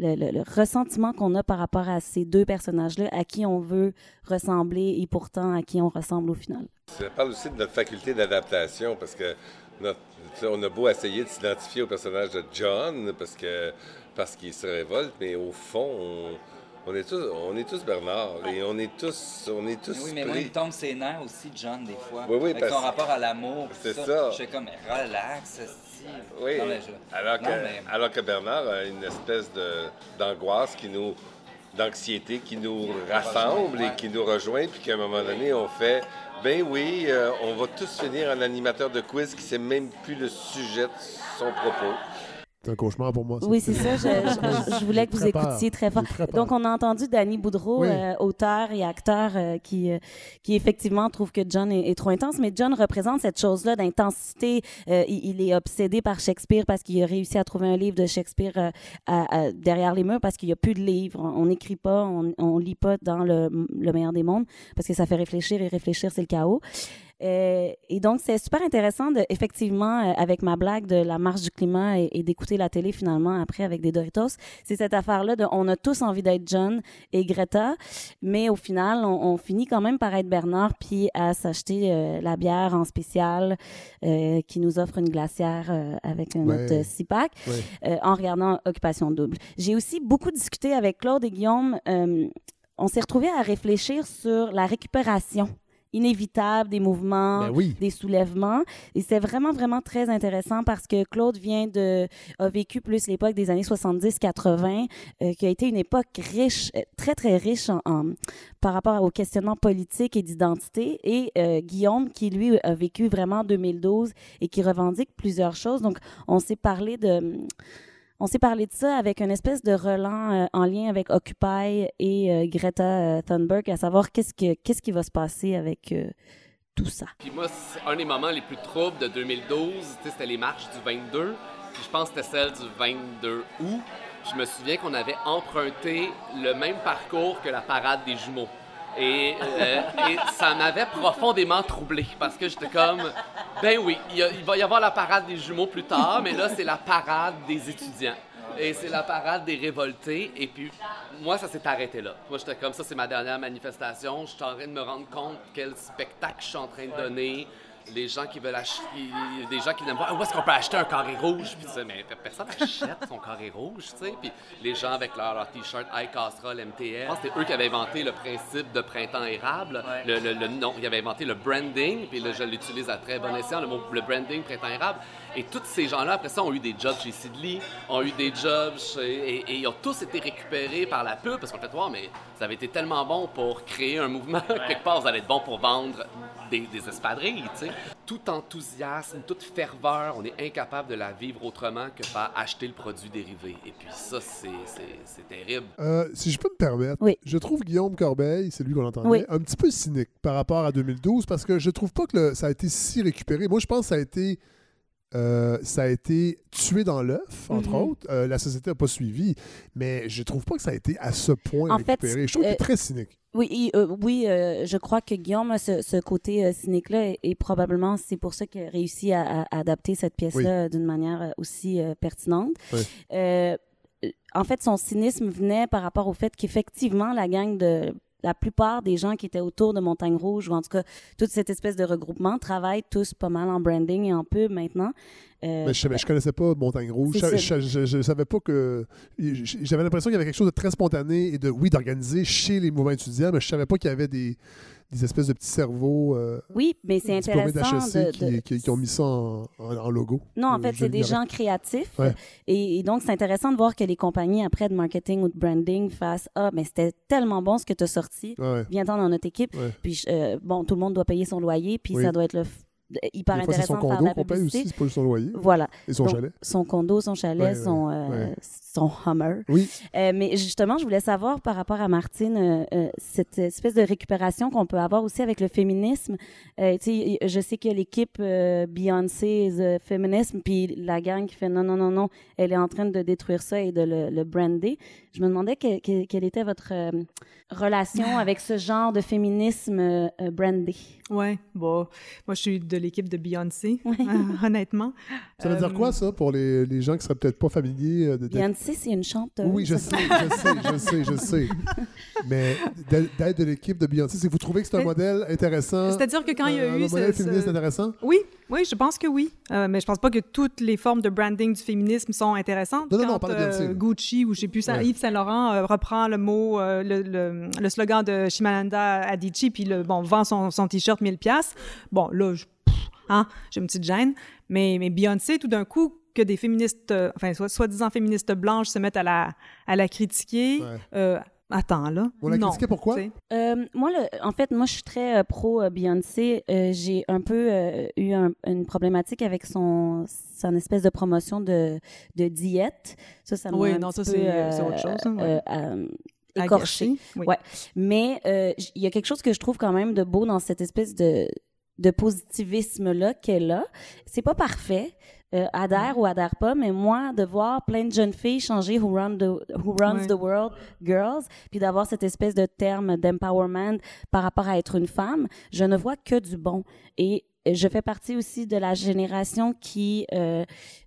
le, le- le ressentiment qu'on a par rapport à ces deux personnages-là, à qui on veut ressembler et pourtant à qui on ressemble au final. Ça parle aussi de notre faculté d'adaptation parce que notre- on a beau essayer de s'identifier au personnage de John parce que parce qu'il se révolte, mais au fond, on, on est tous on est tous Bernard et on est tous on est tous Oui, mais moi, il me tombe ses nerfs aussi, John, des fois. Oui, oui, Avec parce- son rapport à l'amour. C'est ça. Je fais comme, relax. Oui, Non, mais je- alors, que, Non, mais- alors que Bernard a une espèce de, d'angoisse qui nous, d'anxiété qui nous rassemble et qui nous rejoint, puis qu'à un moment donné, on fait ben oui, euh, on va tous finir en animateur de quiz qui sait même plus le sujet de son propos. C'est un cauchemar pour moi. ça. Oui, c'est ça. Je, je- je voulais que vous peur. écoutiez très fort. Très. Donc, on a entendu Danny Boudreau, Oui. euh, auteur et acteur, euh, qui, euh, qui effectivement trouve que John est, est trop intense. Mais John représente cette chose-là d'intensité. Il, il est obsédé par Shakespeare parce qu'il a réussi à trouver un livre de Shakespeare à- à- derrière les murs parce qu'il n'y a plus de livres. On n'écrit pas, on, on lit pas dans le, le meilleur des mondes parce que ça fait réfléchir et réfléchir, c'est le chaos. Euh, et donc, c'est super intéressant, de, effectivement, euh, avec ma blague de la marche du climat et, et d'écouter la télé finalement après avec des Doritos. C'est cette affaire-là de on a tous envie d'être John et Greta, mais au final, on, on finit quand même par être Bernard puis à s'acheter euh, la bière en spécial qui nous offre une glacière avec un Ouais. autre six-pack Ouais. euh, en regardant Occupation Double. J'ai aussi beaucoup discuté avec Claude et Guillaume. on s'est retrouvés à réfléchir sur la récupération inévitable des mouvements, Ben oui. des soulèvements. Et c'est vraiment, vraiment très intéressant parce que Claude vient de, a vécu plus l'époque des années 70-80, euh, qui a été une époque riche, euh, très, très riche en, en- par rapport aux questionnements politiques et d'identité. Et euh, Guillaume, qui lui a vécu vraiment en 2012 et qui revendique plusieurs choses. Donc, on s'est parlé de... On s'est parlé de ça avec une espèce de relan euh, en lien avec Occupy et euh, Greta euh, Thunberg, à savoir qu'est-ce, que, qu'est-ce qui va se passer avec tout ça. Puis moi, un des moments les plus troubles de 2012, tu sais, c'était les marches du 22. Puis je pense que c'était celle du 22 août. Je me souviens qu'on avait emprunté le même parcours que la parade des jumeaux. Et, euh, et ça m'avait profondément troublé parce que j'étais comme, ben oui, il, a- il va y avoir la parade des jumeaux plus tard, mais là, c'est la parade des étudiants. Et c'est la parade des révoltés. Et puis, moi, ça s'est arrêté là. Moi, j'étais comme ça, c'est ma dernière manifestation. Je suis en train de me rendre compte quel spectacle je suis en train de donner. Les gens qui veulent acheter. Des gens qui viennent voir, où est-ce qu'on peut acheter un carré rouge? Puis tu sais, mais personne n'achète son carré rouge, tu sais. Puis les gens avec leur, leur t-shirt I Castrol MTL. Je pense que c'était eux qui avaient inventé le principe de printemps érable. Le, le, le- non, ils avaient inventé le branding. Puis là, je l'utilise à très bon escient, le mot le branding printemps érable. Et tous ces gens-là, après ça, ont eu des jobs chez Sidley, ont eu des jobs chez... Et, et ils ont tous été récupérés par la pub parce qu'on fait, wow, mais ça avait été tellement bon pour créer un mouvement. Quelque part, vous allez être bon pour vendre des, des espadrilles, tu sais. Tout enthousiasme, toute ferveur, on est incapable de la vivre autrement que par acheter le produit dérivé. Et puis ça, c'est- terrible. Euh, si je peux me permettre, Oui. je trouve Guillaume Corbeil, c'est lui qu'on entendait, Oui. un petit peu cynique par rapport à 2012 parce que je trouve pas que le- ça a été si récupéré. Moi, je pense que ça a été, euh, ça a été tué dans l'œuf, entre Mhm. autres. Euh, la société n'a pas suivi, mais je trouve pas que ça a été à ce point En fait, récupéré. je trouve qu'il est euh, très cynique. Oui, euh, oui je crois que Guillaume a ce, ce côté cynique-là et, et probablement c'est pour ça qu'il a réussi à, à adapter cette pièce-là d'une manière aussi pertinente. Oui. En fait, son cynisme venait par rapport au fait qu'effectivement, la gang de la plupart des gens qui étaient autour de Montagne Rouge, ou en tout cas toute cette espèce de regroupement, travaillent tous pas mal en branding et en pub maintenant. Euh, Mais je, je connaissais pas Montagne Rouge. Je, savais pas que. J'avais l'impression qu'il y avait quelque chose de très spontané et de, oui, d'organisé chez les mouvements étudiants, mais je savais pas qu'il y avait des, des espèces de petits cerveaux. euh, Oui, mais c'est intéressant d'HEC de- qui, de- qui- qui ont mis ça en, en- en logo. Non, en Euh, fait, c'est des gens créatifs. Ouais. Et, et donc, c'est intéressant de voir que les compagnies, après de marketing ou de branding, fassent Ah, mais c'était tellement bon ce que tu as sorti. Ouais. Viens-t'en dans notre équipe. Ouais. Puis, euh, bon, tout le monde doit payer son loyer, puis Oui. ça doit être le hyper Des fois, c'est intéressant son de faire de condo qu'on paye aussi, c'est pas juste son loyer. Voilà. Et son Donc, chalet. Son condo, son chalet, son, euh. Son Hummer. Oui. Euh, mais justement, je voulais savoir par rapport à Martine, euh, euh, cette espèce de récupération qu'on peut avoir aussi avec le féminisme. Euh, tu sais, je sais que l'équipe euh, Beyoncé is a feminism, puis la gang qui fait non, non, non, non, elle est en train de détruire ça et de le, le brander. Je me demandais que- que- quelle était votre euh, relation avec ce genre de féminisme euh, euh, brandé? Ouais, bon, moi je suis de l'équipe de Beyoncé, euh, honnêtement. Ça veut dire quoi, ça, pour les, les gens qui seraient peut-être pas familiers euh, de, de- Beyoncé, c'est une chanteuse. Oui, je sais, je sais, je sais, je sais. Mais d'être de l'équipe de Beyoncé, c'est que vous trouvez que c'est un modèle intéressant? C'est-à-dire que quand il y a euh, eu Un ce- modèle ce- féministe intéressant? Oui, oui, je pense que oui. Euh, mais je pense pas que toutes les formes de branding du féminisme sont intéressantes. Non, non, non, on Quand, parle de Beyoncé, euh. Gucci ou je sais plus. Yves Saint Laurent euh, reprend le mot, euh, le, le- le slogan de Shimananda Adichie, puis le, bon, vend son, son t-shirt 1000 pièces. Bon, là, je- hein, j'ai une petite gêne. Mais, mais Beyoncé, tout d'un coup, que des féministes, euh, enfin, soit- soi-disant féministes blanches se mettent à la, à la critiquer. Ouais. euh, Attends, là. On la non, pourquoi? Euh, moi, le- en fait, moi, je suis très euh, pro euh, Beyoncé. J'ai un peu euh, eu un- une problématique avec son, son espèce de promotion de, de diète. Ça, ça m'a Oui, un non, ça, peu, c'est- euh, autre chose, hein, ouais. euh, euh, écorché. Oui. Ouais. Mais euh, il y a quelque chose que je trouve quand même de beau dans cette espèce de, de positivisme-là qu'elle a. C'est pas parfait. Euh, adhère ou adhère pas, mais moi, de voir plein de jeunes filles changer Who, run the, who Runs Ouais. the World Girls, puis d'avoir cette espèce de terme d'empowerment par rapport à être une femme, je ne vois que du bon. Et je fais partie aussi de la génération qui euh,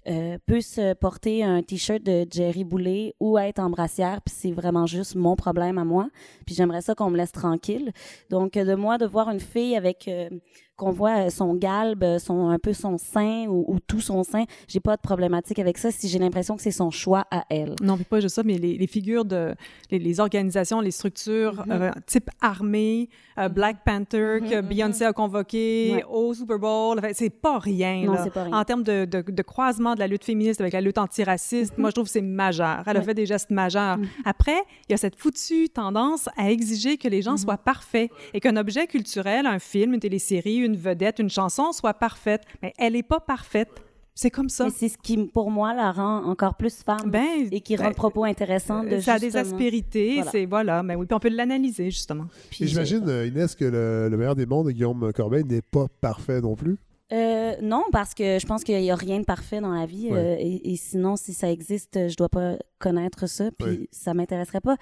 euh, peut se porter un t-shirt de Jerry Boulet ou être en brassière, puis c'est vraiment juste mon problème à moi. Puis j'aimerais ça qu'on me laisse tranquille. Donc de moi de voir une fille avec euh, qu'on voit euh, son galbe, son un peu son sein ou, ou tout son sein, j'ai pas de problématique avec ça si j'ai l'impression que c'est son choix à elle. Non, mais pas juste ça, mais les, les figures de les, les organisations, les structures Mhm. euh, type armée, euh, Black Panther que Beyoncé a convoqué Ouais. au Super Bowl, c'est pas rien. Non, là. c'est pas rien. En termes de, de, de croisement de la lutte féministe avec la lutte antiraciste, moi je trouve que c'est majeur. Elle a fait des gestes majeurs. Mhm. Après, il y a cette foutue tendance à exiger que les gens Mhm. soient parfaits et qu'un objet culturel, un film, une télésérie, une vedette, une chanson soit parfaite. Mais elle n'est pas parfaite. C'est comme ça. Mais c'est ce qui, pour moi, la rend encore plus femme et qui rend ben, le propos intéressant. De ça a des aspérités, Voilà. c'est voilà, mais oui, puis on peut l'analyser justement. Et j'imagine, euh, Inès, que le, le meilleur des mondes, Guillaume Corbeil, n'est pas parfait non plus. Euh, non, parce que je pense qu'il n'y a rien de parfait dans la vie. Ouais. euh, et, et sinon, si ça existe, je dois pas connaître ça, puis Ouais. ça m'intéresserait pas.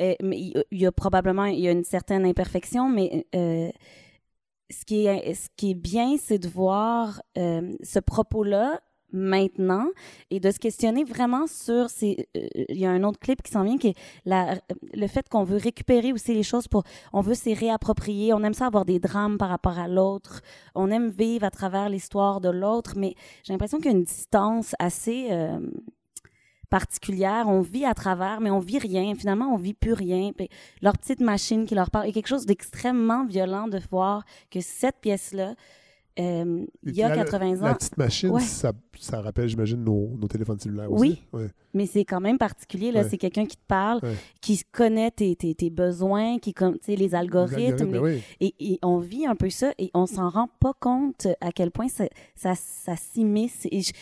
Euh, mais il y, a probablement il y a une certaine imperfection, mais ce, qui est, ce qui est bien, c'est de voir ce propos-là maintenant et de se questionner vraiment sur ces euh, il y a un autre clip qui s'en vient qui est la, le fait qu'on veut récupérer aussi les choses pour on veut s'y réapproprier on aime ça avoir des drames par rapport à l'autre on aime vivre à travers l'histoire de l'autre mais j'ai l'impression qu'il y a une distance assez euh, particulière. On vit à travers, mais on vit rien. Finalement, on vit plus rien. Puis leur petite machine qui leur parle. Il y a quelque chose d'extrêmement violent de voir que cette pièce-là, euh, il y a La- 80 ans. La petite machine, Ouais. ça, ça rappelle, j'imagine, nos, nos téléphones cellulaires Oui. aussi. Ouais. Mais c'est quand même particulier. Là. Ouais. C'est quelqu'un qui te parle, Ouais. qui connaît tes, tes, tes besoins, qui connaît les algorithmes. algorithmes, ben les- et, et on vit un peu ça et on s'en rend pas compte à quel point ça, ça, ça s'immisce. Et je,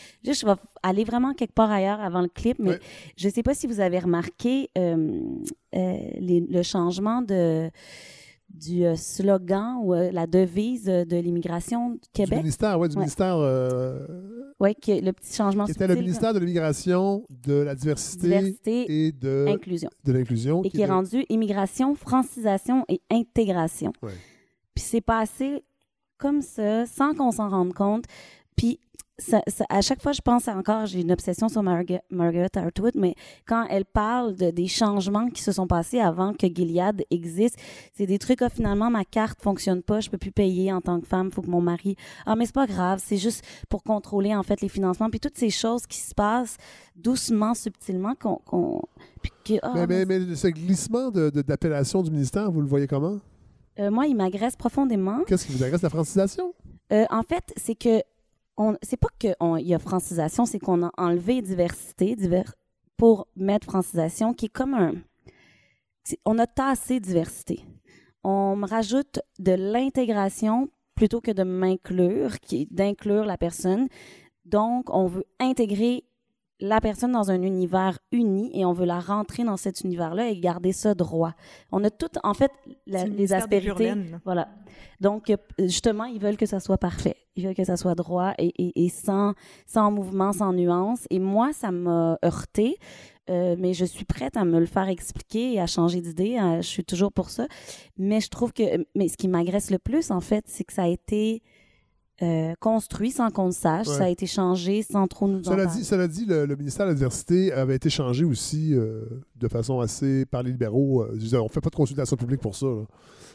vais aller vraiment quelque part ailleurs avant le clip, mais je sais pas si vous avez remarqué euh, euh, les- le changement de du euh, slogan ou euh, la devise euh, de l'immigration du Du Québec? ministère, ouais, du Ouais. ministère. euh, Oui, le petit changement qui était le ministère de l'immigration, de la diversité, Diversité, et de inclusion. de l'inclusion. et qui est de- rendu immigration, francisation et intégration. Ouais. Puis c'est passé comme ça, sans qu'on s'en rende compte. Puis ça- ça- à chaque fois, je pense encore, j'ai une obsession sur Marga- Margaret Atwood, mais quand elle parle de, des changements qui se sont passés avant que Gilead existe, c'est des trucs, ah, finalement, ma carte fonctionne pas, je peux plus payer en tant que femme, faut que mon mari... Ah, mais c'est pas grave, c'est juste pour contrôler, en fait, les financements. Puis toutes ces choses qui se passent doucement, subtilement, qu'on... que, ah, mais, mais, mais ce glissement de- de- d'appellation du ministère, vous le voyez comment? Euh, moi, il m'agresse profondément. Qu'est-ce qui vous agresse, la francisation? Euh, en fait, c'est que c'est pas qu'il y a francisation, c'est qu'on a enlevé diversité diver- pour mettre francisation, qui est comme un. On a tassé diversité. On me rajoute de l'intégration plutôt que de m'inclure, qui d'inclure la personne. Donc, on veut intégrer la personne dans un univers uni et on veut la rentrer dans cet univers-là et garder ça droit. On a tout, en fait, la- les aspérités. Voilà. Donc, euh, justement, ils veulent que ça soit parfait. Ils veulent que ça soit droit et, et- et sans, sans mouvement, sans nuance. Et moi, ça m'a heurté, euh, mais je suis prête à me le faire expliquer et à changer d'idée. Euh, je suis toujours pour ça. Mais je trouve que mais ce qui m'agresse le plus, en fait, c'est que ça a été euh, construit sans qu'on le sache. Ouais. Ça a été changé sans trop nous en Cela dit, cela dit le, le ministère de la diversité avait été changé aussi euh, de façon assez par les libéraux. Euh, on ne fait pas de consultation publique pour ça, là,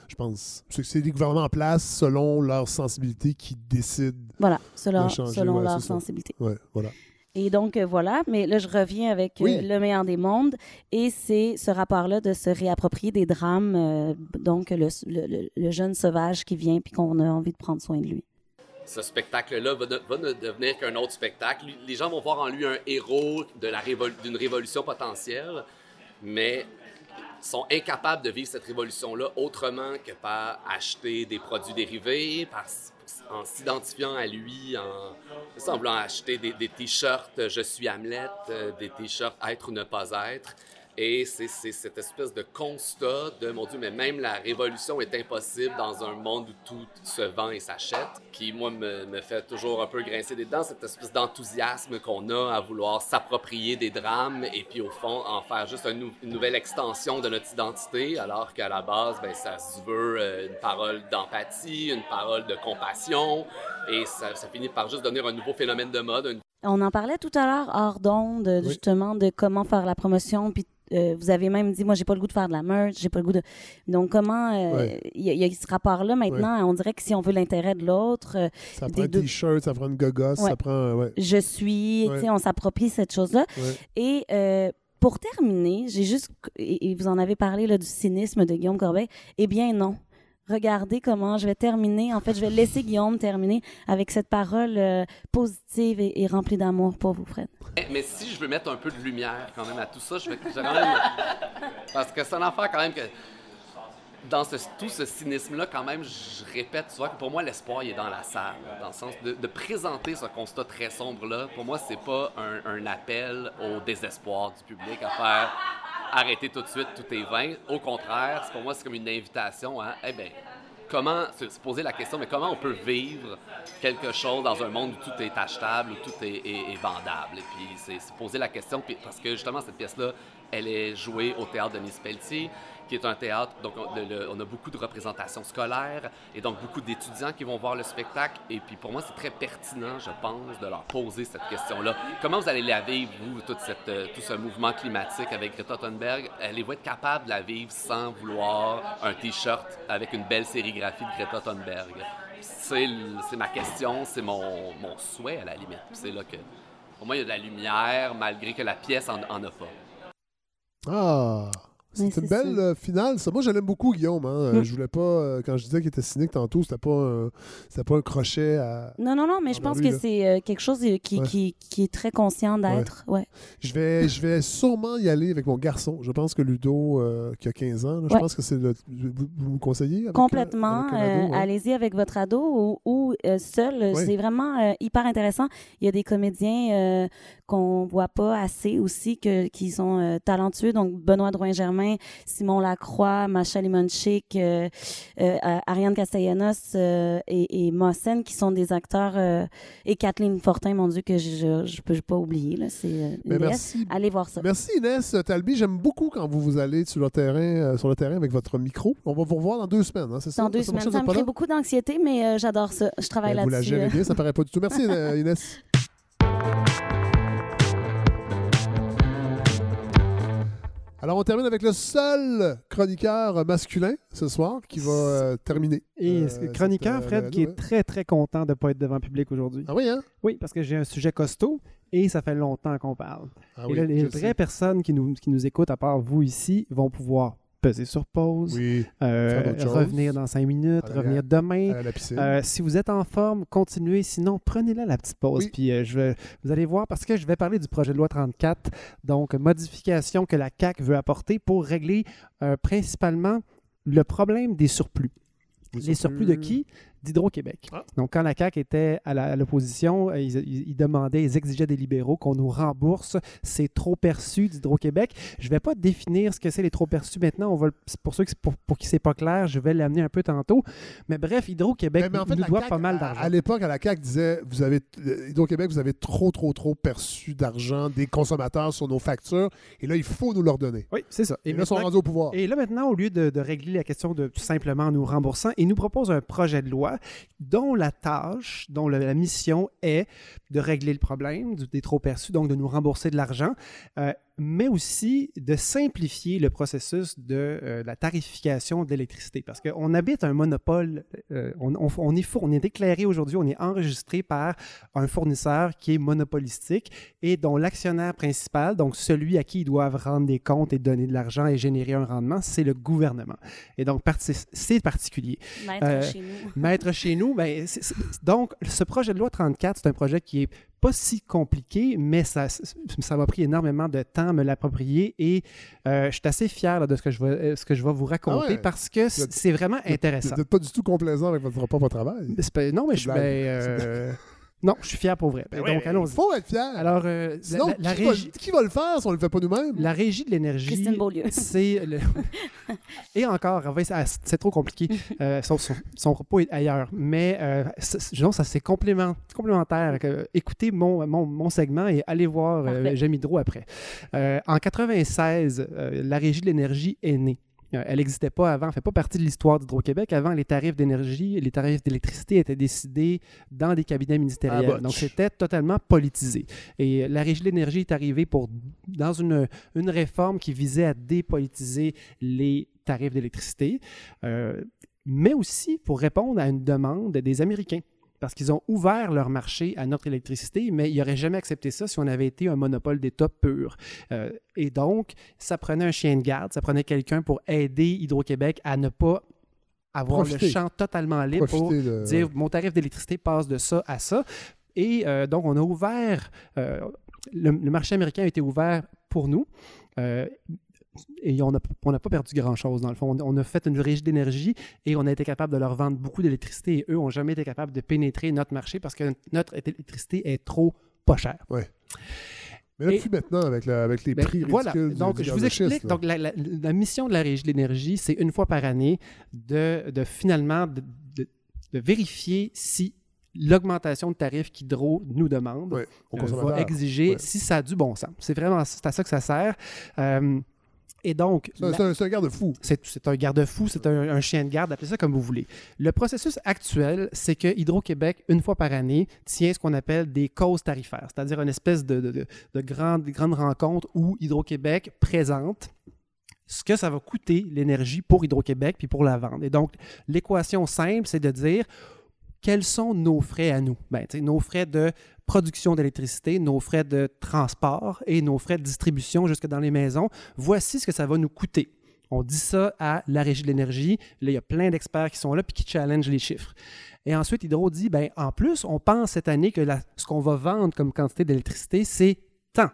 je pense. C'est c'est les gouvernements en place, selon leur sensibilité, qui décident Voilà, selon, de changer. selon Ouais, leur sensibilité. Ouais, voilà. Et donc, euh, voilà. Mais là, je reviens avec euh, Oui. le meilleur des mondes. Et c'est ce rapport-là de se réapproprier des drames. euh, donc, le- le jeune sauvage qui vient puis qu'on a envie de prendre soin de lui. Ce spectacle-là va, va ne devenir qu'un autre spectacle. Les gens vont voir en lui un héros d'une révolution potentielle, mais sont incapables de vivre cette révolution-là autrement que par acheter des produits dérivés, en s'identifiant à lui, en, voulant acheter des, t-shirts Je suis Hamlet, euh, des t-shirts Être ou ne pas être. Et c'est c'est cette espèce de constat de, mon Dieu, mais même la révolution est impossible dans un monde où tout se vend et s'achète, qui, moi, me, me fait toujours un peu grincer des dents, cette espèce d'enthousiasme qu'on a à vouloir s'approprier des drames et puis, au fond, en faire juste un nou- une nouvelle extension de notre identité, alors qu'à la base, ben, ça se veut euh, une parole d'empathie, une parole de compassion, et ça, ça finit par juste devenir un nouveau phénomène de mode, une On en parlait tout à l'heure hors d'onde, justement, de comment faire la promotion. Puis euh, vous avez même dit, moi, j'ai pas le goût de faire de la merch, j'ai pas le goût de. Donc, comment. euh, Ouais. Il y, a- il y a ce rapport-là maintenant? On dirait que si on veut l'intérêt de l'autre. euh, Ça prend un deux- t-shirt, ça prend une gogosse, ça prend. Je suis. On s'approprie cette chose-là. Et. pour terminer, j'ai juste, et vous en avez parlé là, du cynisme de Guillaume Corbeil, eh bien non. Regardez comment je vais terminer. En fait, je vais laisser Guillaume terminer avec cette parole euh, positive et, remplie d'amour pour vous, Fred. Mais- Mais si je veux mettre un peu de lumière quand même à tout ça, je vais, je quand même. Parce que c'est un affaire quand même que. Dans tout ce cynisme-là, quand même, je répète souvent que pour moi, l'espoir, est dans la salle. Dans le sens de, de présenter ce constat très sombre-là, pour moi, c'est pas un, appel au désespoir du public à faire arrêter tout de suite, tout est vain. Au contraire, pour moi, c'est comme une invitation à, eh bien, comment se, se poser la question, mais comment on peut vivre quelque chose dans un monde où tout est achetable, où tout est, vendable? Et puis, c'est se poser la question, parce que justement, cette pièce-là, elle est jouée au théâtre Denis Pelletier, qui est un théâtre, donc on, a beaucoup de représentations scolaires, et donc beaucoup d'étudiants qui vont voir le spectacle. Et puis, pour moi, c'est très pertinent, je pense, de leur poser cette question-là. Comment vous allez la vivre, vous, euh, tout ce mouvement climatique avec Greta Thunberg? Allez-vous être capable de la vivre sans vouloir un T-shirt avec une belle sérigraphie de Greta Thunberg? C'est ma question, c'est mon, souhait à la limite. C'est là que, pour moi, il y a de la lumière, malgré que la pièce en, en a pas. Ah! C'est une belle euh, finale. Ça, moi, je l'aime beaucoup, Guillaume. hein. Mm. Je voulais pas, euh, quand je disais qu'il était cynique tantôt, c'était pas, un- c'était pas un crochet à. Non, non, non, mais je pense lui, que là. c'est euh, quelque chose qui, Ouais. qui, qui est très conscient d'être. Ouais. Je vais, je vais sûrement y aller avec mon garçon. Je pense que Ludo, qui a 15 ans, là, je Ouais. pense que c'est le. Vous, vous me conseillez? avec, Complètement. avec ado. Allez-y avec votre ado ou, ou, seul. C'est vraiment hyper intéressant. Il y a des comédiens qu'on voit pas assez aussi, que, qui sont talentueux. Donc, Benoît Drouin-Germain, Simon Lacroix, Macha Limonchik, euh, euh, Ariane Castellanos euh, et, et Mossen, qui sont des acteurs. et Kathleen Fortin, mon Dieu, que je je peux pas oublier. là. C'est Ben, merci. Allez voir ça. Merci Inès Talby. J'aime beaucoup quand vous vous allez sur le terrain, sur le terrain avec votre micro. On va vous revoir dans deux semaines, hein, c'est ça? Dans deux semaines. Ça me crée beaucoup d'anxiété, mais j'adore ça. Je travaille Ben, vous la là-dessus. gérez bien, ça paraît pas du tout. Merci Inès. Alors, on termine avec le seul chroniqueur masculin ce soir qui va euh, terminer. Et euh, ce chroniqueur, cette, euh, Fred, qui est très, très content de ne pas être devant le public aujourd'hui. Ah oui, hein? Oui, parce que j'ai un sujet costaud et ça fait longtemps qu'on parle. Ah et oui, là, les vraies sais. personnes qui nous, qui nous écoutent, à part vous ici, vont pouvoir peser sur pause, Oui, euh, revenir dans cinq minutes, revenir demain. Euh, si vous êtes en forme, continuez. Sinon, prenez-la la petite pause. Oui. Puis euh, je vais, vous allez voir, parce que je vais parler du projet de loi 34, donc modification que la CAQ veut apporter pour régler principalement le problème des surplus. Les Les surplus de qui? D'Hydro-Québec. Ah. Donc, quand la CAQ était à l'opposition, euh, ils, demandaient, ils exigeaient des libéraux qu'on nous rembourse ces trop perçus d'Hydro-Québec. Je ne vais pas définir ce que c'est les trop perçus maintenant. On va, pour ceux qui, pour, pour qui c'est pas clair, je vais l'amener un peu tantôt. Mais bref, Hydro-Québec en fait, nous doit CAQ, pas mal d'argent. À, l'époque, à la CAQ disait vous avez euh, Hydro-Québec, vous avez trop, trop, trop perçu d'argent des consommateurs sur nos factures, et là, il faut nous leur donner. Oui, c'est ça. Et, là, ils sont rendus au pouvoir. Et là, maintenant, au lieu de, de régler la question de tout simplement nous remboursant, ils nous proposent un projet de loi dont la tâche, dont la mission est de régler le problème des trop perçus, donc de nous rembourser de l'argent, euh, mais aussi de simplifier le processus de euh, la tarification de l'électricité. Parce qu'on habite un monopole, euh, on, on- on est, on est déclaré aujourd'hui, on est enregistré par un fournisseur qui est monopolistique et dont l'actionnaire principal, donc celui à qui ils doivent rendre des comptes et donner de l'argent et générer un rendement, c'est le gouvernement. Et donc, c'est particulier. Maître chez nous. Maître chez nous. Ben, donc, ce projet de loi 34, c'est un projet qui est pas si compliqué, mais ça ça m'a pris énormément de temps à me l'approprier et euh, je suis assez fier là, de ce que, je vais, euh, ce que je vais vous raconter Ah ouais. parce que c'est vraiment intéressant. Vous n'êtes pas du tout complaisant avec votre propre travail. Pas- non, mais je suis. Euh, non, je suis fier pour vrai. Ben, Ben donc, allons-y. Il faut être fier. Alors, euh, Sinon, la, la qui, va, régie, qui va le faire si on ne le fait pas nous-mêmes? la régie de l'énergie. Christine Beaulieu. C'est. le- Et encore, on va essayer- c'est trop compliqué. Euh, son, son, son propos est ailleurs. Mais euh, ça c'est complément, complémentaire. Que- écoutez mon, mon, mon segment et allez voir euh, Hydro après. Euh, en 96, euh, la régie de l'énergie est née. Euh, Elle n'existait pas avant, elle ne fait pas partie de l'histoire d'Hydro-Québec. Avant, les tarifs d'énergie, les tarifs d'électricité étaient décidés dans des cabinets Ah, ministériels. botch. Donc, c'était totalement politisé. Et euh, la Régie de l'énergie est arrivée pour, dans une, une réforme qui visait à dépolitiser les tarifs d'électricité, euh, mais aussi pour répondre à une demande des Américains. Parce qu'ils ont ouvert leur marché à notre électricité, mais ils n'auraient jamais accepté ça si on avait été un monopole d'État pur. Euh, et donc, ça prenait un chien de garde, ça prenait quelqu'un pour aider Hydro-Québec à ne pas avoir Profiter. le champ totalement libre pour de- dire mon tarif d'électricité passe de ça à ça. Et euh, donc, on a ouvert, euh, le, le marché américain a été ouvert pour nous. Euh, et on n'a on pas perdu grand-chose, dans le fond. On, on a fait une régie d'énergie et on a été capable de leur vendre beaucoup d'électricité et eux n'ont jamais été capables de pénétrer notre marché parce que notre électricité est trop pas chère. Ouais. Mais là, Et- plus maintenant, avec, la- avec les Ben, prix voilà. ridicules Donc, du je vous explique. là. Donc, la, la- la mission de la Régie de l'énergie, c'est une fois par année de, de finalement de, de- de vérifier si l'augmentation de tarifs qu'Hydro nous demande euh, va exiger si ça a du bon sens. C'est vraiment à ça que ça sert. Euh, et donc, C'est un- c'est garde-fou. c'est c'est un garde-fou, c'est un, un chien de garde, appelez ça comme vous voulez. Le processus actuel, c'est que Hydro-Québec, une fois par année, tient ce qu'on appelle des causes tarifaires, c'est-à-dire une espèce de, de, de- de grande, grande rencontre où Hydro-Québec présente ce que ça va coûter l'énergie pour Hydro-Québec puis pour la vendre. Et donc, l'équation simple, c'est de dire quels sont nos frais à nous? Ben, nos frais de production d'électricité, nos frais de transport et nos frais de distribution jusque dans les maisons. Voici ce que ça va nous coûter. On dit ça à la Régie de l'énergie. Là, il y a plein d'experts qui sont là puis qui challengent les chiffres. Et ensuite, Hydro dit, ben, en plus, on pense cette année que ce qu'on va vendre comme quantité d'électricité, c'est tant.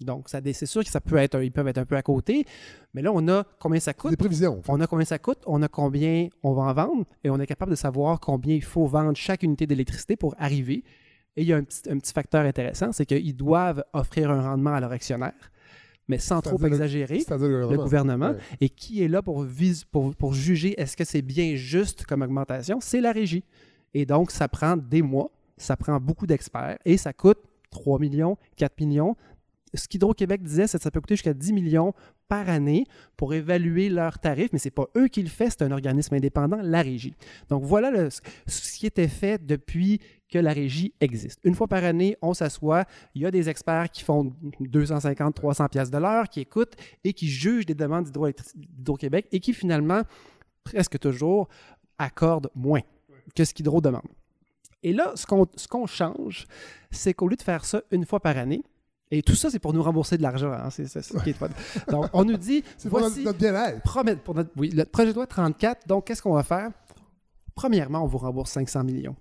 Donc, c'est sûr que ça peut être, ils peuvent être un peu à côté, mais là, on a combien ça coûte? Des prévisions. On a combien ça coûte, on a combien on va en vendre, et on est capable de savoir combien il faut vendre chaque unité d'électricité pour arriver. Et il y a un petit, un petit facteur intéressant, c'est qu'ils doivent offrir un rendement à leur actionnaire, mais sans trop exagérer. le le gouvernement. gouvernement. Ouais. Et qui est là pour, pour juger est-ce que c'est bien juste comme augmentation? C'est la régie. Et donc, ça prend des mois, ça prend beaucoup d'experts et ça coûte 3 millions, 4 millions. Ce qu'Hydro-Québec disait, c'est que ça peut coûter jusqu'à 10 millions par année pour évaluer leurs tarifs, mais ce n'est pas eux qui le font, c'est un organisme indépendant, la régie. Donc voilà ce qui était fait depuis que la régie existe. Une fois par année, on s'assoit, il y a des experts qui font 250, 300 pièces de l'heure, qui écoutent et qui jugent des demandes d'Hydro- d'Hydro-Québec et qui finalement, presque toujours, accordent moins que ce qu'Hydro demande. Et là, ce qu'on change, c'est qu'au lieu de faire ça une fois par année, et tout ça, c'est pour nous rembourser de l'argent. hein, c'est ça qui est fun. Donc, on nous dit, C'est pour voici, notre, notre bien-être. promet- pour notre- oui, le projet de loi 34, donc qu'est-ce qu'on va faire? Premièrement, on vous rembourse 500 millions.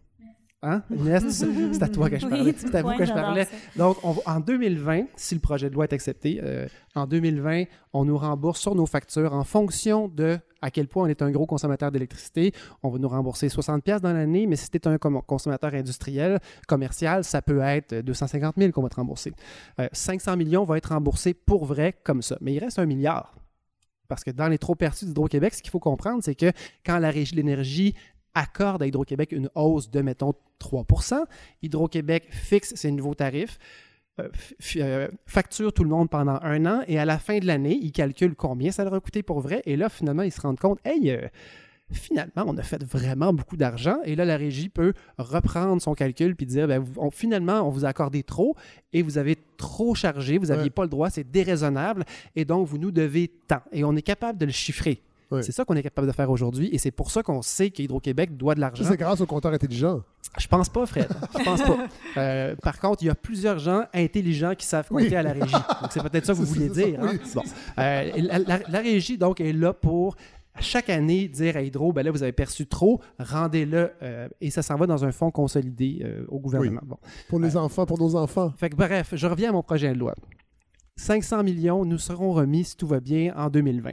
Hein? Inès, c'est à toi que je parlais. C'est à vous que je parlais. Donc, on en 2020, si le projet de loi est accepté, euh, en 2020, on nous rembourse sur nos factures en fonction de à quel point on est un gros consommateur d'électricité. On va nous rembourser 60 pièces dans l'année, mais si tu es un consommateur industriel, commercial, ça peut être 250 000 qu'on va te rembourser. Euh, 500 millions vont être remboursés pour vrai comme ça. Mais il reste un milliard. Parce que dans les trop perçus d'Hydro-Québec, ce qu'il faut comprendre, c'est que quand la Régie de l'énergie accorde à Hydro-Québec une hausse de, mettons, 3% Hydro-Québec fixe ses nouveaux tarifs, euh, euh, facture tout le monde pendant un an, et à la fin de l'année, ils calculent combien ça leur a coûté pour vrai, et là, finalement, ils se rendent compte, hey, euh, finalement, on a fait vraiment beaucoup d'argent, et là, la régie peut reprendre son calcul puis dire, ben, on- finalement, on vous a accordé trop, et vous avez trop chargé, vous n'aviez Ouais. pas le droit, c'est déraisonnable, et donc vous nous devez tant. Et on est capable de le chiffrer. C'est ça qu'on est capable de faire aujourd'hui, et c'est pour ça qu'on sait qu'Hydro-Québec doit de l'argent. C'est grâce au compteur intelligent. Je pense pas, Fred. Je pense pas. Euh, par contre, il y a plusieurs gens intelligents qui savent compter Oui. à la régie. Donc, c'est peut-être ça que vous vouliez dire. hein? oui, Bon. Euh, la, la- la régie, donc, est là pour à chaque année dire à Hydro, ben là, vous avez perçu trop, rendez-le, euh, et ça s'en va dans un fonds consolidé euh, au gouvernement. Bon. Pour les enfants, pour nos enfants. Fait que bref, je reviens à mon projet de loi. 500 millions nous seront remis, si tout va bien, en 2020.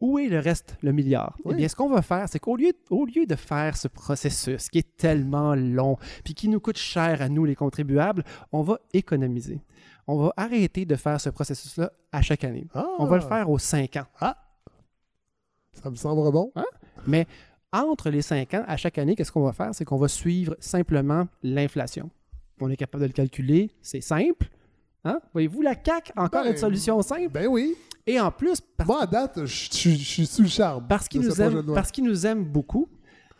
Où est le reste, le milliard? Eh bien, ce qu'on va faire, c'est qu'au lieu, au lieu de faire ce processus qui est tellement long, puis qui nous coûte cher à nous, les contribuables, on va économiser. On va arrêter de faire ce processus-là à chaque année. On va le faire aux cinq ans. Ah! Ça me semble bon. Hein? Mais entre les cinq ans, à chaque année, qu'est-ce qu'on va faire? C'est qu'on va suivre simplement l'inflation. On est capable de le calculer, c'est simple. Hein? Voyez-vous, la CAQ, encore Ben, une solution simple. Ben oui. Et en plus, Moi, à date, je suis sous le charme. parce qu'ils nous, aiment- parce qu'ils nous aiment beaucoup,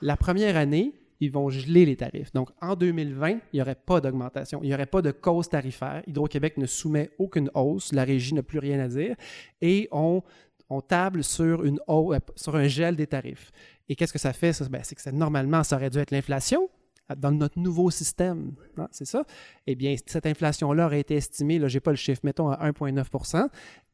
la première année, ils vont geler les tarifs. Donc, en 2020, il n'y aurait pas d'augmentation. Il n'y aurait pas de cause tarifaire. Hydro-Québec ne soumet aucune hausse. La régie n'a plus rien à dire. Et on, on table sur, une euh, sur un gel des tarifs. Et qu'est-ce que ça fait? Ben, c'est que ça, normalement, ça aurait dû être l'inflation dans notre nouveau système. hein, c'est ça? Eh bien, cette inflation-là aurait été estimée, là, je n'ai pas le chiffre, mettons à 1,9%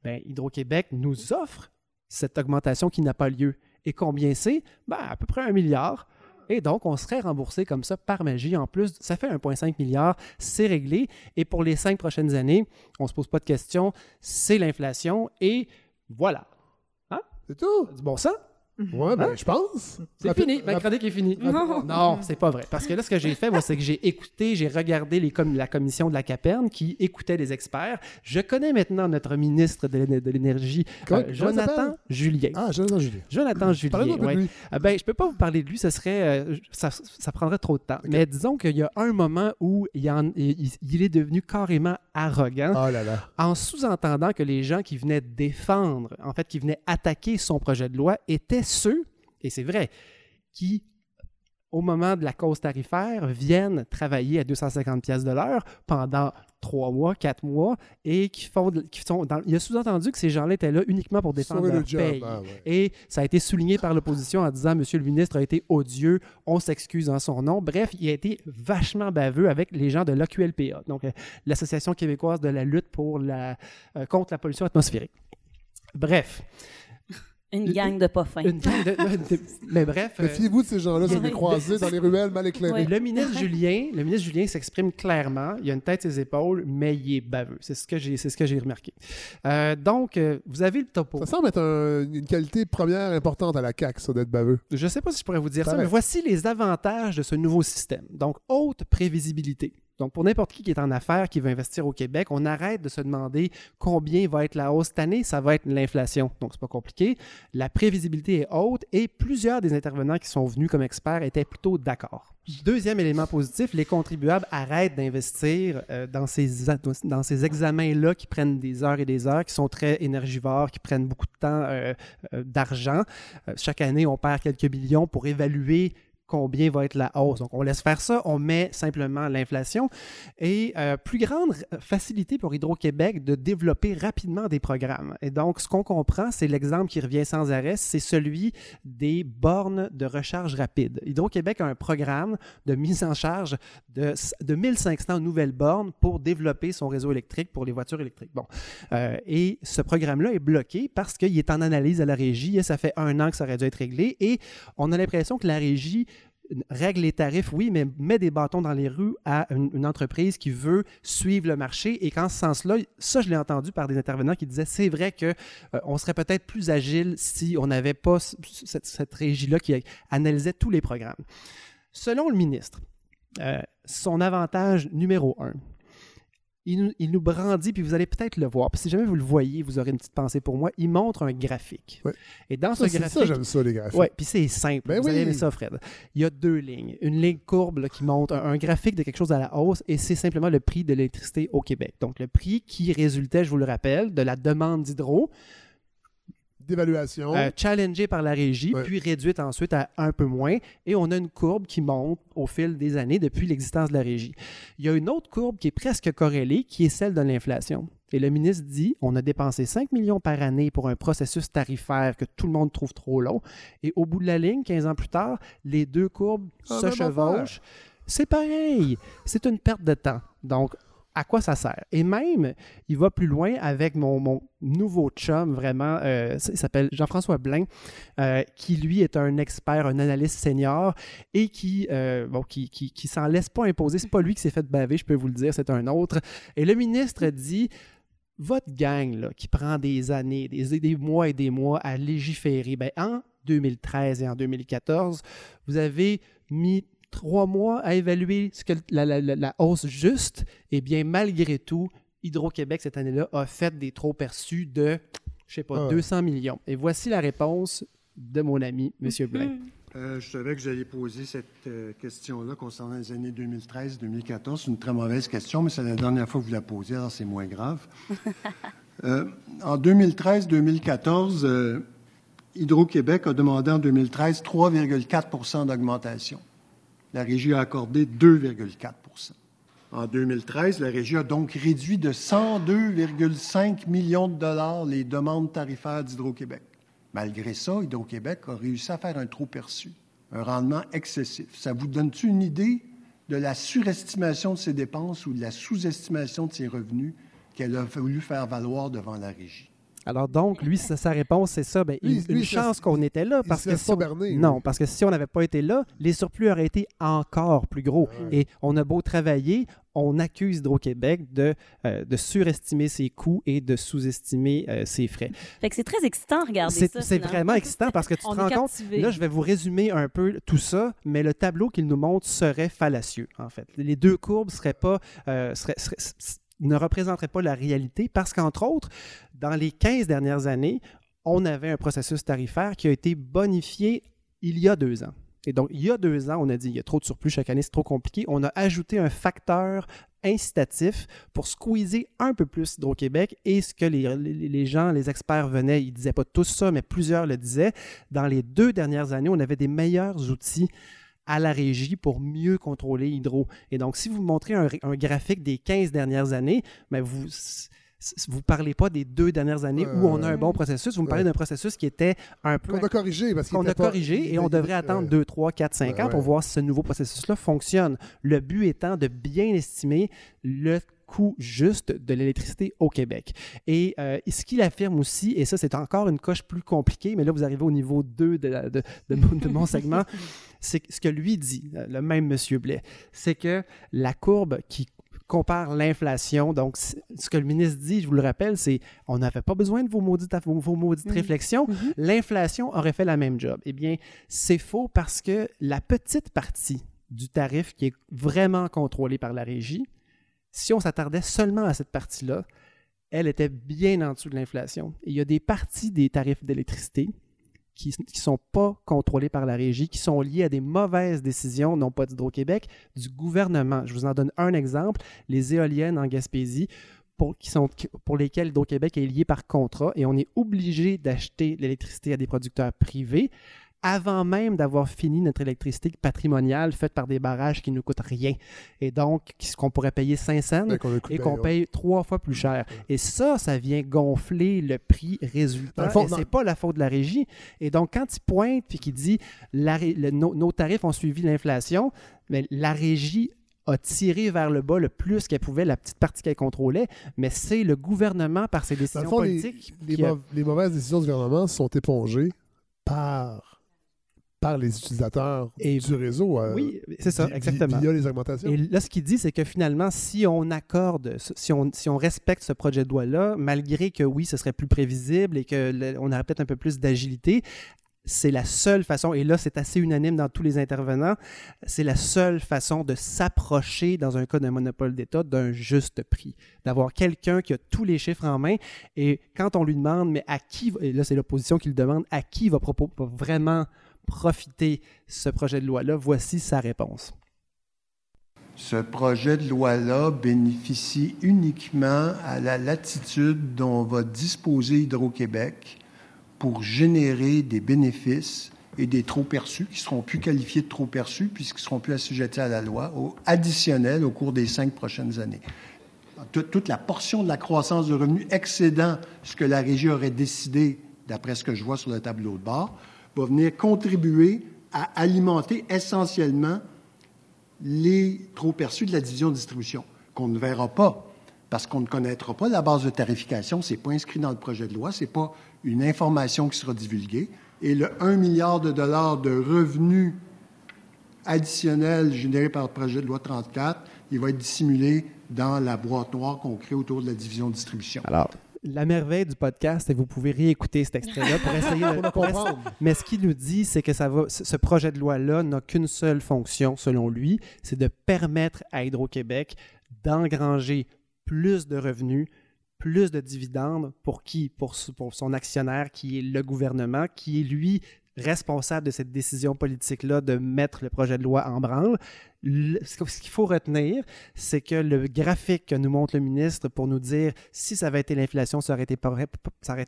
ben, Hydro-Québec nous offre cette augmentation qui n'a pas lieu. Et combien c'est? Ben, à peu près un milliard. Et donc, on serait remboursé comme ça par magie. En plus, ça fait 1,5 milliard, c'est réglé. Et pour les cinq prochaines années, on ne se pose pas de questions, c'est l'inflation. Et voilà. Hein? C'est tout. Du bon sens? Ouais, ben, Hein? je pense. C'est fini, ma chronique est finie. Non. Non, c'est pas vrai. Parce que là, ce que j'ai fait, moi, c'est que j'ai écouté, j'ai regardé les com- la commission de la Caperne qui écoutait les experts. Je connais maintenant notre ministre de l'Éner- de l'Énergie, euh, Jonathan? Julien. Ah, Jonathan Julien. Jonathan Julien. De ouais. Ah ben, je peux pas vous parler de lui, ça serait, euh, ça, ça prendrait trop de temps. Mais disons qu'il y a un moment où il, en- il- il est devenu carrément arrogant, Oh là là. en sous-entendant que les gens qui venaient défendre, en fait, qui venaient attaquer son projet de loi, étaient ceux, et c'est vrai, qui au moment de la cause tarifaire, viennent travailler à 250 pièces de l'heure pendant trois mois, quatre mois, et qui font, qui sont dans- il a sous-entendu que ces gens-là étaient là uniquement pour défendre Sauver leur le job, paye. ah ouais. Et ça a été souligné par l'opposition en disant Monsieur le ministre a été odieux, on s'excuse en son nom. Bref, il a été vachement baveux avec les gens de l'AQLPA, donc euh, l'Association québécoise de la lutte pour la, euh, contre la pollution atmosphérique. Bref. Une gang de pas fins. Une gang de- de- mais bref. euh, Méfiez-vous de ces gens-là, vous les croisez dans les ruelles mal éclairées. le ministre Julien, le ministre Julien s'exprime clairement. Il a une tête ses épaules, mais il est baveux. C'est ce que j'ai, c'est ce que j'ai remarqué. Euh, donc, euh, vous avez le topo. Ça semble être un- une qualité première importante à la CAQ, ça, d'être baveux. Je ne sais pas si je pourrais vous dire ça, mais voici les avantages de ce nouveau système. Donc, haute prévisibilité. Donc, pour n'importe qui qui est en affaires, qui veut investir au Québec, on arrête de se demander combien va être la hausse cette année. Ça va être l'inflation. Donc, c'est pas compliqué. La prévisibilité est haute et plusieurs des intervenants qui sont venus comme experts étaient plutôt d'accord. Deuxième élément positif, les contribuables arrêtent d'investir euh, dans ces, dans ces examens-là qui prennent des heures et des heures, qui sont très énergivores, qui prennent beaucoup de temps, euh, euh, d'argent. Chaque année, on perd quelques millions pour évaluer combien va être la hausse. Donc, on laisse faire ça, on met simplement l'inflation et euh, plus grande facilité pour Hydro-Québec de développer rapidement des programmes. Et donc, ce qu'on comprend, c'est l'exemple qui revient sans arrêt, c'est celui des bornes de recharge rapide. Hydro-Québec a un programme de mise en charge de, de 1500 nouvelles bornes pour développer son réseau électrique pour les voitures électriques. Bon, Euh, et ce programme-là est bloqué parce qu'il est en analyse à la régie et ça fait un an que ça aurait dû être réglé et on a l'impression que la régie règle les tarifs, oui, mais met des bâtons dans les rues à une, entreprise qui veut suivre le marché. Et qu'en ce sens-là, ça, je l'ai entendu par des intervenants qui disaient c'est vrai que euh, on serait peut-être plus agile si on n'avait pas cette régie-là qui analysait tous les programmes. Selon le ministre, euh, son avantage numéro un, il nous, il nous brandit, puis vous allez peut-être le voir. Puis si jamais vous le voyez, vous aurez une petite pensée pour moi. Il montre un graphique. Et dans Ça, ce c'est- graphique. ça, j'aime ça, les graphiques. Ouais, puis c'est simple. Ben vous allez oui. aimer ça, Fred. Il y a deux lignes. Une ligne courbe là, qui montre un, un graphique de quelque chose à la hausse, et c'est simplement le prix de l'électricité au Québec. Donc, le prix qui résultait, je vous le rappelle, de la demande d'hydro. D'évaluation. Euh, challengée par la régie, puis réduite ensuite à un peu moins. Et on a une courbe qui monte au fil des années depuis l'existence de la régie. Il y a une autre courbe qui est presque corrélée, qui est celle de l'inflation. Et le ministre dit on a dépensé 5 millions par année pour un processus tarifaire que tout le monde trouve trop long. Et au bout de la ligne, 15 ans plus tard, les deux courbes Ah, se même chevauchent. C'est pareil. C'est une perte de temps. Donc, à quoi ça sert? Et même, il va plus loin avec mon, mon nouveau chum, vraiment, euh, il s'appelle Jean-François Blain, euh, qui lui est un expert, un analyste senior et qui, euh, bon, qui, qui, qui s'en laisse pas imposer. C'est pas lui qui s'est fait baver, je peux vous le dire, c'est un autre. Et le ministre dit votre gang là, qui prend des années, des, des mois et des mois à légiférer, ben, en 2013 et en 2014, vous avez mis trois mois à évaluer ce que la, la- la- la hausse juste. Et bien, malgré tout, Hydro-Québec, cette année-là, a fait des trop perçus de, je sais pas, Ah ouais. 200 millions. Et voici la réponse de mon ami, M. Blain. Euh, je savais que vous alliez poser cette euh, question-là concernant les années 2013-2014. C'est une très mauvaise question, mais c'est la dernière fois que vous la posez, alors c'est moins grave. Euh, en 2013-2014, euh, Hydro-Québec a demandé en 2013 3,4% d'augmentation. La Régie a accordé 2,4 En 2013, la Régie a donc réduit de 102,5 millions de dollars les demandes tarifaires d'Hydro-Québec. Malgré ça, Hydro-Québec a réussi à faire un trop perçu, un rendement excessif. Ça vous donne-tu une idée de la surestimation de ses dépenses ou de la sous-estimation de ses revenus qu'elle a voulu faire valoir devant la Régie? Alors donc, lui, sa, sa réponse, c'est ça. Ben, Lui, une, lui, chance qu'on était là. il Parce que si pas on- berner, lui. non, parce que si on n'avait pas été là, les surplus auraient été encore plus gros. Et on a beau travailler, on accuse Hydro-Québec de, euh, de surestimer ses coûts et de sous-estimer euh, ses frais. Fait que c'est très excitant à regarder C'est ça. c'est vraiment excitant parce que tu On te rends compte. Là, je vais vous résumer un peu tout ça, mais le tableau qu'il nous montre serait fallacieux, en fait. Les deux courbes seraient pas, euh, seraient- seraient- ne représenteraient pas la réalité parce qu'entre autres, dans les 15 dernières années, on avait un processus tarifaire qui a été bonifié il y a deux ans. Et donc, il y a deux ans, on a dit il y a trop de surplus chaque année, c'est trop compliqué. On a ajouté un facteur incitatif pour squeezer un peu plus Hydro-Québec et ce que les, gens, les experts venaient, ils disaient pas tous ça, mais plusieurs le disaient. Dans les deux dernières années, on avait des meilleurs outils à la régie pour mieux contrôler Hydro. Et donc, si vous montrez un, un graphique des 15 dernières années, mais vous vous parlez pas des deux dernières années où on a un bon processus, vous me parlez Ouais. d'un processus qui était un peu... Qu'on a corrigé parce Qu'on a pas- corrigé et on devrait attendre ouais. 2, 3, 4, 5 ans pour ouais. voir si ce nouveau processus-là fonctionne. Le but étant de bien estimer le coût juste de l'électricité au Québec. Et euh, ce qu'il affirme aussi, et ça c'est encore une coche plus compliquée, mais là vous arrivez au niveau 2 de, la- de- de mon, de mon segment, c'est ce que lui dit, le même monsieur Blais, c'est que la courbe qui compare l'inflation. Donc, ce que le ministre dit, je vous le rappelle, c'est on n'avait pas besoin de vos maudites, vos, vos maudites Mhm. réflexions. L'inflation aurait fait la même job. Eh bien, c'est faux parce que la petite partie du tarif qui est vraiment contrôlée par la régie, si on s'attardait seulement à cette partie-là, elle était bien en dessous de l'inflation. Il y a des parties des tarifs d'électricité qui ne sont pas contrôlés par la régie, qui sont liés à des mauvaises décisions, non pas d'Hydro-Québec, du gouvernement. Je vous en donne un exemple, les éoliennes en Gaspésie, pour, pour lesquelles Hydro-Québec est lié par contrat et on est obligé d'acheter l'électricité à des producteurs privés avant même d'avoir fini notre électricité patrimoniale faite par des barrages qui ne coûtent rien. Et donc, qu'on pourrait payer 5 cents Ben, qu'on a coupé, et qu'on paye trois fois plus cher. Et ça, ça vient gonfler le prix dans- c'est pas la faute de la régie. Et donc, quand il pointe puis qu'il dit la ré- le- nos, nos tarifs ont suivi l'inflation, mais la régie a tiré vers le bas le plus qu'elle pouvait, la petite partie qu'elle contrôlait, mais c'est le gouvernement, par ses décisions le fond, les, politiques, les a- les mauvaises décisions du gouvernement sont épongées par, par les utilisateurs du réseau. euh, Oui, c'est ça, exactement. Via les augmentations. Et là, ce qu'il dit, c'est que finalement, si on accorde, si on, si on respecte ce projet de loi-là, malgré que oui, ce serait plus prévisible et qu'on aurait peut-être un peu plus d'agilité, c'est la seule façon, et là c'est assez unanime dans tous les intervenants, c'est la seule façon de s'approcher dans un cas d'un monopole d'État d'un juste prix, d'avoir quelqu'un qui a tous les chiffres en main, et quand on lui demande, mais à qui, va- et là c'est l'opposition qui le demande, à qui va, propo- va vraiment profiter ce projet de loi-là, voici sa réponse. Ce projet de loi-là bénéficie uniquement à la latitude dont va disposer Hydro-Québec pour générer des bénéfices et des trop perçus qui seront plus qualifiés de trop perçus puisqu'ils seront plus assujettis à la loi, au, additionnels au cours des cinq prochaines années. Toute, toute la portion de la croissance de revenus excédant ce que la régie aurait décidé, d'après ce que je vois sur le tableau de bord, va venir contribuer à alimenter essentiellement les trop perçus de la division de distribution. qu'on ne verra pas parce qu'on ne connaîtra pas la base de tarification. C'est pas inscrit dans le projet de loi. C'est pas une information qui sera divulguée. Et le 1 milliard de dollars de revenus additionnels générés par le projet de loi 34, il va être dissimulé dans la boîte noire qu'on crée autour de la division distribution. Alors, la merveille du podcast, et vous pouvez réécouter cet extrait-là pour essayer de le comprendre. Mais ce qu'il nous dit, c'est que ça va, ce projet de loi-là n'a qu'une seule fonction, selon lui, c'est de permettre à Hydro-Québec d'engranger plus de revenus, plus de dividendes pour qui? Pour son actionnaire qui est le gouvernement, qui est lui responsable de cette décision politique-là de mettre le projet de loi en branle. Le- ce qu'il faut retenir, c'est que le graphique que nous montre le ministre pour nous dire si ça avait été l'inflation, ça aurait été,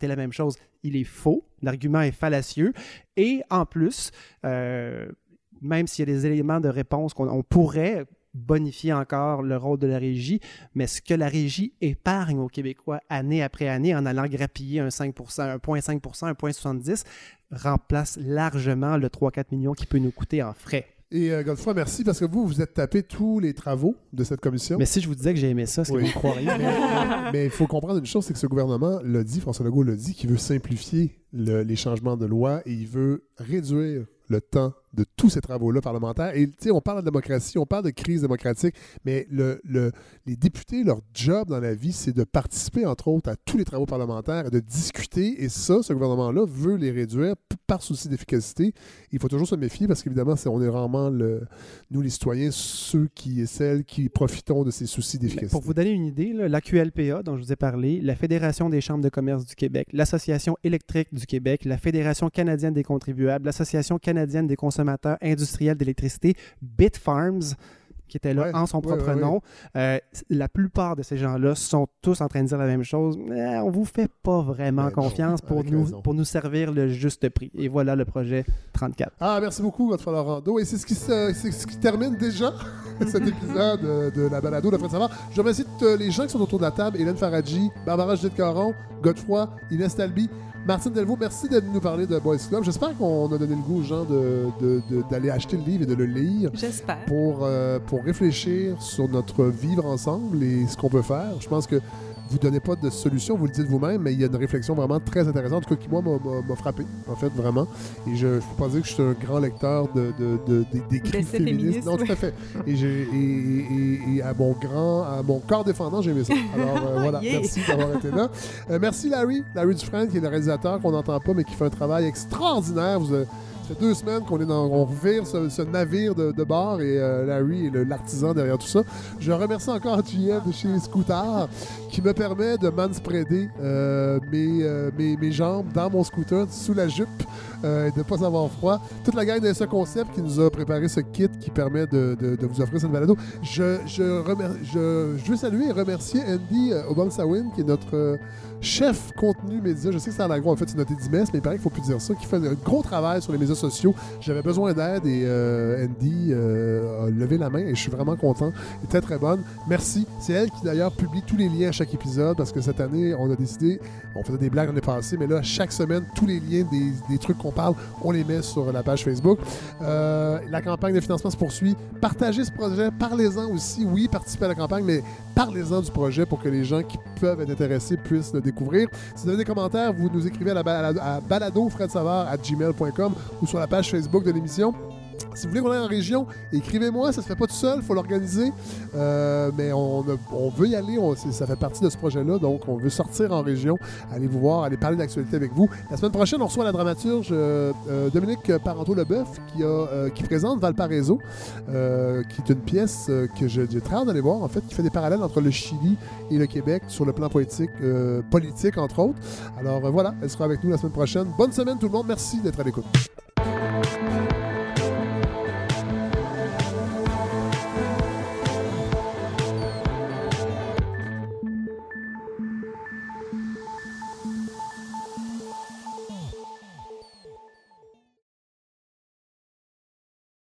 la même chose, il est faux. L'argument est fallacieux. Et en plus, euh, même s'il y a des éléments de réponse qu'on on pourrait bonifier encore le rôle de la régie, mais ce que la régie épargne aux Québécois année après année en allant grappiller un 5 1,5 1,70% remplace largement le 3-4 millions qui peut nous coûter en frais. Et euh, Godefroy, merci parce que vous, vous êtes tapé tous les travaux de cette commission. Mais si je vous disais que j'ai aimé ça, que Oui. vous me croiriez? mais mais il faut comprendre une chose, c'est que ce gouvernement l'a dit, François Legault l'a dit, qu'il veut simplifier le- les changements de loi et il veut réduire le temps de tous ces travaux-là parlementaires. Et tu sais, on parle de démocratie, on parle de crise démocratique, mais le, le- les députés, leur job dans la vie, c'est de participer, entre autres, à tous les travaux parlementaires et de discuter. Et ça, ce gouvernement-là veut les réduire par souci d'efficacité. Il faut toujours se méfier parce qu'évidemment, on est rarement, le, nous les citoyens, ceux qui et celles qui profitons de ces soucis d'efficacité. Pour vous donner une idée, la QLPA dont je vous ai parlé, la Fédération des chambres de commerce du Québec, l'Association électrique du Québec, la Fédération canadienne des contribuables, l'Association canadienne des consommateurs industriels d'électricité, Bitfarms, qui était là Ouais, en son propre ouais, ouais. nom. Euh, la plupart de ces gens-là sont tous en train de dire la même chose. Eh, on vous fait pas vraiment Ben non, confiance pour nous, raison. pour nous servir le juste prix. Et voilà le projet 34. Ah, merci beaucoup, Godefroy Laurando. Et c'est ce qui, ce qui termine déjà cet épisode de la balado de Fred Savard. Je remercie tous les gens qui sont autour de la table. Hélène Faradji, Barbara Judith Caron, Godefroy, Inès Talby, Martine Delvaux. Merci d'être venu nous parler de Boys Club. J'espère qu'on a donné le goût aux gens de- de- de- d'aller acheter le livre et de le lire. J'espère. Pour, euh, pour réfléchir sur notre vivre ensemble et ce qu'on peut faire. Je pense que vous ne donnez pas de solution, vous le dites vous-même, mais il y a une réflexion vraiment très intéressante, en tout cas qui, moi, m'a- frappé, en fait, vraiment. Et je ne peux pas dire que je suis un grand lecteur de, de, de- des- féministes. Non, tout à fait. Et, j'ai- et, et- et à mon grand, à mon corps défendant, j'ai aimé ça. Alors, euh, voilà, Yeah. merci d'avoir été là. Euh, merci Larry, Larry Dufresne, qui est le réalisateur qu'on n'entend pas, mais qui fait un travail extraordinaire. Vous, euh, fait deux semaines qu'on est dans, on revire ce, navire de, de bord et euh, Larry est l'artisan derrière tout ça. Je remercie encore JF de chez Scooter qui me permet de manspreader euh, mes, euh, mes, mes jambes dans mon scooter sous la jupe et de ne pas avoir froid. Toute la gang de ce concept qui nous a préparé ce kit qui permet de, de- vous offrir cette balado. Je, je, je, veux saluer et remercier Andy Obamsawin qui est notre chef contenu média. Je sais que c'est à la gros, en fait, c'est noté 10 messes, mais il paraît qu'il faut plus dire ça, qui fait un gros travail sur les médias sociaux. J'avais besoin d'aide et euh, Andy euh, a levé la main et je suis vraiment content. Elle était très bonne. Merci. C'est elle qui d'ailleurs publie tous les liens à chaque épisode parce que cette année, on a décidé, on faisait des blagues l'année passée, mais là, chaque semaine, tous les liens des, des trucs qu'on parle, on les met sur la page Facebook. Euh, la campagne de financement se poursuit. Partagez ce projet, parlez-en aussi. Oui, participez à la campagne, mais parlez-en du projet pour que les gens qui peuvent être intéressés puissent le Si vous avez des commentaires, vous nous écrivez à, la balado, à baladofredsavard@gmail.com ou sur la page Facebook de l'émission. Si vous voulez qu'on aille en région, écrivez-moi, ça se fait pas tout seul, il faut l'organiser. Euh, mais on, veut y aller, ça fait partie de ce projet-là, donc on veut sortir en région, aller vous voir, aller parler d'actualité avec vous. La semaine prochaine, on reçoit la dramaturge euh, euh, Dominique Parenteau-Leboeuf qui, présente Valparaiso, qui est une pièce que j'ai très hâte d'aller voir, en fait, qui fait des parallèles entre le Chili et le Québec sur le plan poétique, politique, entre autres. Alors voilà, elle sera avec nous la semaine prochaine. Bonne semaine tout le monde, merci d'être à l'écoute.